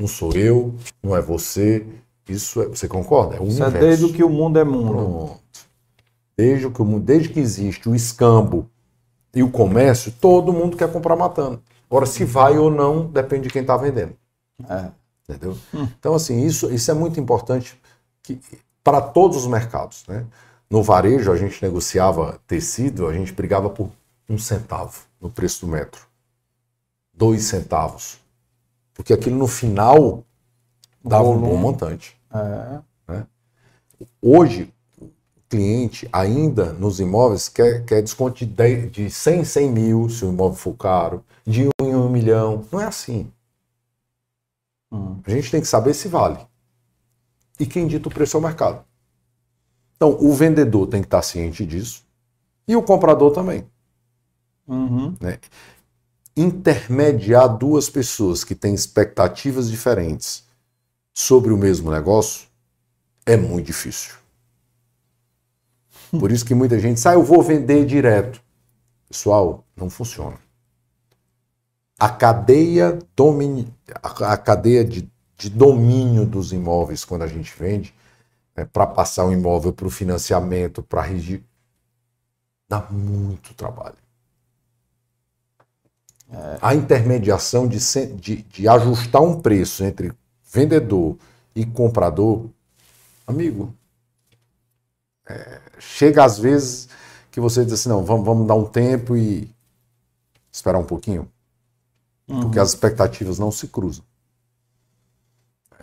Não sou eu, não é você. Isso é, você concorda? É o Isso é desde que o mundo é mundo. Pronto. Desde que, o mundo, desde que existe o escambo e o comércio, todo mundo quer comprar matando. Agora, se vai ou não, depende de quem está vendendo. É. Entendeu? Hum. Então, assim, isso, isso é muito importante para todos os mercados. Né? No varejo, a gente negociava tecido, a gente brigava por um centavo no preço do metro. Dois centavos. Porque aquilo no final dava um bom montante. É. Né? Hoje, cliente ainda nos imóveis quer, quer desconto de, 10, de 100, 100 mil se o imóvel for caro, de 1 em 1 milhão. Não é assim. Hum. A gente tem que saber se vale. E quem dita o preço é o mercado. Então, o vendedor tem que estar ciente disso e o comprador também. Uhum. Né? Intermediar duas pessoas que têm expectativas diferentes, sobre o mesmo negócio é muito difícil. Por isso que muita gente diz, ah, eu vou vender direto. Pessoal, não funciona. A cadeia, domini... a cadeia de, de domínio dos imóveis, quando a gente vende, né, para passar o imóvel para o financiamento, para regir, dá muito trabalho. É. A intermediação de, de, de ajustar um preço entre vendedor e comprador, amigo, é, chega às vezes que você diz assim, não, vamos, vamos dar um tempo e esperar um pouquinho. Uhum. Porque as expectativas não se cruzam.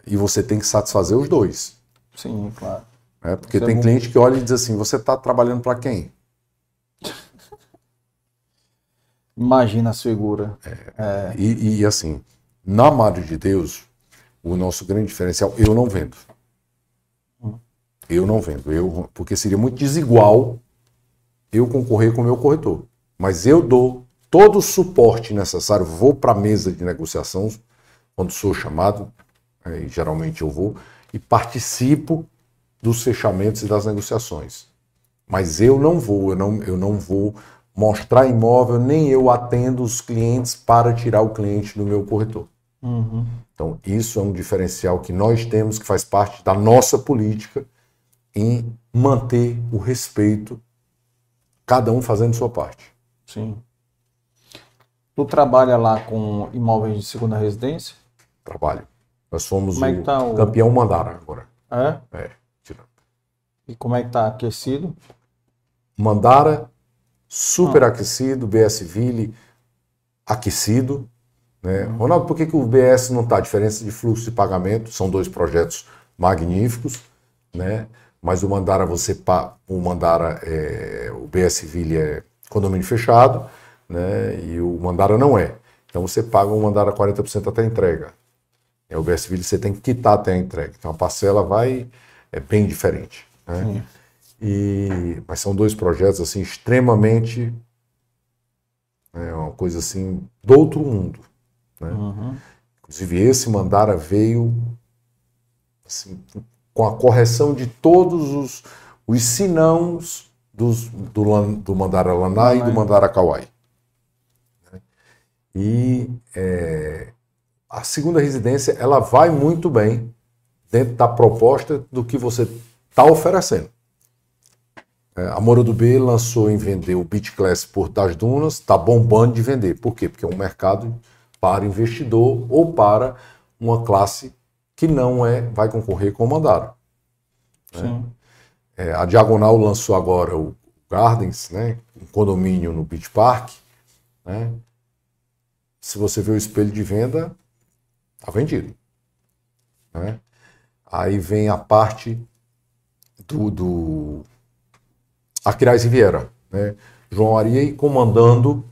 E você tem que satisfazer os dois. Sim, claro. É, porque Isso é tem é cliente que olha e diz assim, você está trabalhando para quem? Imagina a segura. É, é. E, e, assim, na Madre de Deus, o nosso grande diferencial, eu não vendo. Eu não vendo, eu, porque seria muito desigual eu concorrer com o meu corretor. Mas eu dou todo o suporte necessário, vou para a mesa de negociação, quando sou chamado, é, geralmente eu vou, e participo dos fechamentos e das negociações. Mas eu não vou, eu não, eu não vou mostrar imóvel, nem eu atendo os clientes para tirar o cliente do meu corretor. Uhum. Então, isso é um diferencial que nós temos, que faz parte da nossa política em manter o respeito, cada um fazendo sua parte. Sim. Tu trabalha lá com imóveis de segunda residência? Trabalho. Nós somos é o, tá o, campeão Mandara agora. É? É. E como é que tá aquecido? Mandara, super aquecido, BS Ville aquecido. Né? Uhum. Ronaldo, por que, que o BS não está? Diferença de fluxo de pagamento, são dois projetos magníficos, né? Mas o Mandara você o Mandara é, o BS Ville é condomínio fechado, né? E o Mandara não é. Então você paga o Mandara 40% até a entrega. É, o BS Ville você tem que quitar até a entrega. Então a parcela vai é bem diferente. Né? E, mas são dois projetos assim extremamente é uma coisa assim do outro mundo. Né? Uhum. Inclusive esse Mandara veio assim, com a correção de todos os, os sinãos dos, do, do Mandara Lanai e do Mandara Kawai. Né? E é, a segunda residência ela vai muito bem dentro da proposta do que você está oferecendo. É, a Mora do B lançou em vender o Beach Class por das Dunas, está bombando de vender. Por quê? Porque é um mercado para investidor ou para uma classe que não é vai concorrer com o Mandara. Né? É, a Diagonal lançou agora o Gardens, né? um condomínio no Beach Park. Né? Se você vê o espelho de venda, está vendido. Né? Aí vem a parte do, do Aquiraz Riviera. Né? João Ariei comandando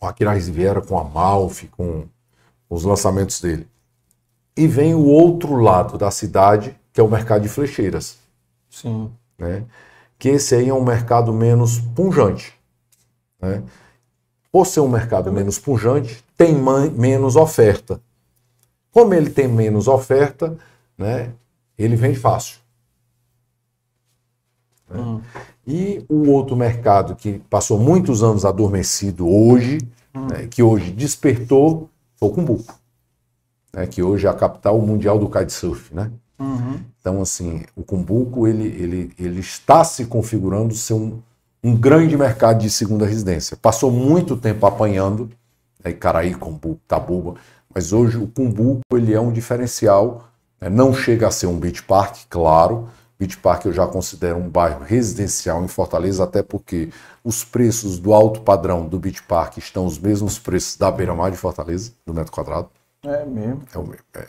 o Aquiraz Riviera com a Malfi, com os lançamentos dele. E vem o outro lado da cidade, que é o mercado de flecheiras. Sim. Né? Que esse aí é um mercado menos punjante. Né? Por ser um mercado menos punjante, tem menos oferta. Como ele tem menos oferta, né, ele vem fácil. Né? Uhum. E o outro mercado que passou muitos anos adormecido hoje, uhum. né, que hoje despertou, foi o Cumbuco né, que hoje é a capital mundial do kitesurf, né? Uhum. Então, assim, o Cumbuco, ele, ele, ele está se configurando ser um, um grande mercado de segunda residência. Passou muito tempo apanhando, né, Caraí, Cumbuco, Tabuba, mas hoje o Cumbuco, ele é um diferencial, né, não chega a ser um beach park, claro, Beach Park eu já considero um bairro residencial em Fortaleza, até porque os preços do alto padrão do Beach Park estão os mesmos preços da beira-mar de Fortaleza, do metro quadrado. É mesmo. É o mesmo. É.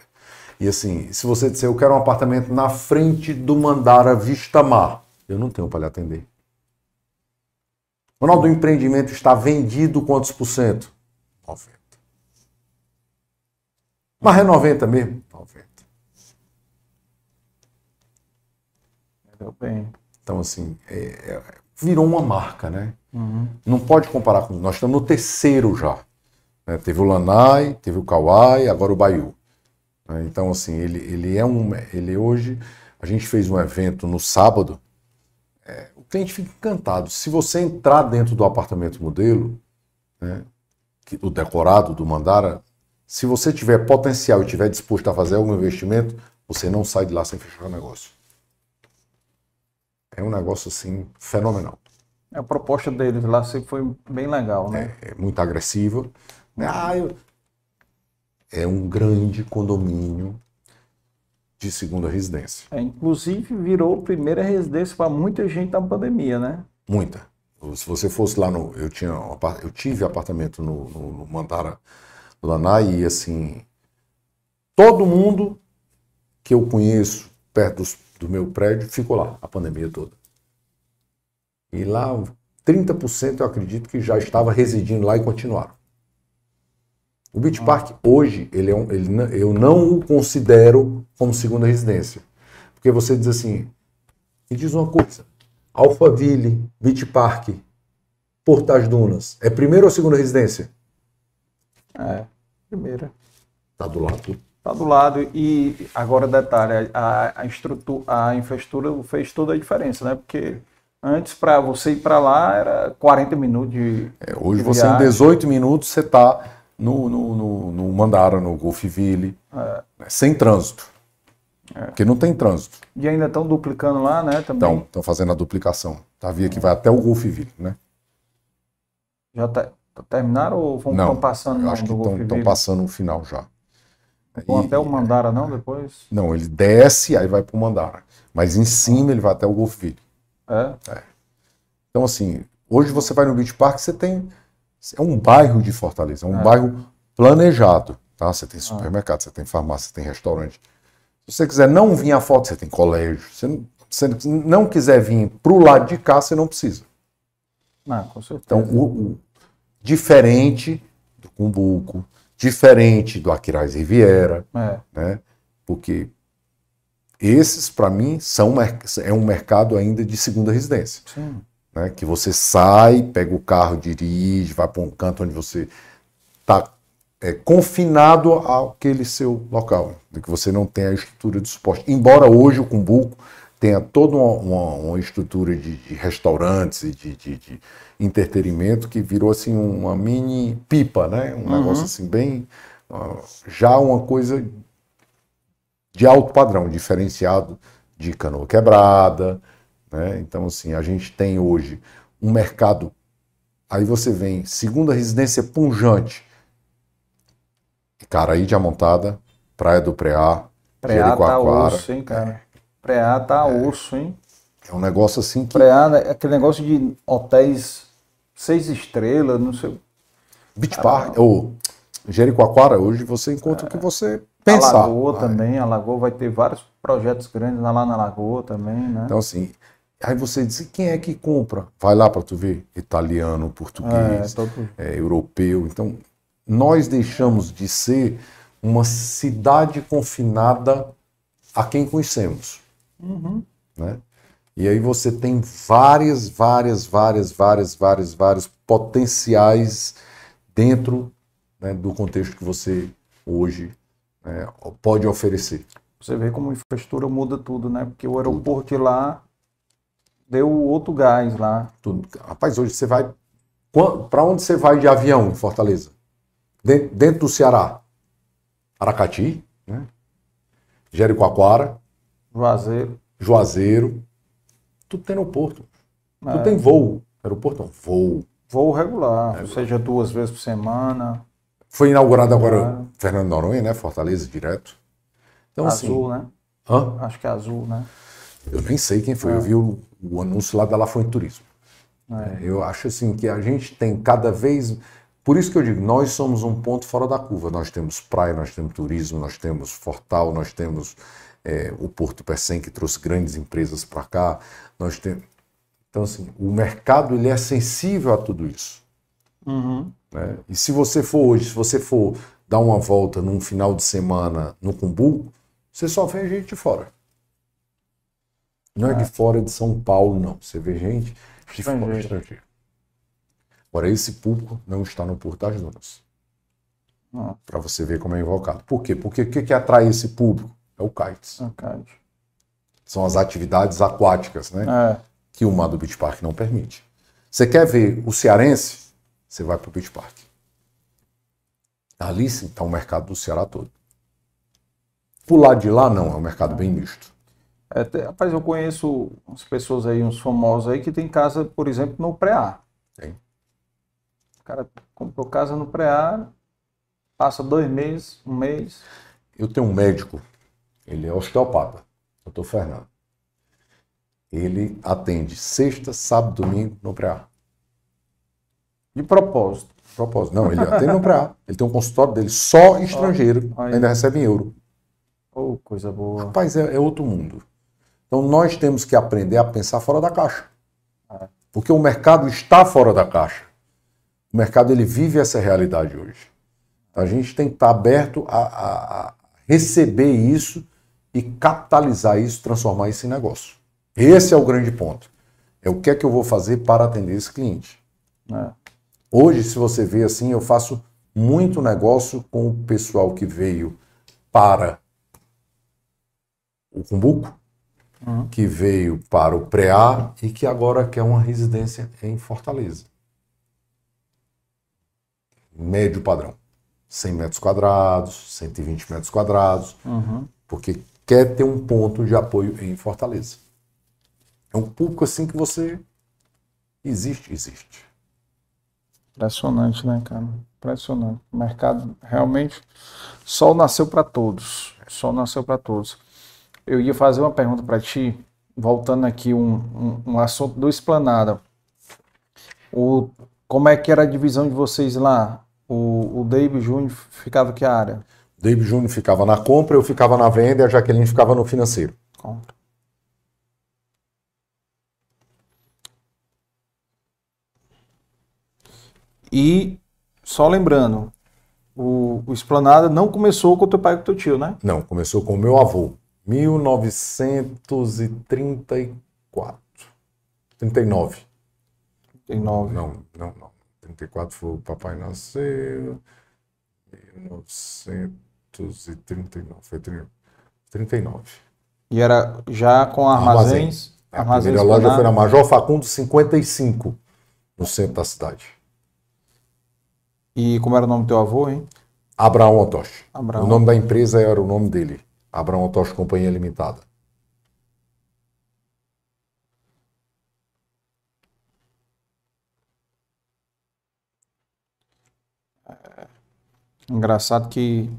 E assim, se você disser, eu quero um apartamento na frente do Mandara Vista Mar, eu não tenho para lhe atender. Ronaldo, o empreendimento está vendido quantos por cento? 90. Mas é 90 mesmo? 90. Deu bem. Então, assim, é, é, virou uma marca, né? Uhum. Não pode comparar com. Nós estamos no terceiro já. Né? Teve o Lanai, teve o Kauai, agora o Baiu. né? Então, assim, ele, ele é um. Ele hoje. A gente fez um evento no sábado. é, o cliente fica encantado. Se você entrar dentro do apartamento modelo, né, que- o decorado do Mandara, se você tiver potencial e tiver disposto a fazer algum investimento, você não sai de lá sem fechar o negócio. É um negócio assim fenomenal. A proposta deles lá sempre foi bem legal, né? É muito agressiva. Né? Ah, eu- É um grande condomínio de segunda residência. É, inclusive virou primeira residência para muita gente na pandemia, né? Muita. Se você fosse lá no. Eu, tinha, eu tive apartamento no, no, no Mandara Lanai e assim. Todo mundo que eu conheço perto dos- do meu prédio ficou lá a pandemia toda. E lá, 30% eu acredito que já estava residindo lá e continuaram. O Beach Park hoje, ele é um, ele, eu não o considero como segunda residência. Porque você diz assim, me diz uma coisa, Alphaville, Beach Park, Porto das Dunas, é primeira ou segunda residência? É, primeira. Tá do lado. Tá do lado. E agora, detalhe, a, a, estrutura, a infraestrutura fez toda a diferença, né? Porque antes, para você ir para lá, era 40 minutos de. É, hoje de você em viagem. 18 minutos você está no, no, no, no Mandara, no Golfville, É. né, sem trânsito. Porque não tem trânsito. E ainda estão duplicando lá, né? Também. Estão fazendo a duplicação. Tá via que vai até o Golfville, né? Já tá, terminaram ou vão Não, passando não, acho que estão passando o final já. Vão até o Mandara, não? Depois? Não, ele desce, aí vai para o Mandara. Mas em cima ele vai até o Golfville. É. Então, assim, hoje você vai no Beach Park, você tem. É um bairro de Fortaleza, é um É. bairro planejado. Tá? Você tem supermercado, você tem farmácia, você tem restaurante. Se você quiser não vir a foto, você tem colégio. Se você não quiser vir para o lado de cá, você não precisa. Ah, com certeza. Então, o, o- diferente do Cumbuco, diferente do Aquiraz Riviera, É. né? Porque esses, para mim, são é um mercado ainda de segunda residência. Sim. Né? Que você sai, pega o carro, dirige, vai para um canto onde você está confinado àquele seu local, de que você não tem a estrutura de suporte. Embora hoje o Cumbuco tenha toda uma, uma- uma estrutura de, de restaurantes e de, de- de entretenimento que virou assim uma mini pipa, né? Um Uhum. negócio assim bem já uma coisa de alto padrão, diferenciado de canoa quebrada, né? Então assim a gente tem hoje um mercado. Aí você vem segunda residência punjante, Caraí de Amontada, Praia do Preá, Preá tá osso, hein, cara? Preá tá osso, hein? É um negócio assim que Preá, né, aquele negócio de hotéis seis estrelas, não sei. Beach Park, ou Jericoacoara, hoje você encontra o que você pensar. Alagoa também, Alagoa vai ter vários projetos grandes lá na Lagoa também, né? Então, assim, aí você diz, quem é que compra? Vai lá para tu ver, italiano, português, É, é, europeu. Então, nós deixamos de ser uma cidade confinada a quem conhecemos, Uhum. né? E aí você tem várias, várias, várias, várias, várias, vários potenciais dentro né, do contexto que você hoje né, pode oferecer. Você vê como a infraestrutura muda tudo, né? Porque o aeroporto de lá deu outro gás lá. Tudo. Rapaz, hoje você vai. Para onde você vai de avião em Fortaleza? Dentro, dentro do Ceará? Aracati, né? Jericoacoara, Juazeiro. Juazeiro. Tudo tem aeroporto. É. Tudo tem voo. Aeroporto não, voo. Voo regular, ou seja, duas vezes por semana. Foi inaugurado agora Claro. Fernando Noronha, né? Fortaleza direto. Então, azul, assim. né? Hã? Acho que é azul, né? Eu nem sei quem foi. É. Eu vi o, o anúncio lá da La Fonte Turismo. É. Eu acho assim que a gente tem cada vez. Por isso que eu digo, nós somos um ponto fora da curva. Nós temos praia, nós temos turismo, nós temos Fortal, nós temos é, o Porto Pecém, que trouxe grandes empresas para cá. Nós temos. Então, assim, o mercado ele é sensível a tudo isso. Uhum. né? E se você for hoje, se você for dar uma volta num final de semana no Cumbu, você só vê gente de fora. Não é de fora de São Paulo, não. Você vê gente de fora Estrangeiro. estrangeiro. Agora, esse público não está no Porto das Dunas. Ah. Para você ver como é invocado. Por quê? Porque o que, que atrai esse público? É o kites. Ok. São as atividades aquáticas, né? É. Que o mar do Beach Park não permite. Você quer ver o cearense? Você vai para o Beach Park. Ali está o mercado do Ceará todo. Lado de lá, não, é um mercado bem misto. É, te- rapaz, eu conheço umas pessoas aí, uns famosos aí, que tem casa, por exemplo, no pré-A. Tem. O cara comprou casa no pré-A, passa dois meses, um mês. Eu tenho um médico, ele é osteopata, doutor Fernando. Ele atende sexta, sábado, domingo no pré-A. De propósito. De propósito. Não, ele atende no pré-A. Ele tem um consultório dele só estrangeiro, ainda recebe em euro. Oh, coisa boa. Rapaz, é, é outro mundo. Então nós temos que aprender a pensar fora da caixa. Porque o mercado está fora da caixa. O mercado ele vive essa realidade hoje. A gente tem que estar aberto a, a- a receber isso e capitalizar isso, transformar isso em negócio. Esse é o grande ponto. É o que é que eu vou fazer para atender esse cliente. É. Hoje, se você vê assim, eu faço muito negócio com o pessoal que veio para o Cumbuco, Uhum. que veio para o Preá e que agora quer uma residência em Fortaleza. Médio padrão. 100 metros quadrados, 120 metros quadrados, Uhum. porque quer ter um ponto de apoio em Fortaleza. É um público assim que você existe, existe. Impressionante, né, cara? Impressionante. O mercado realmente sol nasceu para todos. Sol nasceu para todos. Eu ia fazer uma pergunta para ti, voltando aqui um, um, um assunto do Esplanada. O, como é que era a divisão de vocês lá? O, o David Júnior ficava que área? David Júnior ficava na compra, eu ficava na venda e a Jaqueline ficava no financeiro. Compra. E só lembrando, o, o Esplanada não começou com o teu pai e com o teu tio, né? Não, começou com o meu avô, 1934. 39. 39. Não, não, não. 34 foi o papai nasceu. 1939. Foi 30 39. E era já com armazéns. A armazéns primeira loja foi na. Major Facundo 55, no centro da cidade. E como era o nome do teu avô, hein? Abraão Otoshi. Abraão. O nome da empresa era o nome dele. Abraão Otoshi Companhia Limitada. Engraçado que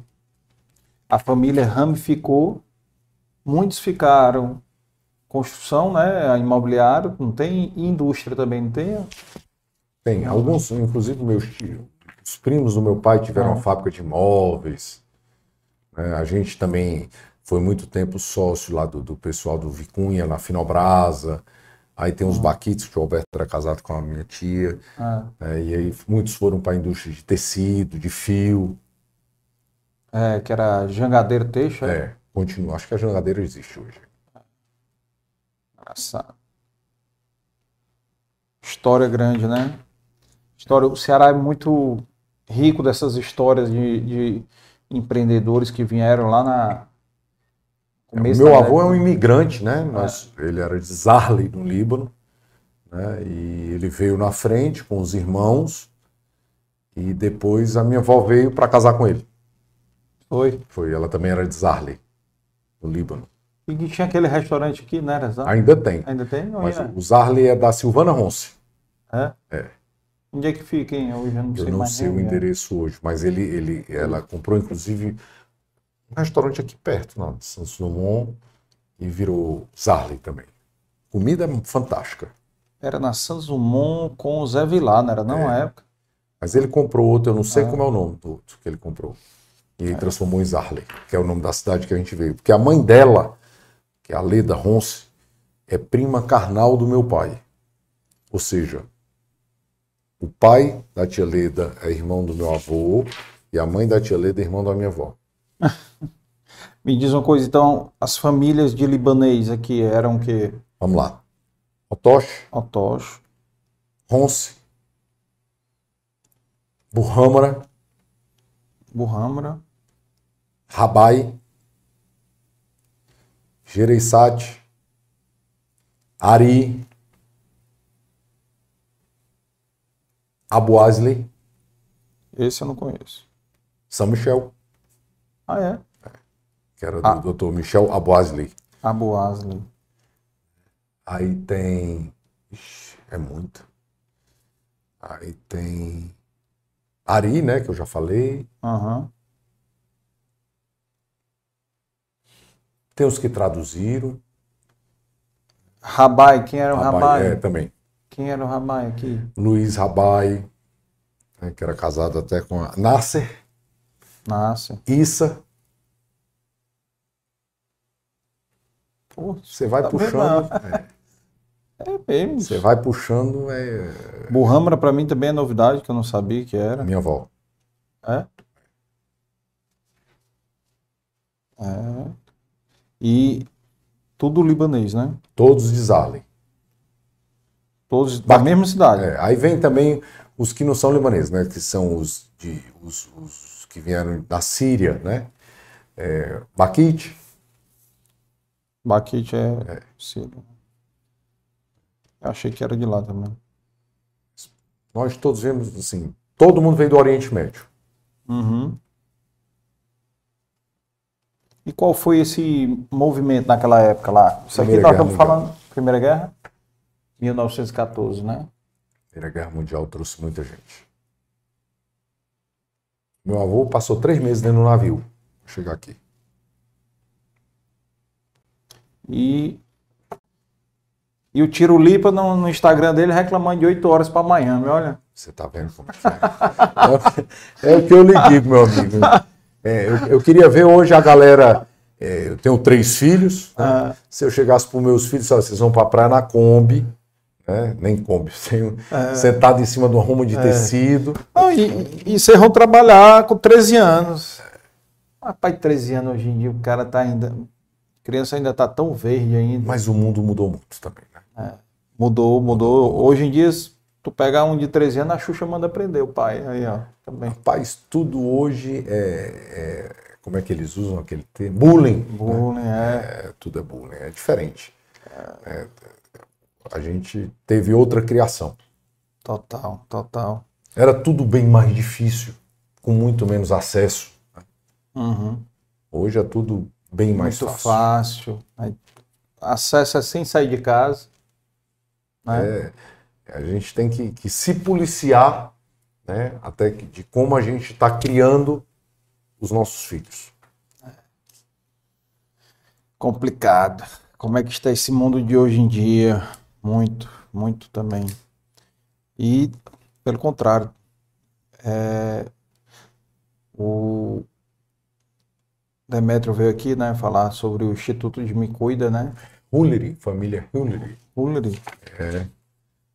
a família ramificou, muitos ficaram construção, né? Imobiliário, não tem e indústria também, não tem? Tem, alguns, inclusive meus tios, os primos do meu pai tiveram Ah. uma fábrica de imóveis. Né? A gente também foi muito tempo sócio lá do, do pessoal do Vicunha, na Finobrasa. Aí tem os Baquitos, que o Alberto era casado com a minha tia. Ah. né? E aí muitos foram para a indústria de tecido, de fio. É, que era jangadeiro teixo, é? É, continua. Acho que a jangadeira existe hoje. Engraçado. História grande, né? História, o Ceará é muito rico dessas histórias de, de empreendedores que vieram lá na começo meu avô é um imigrante, né? Nós- ele era de Zarley, no Líbano. Né? E ele veio na frente com os irmãos. E depois a minha avó veio para casar com ele. Foi. Foi, ela também era de Zarley, no Líbano. E que tinha aquele restaurante aqui, né? Era? Ainda tem. Ainda tem? Mas o Zarley é da Silvana Ronce. É? É. Onde é que fica, hein? Hoje eu não sei Eu não mais sei o é. endereço hoje, mas ele, ele, ela comprou inclusive um restaurante aqui perto, não, de Santos Dumont, e virou Zarley também. Comida fantástica. Era na Santos Dumont com o Zé Vilar, não era não, É. época? Mas ele comprou outro, eu não sei Ah. como é o nome do outro que ele comprou. E aí transformou em Zarley, que é o nome da cidade que a gente veio. Porque a mãe dela, que é a Leda Ronce, é prima carnal do meu pai. Ou seja, o pai da tia Leda é irmão do meu avô e a mãe da tia Leda é irmão da minha avó. Me diz uma coisa, então, as famílias de libanês aqui eram o quê? Vamos lá. Otosh, Otosh, Ronce, Burrâmara, Burrâmara. Rabai, Gereissat, Ari, Abu Asley, Esse eu não conheço. São Michel, Ah, é? que era do Ah. Dr. Michel Abu Asley. Abu Asley. Aí tem. Ixi, é muito. Aí tem. Ari, né? Que eu já falei. Aham. Tem os que traduziram. Rabai, quem era o Rabai? É, também. Quem era o Rabai aqui? Luiz Rabai, né, que era casado até com a Nasser, Nasce. Issa. Pô, Você vai tá puxando. é, É mesmo. Você vai puxando, é. Burrâmara pra mim também é novidade, que eu não sabia que era. Minha avó. É? É. E tudo libanês, né? Todos de Zarley. Todos da mesma cidade. É, aí vem também os que não são libaneses, né? Que são os, de, os, os que vieram da Síria, né? É, Baquite, Baquite é, Sírio. Eu achei que era de lá também. nós todos vemos assim, todo mundo veio do Oriente Médio. Uhum. E qual foi esse movimento naquela época lá? Isso aqui Primeira nós estamos falando. Primeira Guerra? 1914, né? Primeira Guerra Mundial trouxe muita gente. Meu avô passou três meses dentro do navio. Vou chegar aqui. E, e o Tiro Lipa no, no Instagram dele reclamando de 8 horas para Miami, olha. Você tá vendo como que é? É o que eu lhe digo, meu amigo. É, eu, eu queria ver hoje a galera. é, eu tenho três filhos. né? Ah. Se eu chegasse para meus filhos, olha, vocês vão para a praia na Kombi. Né? Nem Kombi, tenho, É. sentado em cima de uma ruma de É. tecido. Não, e, e vocês vão trabalhar com 13 anos. Rapaz, 13 anos hoje em dia, o cara tá ainda. A criança ainda tá tão verde ainda. Mas o mundo mudou muito também. Né? Mudou, mudou. Hoje em dia, tu pegar um de 13 anos, a Xuxa manda prender o pai. Aí, ó, também. Rapaz, tudo hoje é, é- Como é que eles usam aquele termo? Bullying. né? Bullying, é. É, Tudo é bullying. É diferente. É, a gente teve outra criação. Total, total. Era tudo bem mais difícil, com muito menos acesso. Uhum. Hoje é tudo bem mais Muito fácil. fácil. Aí, acesso é sem sair de casa. Né? É, a gente tem que, que se policiar, né, até que, de como a gente está criando os nossos filhos. Complicado. Como é que está esse mundo de hoje em dia? Muito, muito também. E, pelo contrário, é, o Demetrio veio aqui, né, falar sobre o Instituto de Me Cuida, né? Hulleri, família Hulleri. Hulleri. É.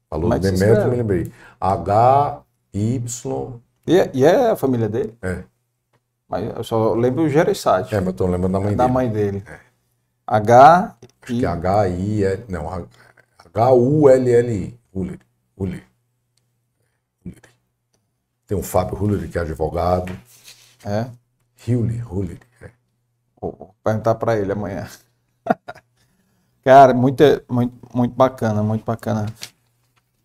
Falou é que se Demetrio, escreve? me lembrei. H-Y. E, é- e é a família dele? É. Mas eu só lembro o Gereissati. É, mas eu tô lembrando da mãe da dele. mãe dele. H Acho que é H-I-L. Não, H-U-L-L-I. Hulleri. Hulleri. Tem o Fábio Hulleri, que é advogado. É. Hulleri, Hulleri. É. Vou perguntar para ele amanhã. Cara, muito, muito, muito bacana, muito bacana.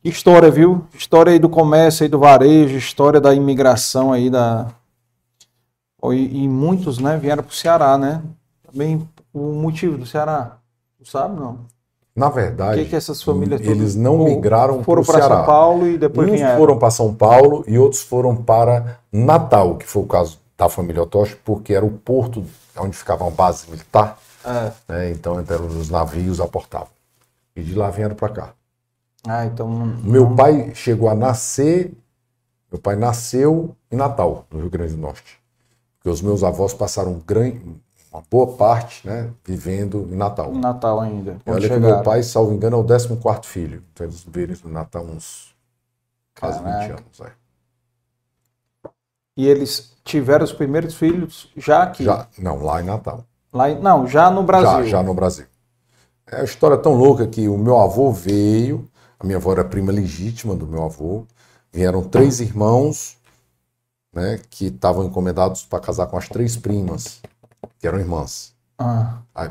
História, viu? História aí do comércio aí do varejo, história da imigração aí da. E, e muitos, né, vieram para o Ceará, né? Também o motivo do Ceará. Tu sabe, não? Na verdade, que, que essas famílias eles não migraram foram para São. Paulo e depois Uns vieram? foram para São Paulo e outros foram para Natal, que foi o caso da família Otoshi, porque era o porto onde ficava uma base militar. É. né? Então, então os navios aportavam. E de lá vieram para cá. Ah, então. Meu não- pai chegou a nascer. Meu pai nasceu em Natal, no Rio Grande do Norte. Porque os meus avós passaram grande, uma boa parte né, vivendo em Natal. em Natal ainda. Olha que chegaram. meu pai, salvo engano, é o 14 filho. Então eles viveram no Natal uns quase 20 Caraca. anos. é. E eles tiveram os primeiros filhos já aqui. Já, não, lá em Natal. Lá em- não, já no Brasil. Já, já no Brasil. É uma história tão louca que o meu avô veio, a minha avó era prima legítima do meu avô, vieram três irmãos, né, que estavam encomendados para casar com as três primas, que eram irmãs. Ah, A,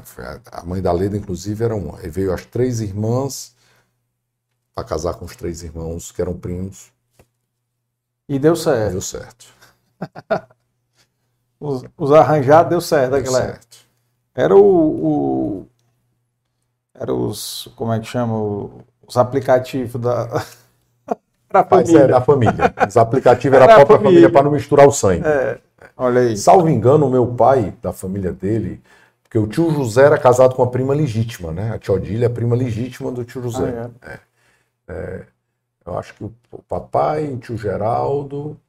a mãe da Leda, inclusive, era uma. Aí veio as três irmãs para casar com os três irmãos, que eram primos. e deu certo. Deu certo. Os, os arranjados deu certo Deu naquela época. certo. Era o, o- Era os. Como é que chama? Os aplicativos da. pra Mas família. era a família. Os aplicativos era Era a a própria família. família para não misturar o sangue. É, olha aí. Salvo engano, o meu pai, da família dele, porque o tio José era casado com a prima legítima, né? A tia Odília é a prima legítima do tio José. Ah, É, eu acho que o, papai, o tio Geraldo,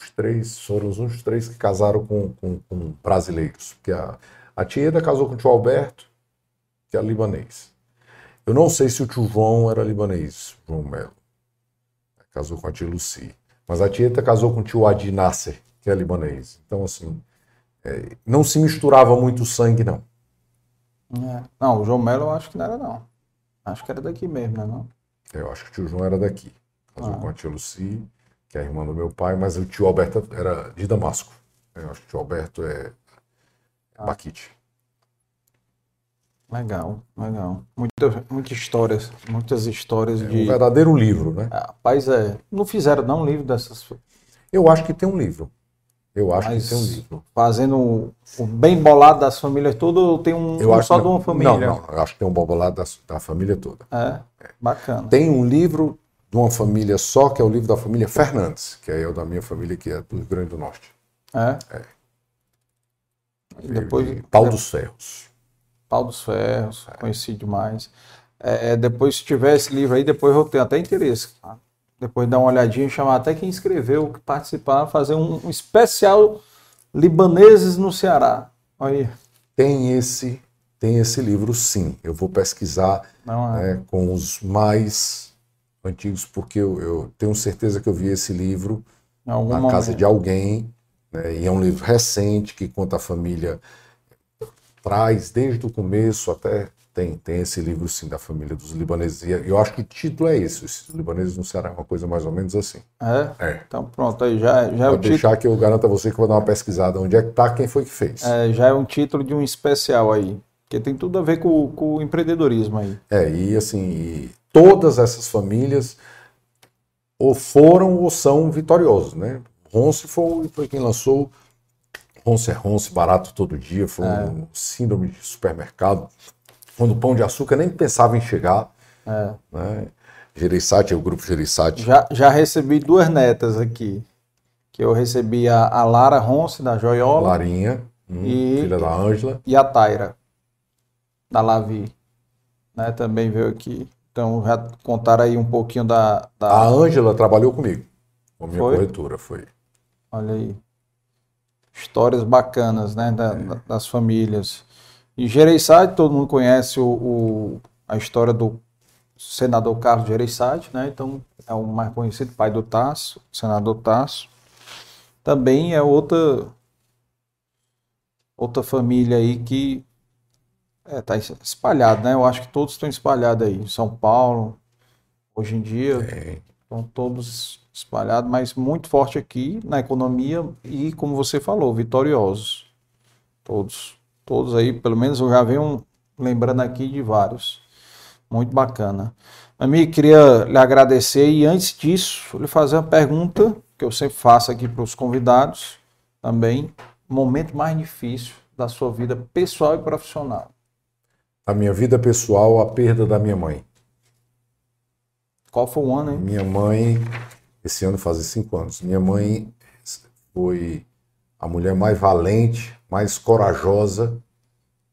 os três foram os únicos três que casaram com, com- com brasileiros. Porque a, a tia Eda casou com o tio Alberto, que é libanês. Eu não sei se o tio João era libanês, João Melo. Casou com a tia Lucy. Mas a tia Eda casou com o tio Adi Nasser, que é libanês. Então, assim, é, não se misturava muito o sangue, não. É. Não, o João Melo eu acho que não era, não. Acho que era daqui mesmo, né? Não? Eu acho que o tio João era daqui. Casou Ah. com a tia Lucy, que é a irmã do meu pai, mas o tio Alberto era de Damasco. Eu acho que o tio Alberto é Ah. Baquite. Legal, legal. Muita, muitas histórias, muitas histórias É um de. verdadeiro livro, né? Rapaz, é. Não fizeram não um livro dessas. Eu acho que tem um livro. Eu acho Mas que tem um livro. Fazendo o, o bem bolado das famílias tudo, tem um, Eu um acho só que de uma família. Não, não. Eu acho que tem um bobolado da, da família toda. É, bacana. Tem um livro de uma família só, que é o livro da família Fernandes, que é o da minha família, que é do Rio Grande do Norte. É. É. E depois. De Pau dos Ferros. Pau dos Ferros, conheci demais. É, é, depois, se tiver esse livro aí, depois eu tenho até interesse. tá? Depois dar uma olhadinha, chamar até quem escreveu, que participar, fazer um, um especial Libaneses no Ceará. Olha aí. Tem esse, tem esse livro, sim. Eu vou pesquisar é? né, com os mais antigos, porque eu, eu tenho certeza que eu vi esse livro na momento. casa de alguém, né, e é um livro recente que conta a família traz desde o começo até tem tem esse livro sim da família dos libaneses. E eu acho que o título é esse, os libaneses no Ceará é uma coisa mais ou menos assim. É? É. Então pronto, aí já, já é o título. deixar que eu garanto a você que eu vou dar uma pesquisada onde é que tá, quem foi que fez. É, já é um título de um especial aí. Porque tem tudo a ver com, com o empreendedorismo aí. É, e assim, e todas essas famílias ou foram ou são vitoriosos, né? Ronce foi, foi quem lançou Ronce é Ronce, barato todo dia, foi um síndrome de supermercado, quando o Pão de Açúcar nem pensava em chegar, É. né? Gereissati, é o grupo Gereissati. Já, já recebi duas netas aqui. Que eu recebi a, a Lara Ronce, da Joiola, Larinha, hum, E- filha da Ângela. e a Taira, da Lavi. Né, também veio aqui. Então já contaram aí um pouquinho da. da- A Ângela trabalhou comigo, com a minha Foi? corretora, foi. Olha aí. Histórias bacanas, né? da- da- das famílias. E Gereissati, todo mundo conhece o, o- a história do senador Carlos Gereissati, né? Então é o mais conhecido, pai do Tasso, senador Tasso. Também é outra outra família aí que está espalhada, né? Eu acho que todos estão espalhados aí. Em São Paulo, hoje em dia, Tem. estão todos espalhados, mas muito forte aqui na economia e, como você falou, vitoriosos. Todos. Todos aí, pelo menos eu já venho lembrando aqui de vários. Muito bacana. Amigo, queria lhe agradecer e antes disso, lhe fazer uma pergunta que eu sempre faço aqui para os convidados também. Momento mais difícil da sua vida pessoal e profissional. A minha vida pessoal, a perda da minha mãe. Qual foi o ano, hein? Minha mãe, esse ano faz cinco anos, minha mãe foi a mulher mais valente, mais corajosa,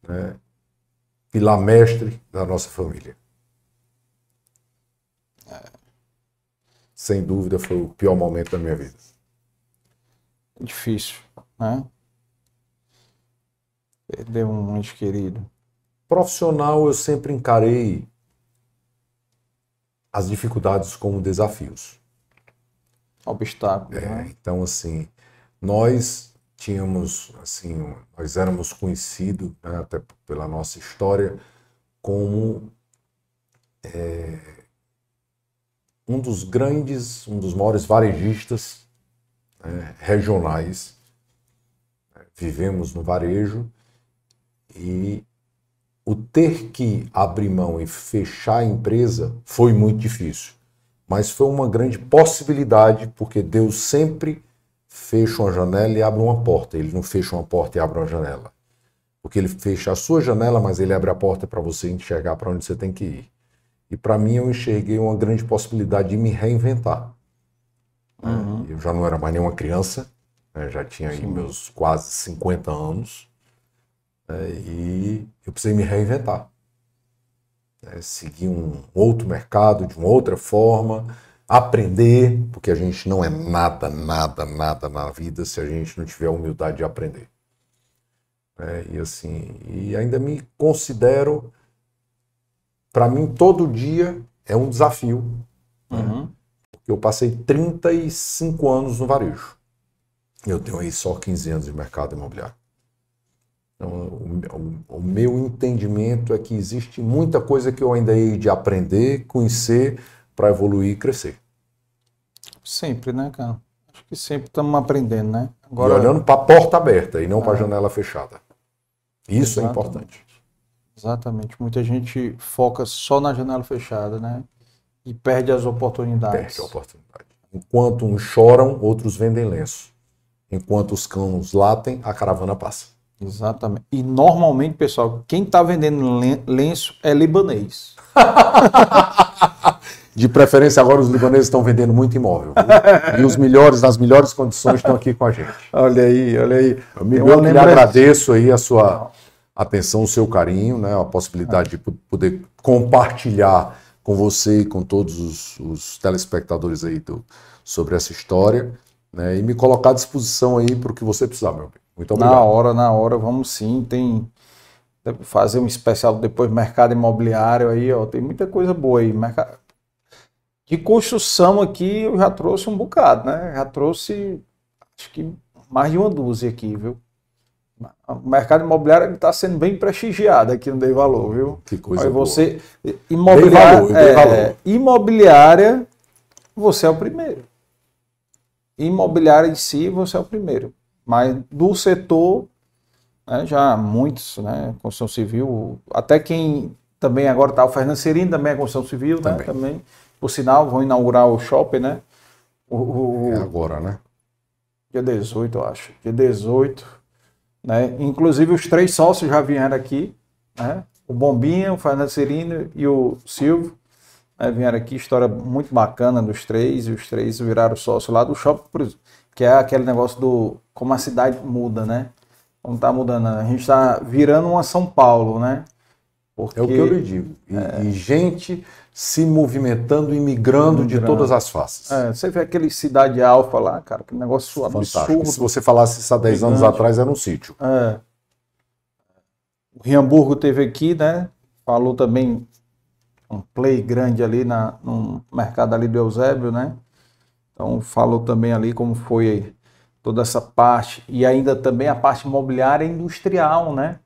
né, pilar mestre da nossa família. Sem dúvida foi o pior momento da minha vida. Difícil, né? Perder um ente querido. Profissional, eu sempre encarei as dificuldades como desafios. Obstáculos, É, né? então, assim, nós tínhamos, assim, nós éramos conhecidos, né, até pela nossa história, como é, um dos grandes, um dos maiores varejistas né, regionais. Vivemos no varejo e o ter que abrir mão e fechar a empresa foi muito difícil, mas foi uma grande possibilidade, porque Deus sempre fecha uma janela e abre uma porta. Ele não fecha uma porta e abre uma janela. Porque ele fecha a sua janela, mas ele abre a porta para você enxergar para onde você tem que ir. E para mim eu enxerguei uma grande possibilidade de me reinventar. Uhum. Eu já não era mais nenhuma criança, né? já tinha aí meus quase 50 anos. Né? E eu precisei me reinventar. Né? Seguir um outro mercado de uma outra forma, aprender, porque a gente não é nada, nada, nada na vida se a gente não tiver a humildade de aprender. É, e assim, e ainda me considero, para mim, todo dia é um desafio. Né? Uhum. Né? Porque eu passei 35 anos no varejo. Eu tenho aí só 15 anos de mercado imobiliário. Então, o, o, o, meu entendimento é que existe muita coisa que eu ainda hei de aprender, conhecer, para evoluir e crescer. Sempre, né, cara? Acho que sempre estamos aprendendo, né? Agora... E olhando para a porta aberta e não para a é. janela fechada. Isso é Exatamente. é importante. Exatamente. Muita gente foca só na janela fechada, né? E perde as oportunidades. Perde a oportunidade. Enquanto uns choram, outros vendem lenço. Enquanto os cães latem, a caravana passa. Exatamente. E normalmente, pessoal, quem está vendendo lenço é libanês. De preferência, agora os libaneses estão vendendo muito imóvel. Viu? E os melhores, nas melhores condições, estão aqui com a gente. Olha aí, olha aí. Amigo, eu, eu lhe agradeço aí a sua atenção, o seu carinho, né, a possibilidade de poder compartilhar com você e com todos os, os telespectadores aí do, sobre essa história, né, e me colocar à disposição aí para o que você precisar, meu bem. Muito obrigado. Na hora, na hora, vamos sim. Tem fazer um especial depois mercado imobiliário aí, ó, tem muita coisa boa aí. Mercado... De construção aqui eu já trouxe um bocado, né? Já trouxe acho que mais de uma dúzia aqui, viu? O mercado imobiliário está sendo bem prestigiado aqui no Dei Valor, viu? Que coisa Aí você, boa. Imobiliária, valor, é, imobiliária, você é o primeiro. Imobiliária em si, você é o primeiro. Mas do setor, né, já muitos, né? Construção civil, até quem também agora está, o Fernando Serino também é construção civil, também. né? Também. Por sinal, vão inaugurar o shopping, né? O, o, é agora, né? Dia 18, eu acho. Dia 18 né? Inclusive os três sócios já vieram aqui, né? o Bombinha, o Fernando Serino e o Silvio. Né? Vieram aqui, história muito bacana dos três, e os três viraram sócio lá do shopping, que é aquele negócio do como a cidade muda, né? Como está mudando. A gente está virando uma São Paulo, né? Porque, é o que eu lhe digo. E, é... e gente se movimentando e migrando de todas as faces. É, você vê aquele Cidade Alfa lá, cara, que negócio Fantástico. absurdo. Se você falasse isso há 10 anos atrás, era um sítio. É. O Riamburgo teve aqui, né? Falou também um play grande ali na, no mercado ali do Eusébio, né? Então falou também ali como foi toda essa parte e ainda também a parte imobiliária industrial, né?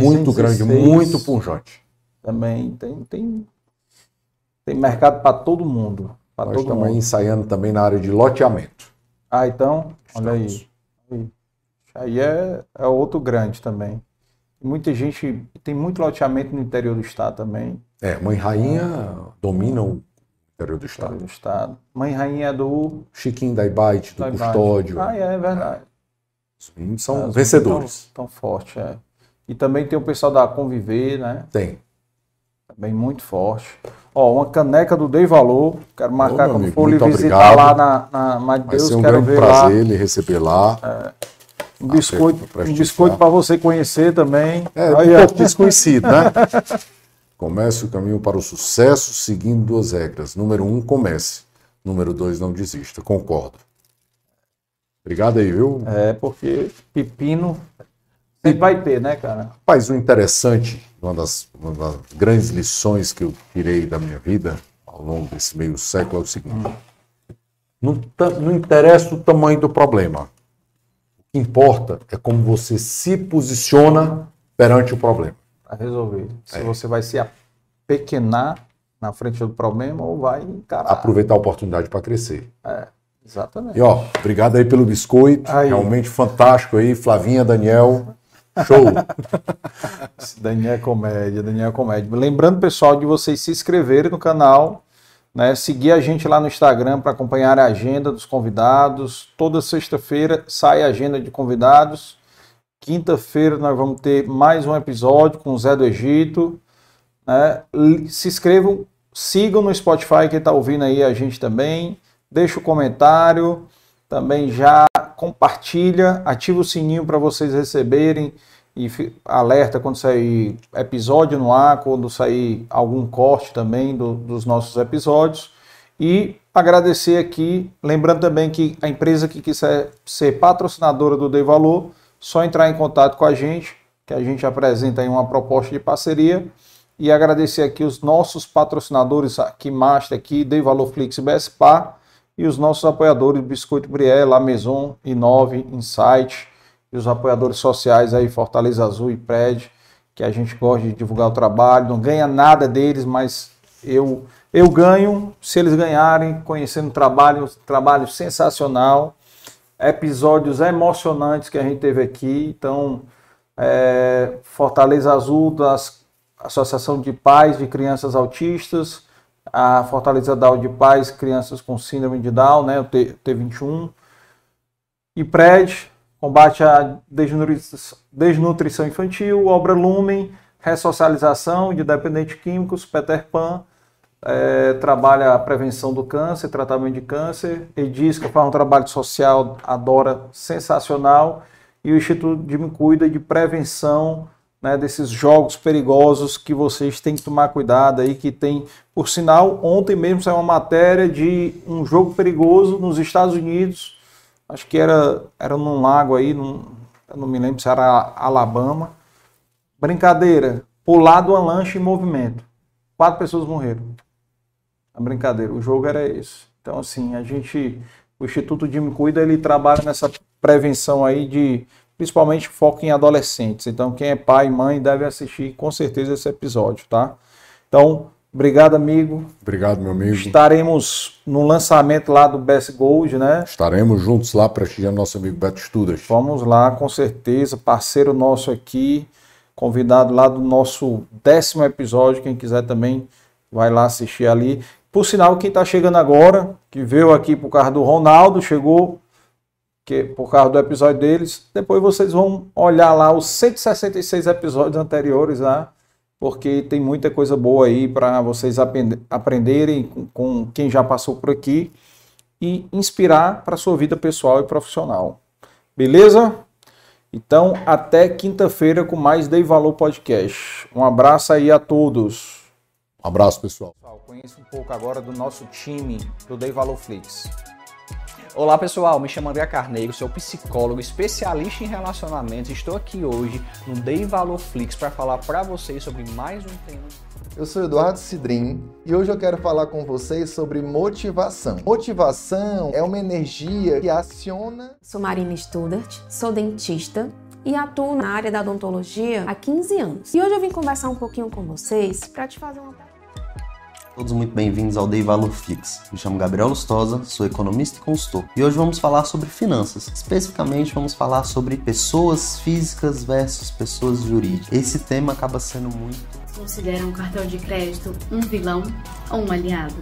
Muito grande, muito punjante. Também tem, tem tem mercado para todo mundo. Nós todo estamos mundo. ensaiando também na área de loteamento. Ah, então, estamos. olha aí. Aí, é, é outro grande também. Muita gente, tem muito loteamento no interior do estado também. É, Mãe Rainha ah. domina o interior do estado. do estado. Mãe Rainha é do... Chiquinho da Ibite, do da Custódio. Ah, é, é verdade. Os meninos são é, vencedores. Tão, tão forte, é. E também tem o pessoal da Conviver, né? Tem. Também muito forte. Ó, uma caneca do Dei Valor. Quero marcar Ô, quando for lhe visitar lá na, na de Deus. Ser um quero grande ver prazer lá. lhe receber lá. É, um biscoito, um biscoito para você conhecer também. É, Aí, um pouco desconhecido, né? Comece o caminho para o sucesso seguindo duas regras. Número um, comece. Número dois, não desista. Concordo. Obrigado aí, viu? É, porque pepino sempre vai ter, né, cara? Rapaz, o interessante uma das, uma das grandes lições que eu tirei da minha vida ao longo desse meio século é o seguinte: não, não interessa o tamanho do problema. O que importa é como você se posiciona perante o problema. Para resolver. Se é. você vai se apequenar na frente do problema ou vai encarar. Aproveitar a oportunidade para crescer. É. Exatamente. E ó, obrigado aí pelo biscoito, Aí. realmente fantástico aí, Flavinha, Daniel, show. Daniel é comédia, Daniel é comédia. Lembrando, pessoal, de vocês se inscreverem no canal, né? Seguir a gente lá no Instagram para acompanhar a agenda dos convidados. Toda sexta-feira sai a agenda de convidados. Quinta-feira nós vamos ter mais um episódio com o Zé do Egito. né? Se inscrevam, sigam no Spotify quem está ouvindo aí a gente também. Deixa o comentário, também já compartilha, ativa o sininho para vocês receberem e alerta quando sair episódio no ar, quando sair algum corte também do- dos nossos episódios. E agradecer aqui, lembrando também que a empresa que quiser ser patrocinadora do Dei Valor, só entrar em contato com a gente, que a gente apresenta aí uma proposta de parceria. E agradecer aqui os nossos patrocinadores aqui, Master aqui, Dei Valor Flix e BSPA, e os nossos apoiadores Biscoito Brié, La Maison, Inove, Insight, e os apoiadores sociais aí, Fortaleza Azul e Pred, que a gente gosta de divulgar o trabalho, não ganha nada deles, mas eu, eu ganho se eles ganharem, conhecendo o trabalho, um trabalho sensacional, episódios emocionantes que a gente teve aqui, então é, Fortaleza Azul das Associação de Pais de Crianças Autistas, a Fortaleza Down de Pais Crianças com Síndrome de Down, né, o T, T21, e PRED, combate à desnutrição, desnutrição infantil, Obra Lumen, ressocialização de dependentes químicos, Peter Pan, é, trabalha a prevenção do câncer, tratamento de câncer, Edisca faz um trabalho social, adora, sensacional, e o Instituto de Me Cuida de prevenção né, desses jogos perigosos que vocês têm que tomar cuidado aí, que tem, por sinal, ontem mesmo saiu uma matéria de um jogo perigoso nos Estados Unidos, acho que era, era num lago aí, num, não me lembro se era Alabama, brincadeira, pular de uma lancha em movimento, quatro pessoas morreram, a brincadeira, o jogo era esse, então assim, a gente, o Instituto de Me Cuida, ele trabalha nessa prevenção aí de principalmente foco em adolescentes. Então, quem é pai e mãe deve assistir com certeza esse episódio, tá? Então, obrigado, amigo. Obrigado, meu amigo. Estaremos no lançamento lá do Best Gold, né? Estaremos juntos lá prestigiando nosso amigo Beto Studas. Vamos lá, com certeza. Parceiro nosso aqui, convidado lá do nosso décimo episódio. Quem quiser também vai lá assistir ali. Por sinal, quem está chegando agora, que veio aqui por causa do Ronaldo, chegou que por causa do episódio deles. Depois vocês vão olhar lá os 166 episódios anteriores lá, porque tem muita coisa boa aí para vocês aprend aprenderem com, quem já passou por aqui e inspirar para sua vida pessoal e profissional. Beleza? Então, até quinta-feira com mais Dei Valor Podcast. Um abraço aí a todos. Um abraço, pessoal. Conheça um pouco agora do nosso time do Dei Valor Flix. Olá pessoal, me chamo André Carneiro, sou psicólogo especialista em relacionamentos. Estou aqui hoje no Dei Valor Flix para falar para vocês sobre mais um tema. Eu sou Eduardo Cidrim e hoje eu quero falar com vocês sobre motivação. Motivação é uma energia que aciona. Sou Marina Studart, sou dentista e atuo na área da odontologia há 15 anos. E hoje eu vim conversar um pouquinho com vocês para te fazer uma Todos muito bem-vindos ao Dei Valor Fix. Me chamo Gabriel Lustosa, sou economista e consultor. E hoje vamos falar sobre finanças. Especificamente, vamos falar sobre pessoas físicas versus pessoas jurídicas. Esse tema acaba sendo muito. Considera um cartão de crédito um vilão ou um aliado?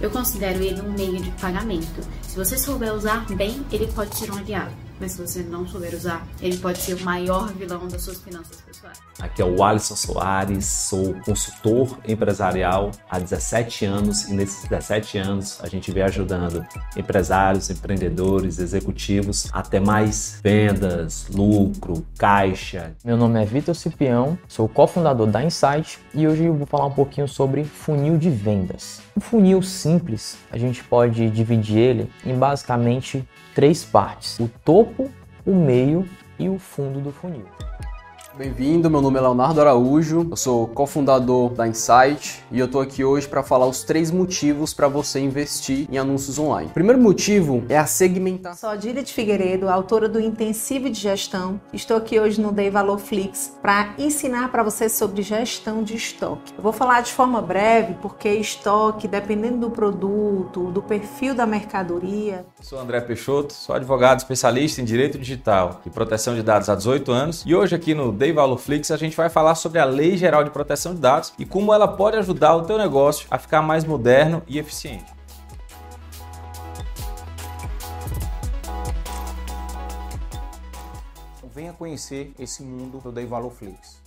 Eu considero ele um meio de pagamento. Se você souber usar bem, ele pode ser um aliado. Mas se você não souber usar, ele pode ser o maior vilão das suas finanças pessoais. Aqui é o Alisson Soares, sou consultor empresarial há 17 anos e nesses 17 anos a gente vem ajudando empresários, empreendedores, executivos a ter mais vendas, lucro, caixa. Meu nome é Vitor Cipião, sou cofundador da Insight e hoje eu vou falar um pouquinho sobre funil de vendas. Um funil simples, a gente pode dividir ele em basicamente três partes: o topo, o meio e o fundo do funil. Bem-vindo, meu nome é Leonardo Araújo, eu sou cofundador da Insight e eu tô aqui hoje para falar os três motivos para você investir em anúncios online. O primeiro motivo é a segmentação. Sou Adília de Figueiredo, autora do Intensivo de Gestão. Estou aqui hoje no Day Valor Flix para ensinar para você sobre gestão de estoque. Eu vou falar de forma breve porque estoque, dependendo do produto, do perfil da mercadoria. Eu sou André Peixoto, sou advogado especialista em direito digital e proteção de dados há 18 anos e hoje aqui no Day Lei Valorflix, a gente vai falar sobre a Lei Geral de Proteção de Dados e como ela pode ajudar o teu negócio a ficar mais moderno e eficiente. Venha conhecer esse mundo do Dei Valorflix.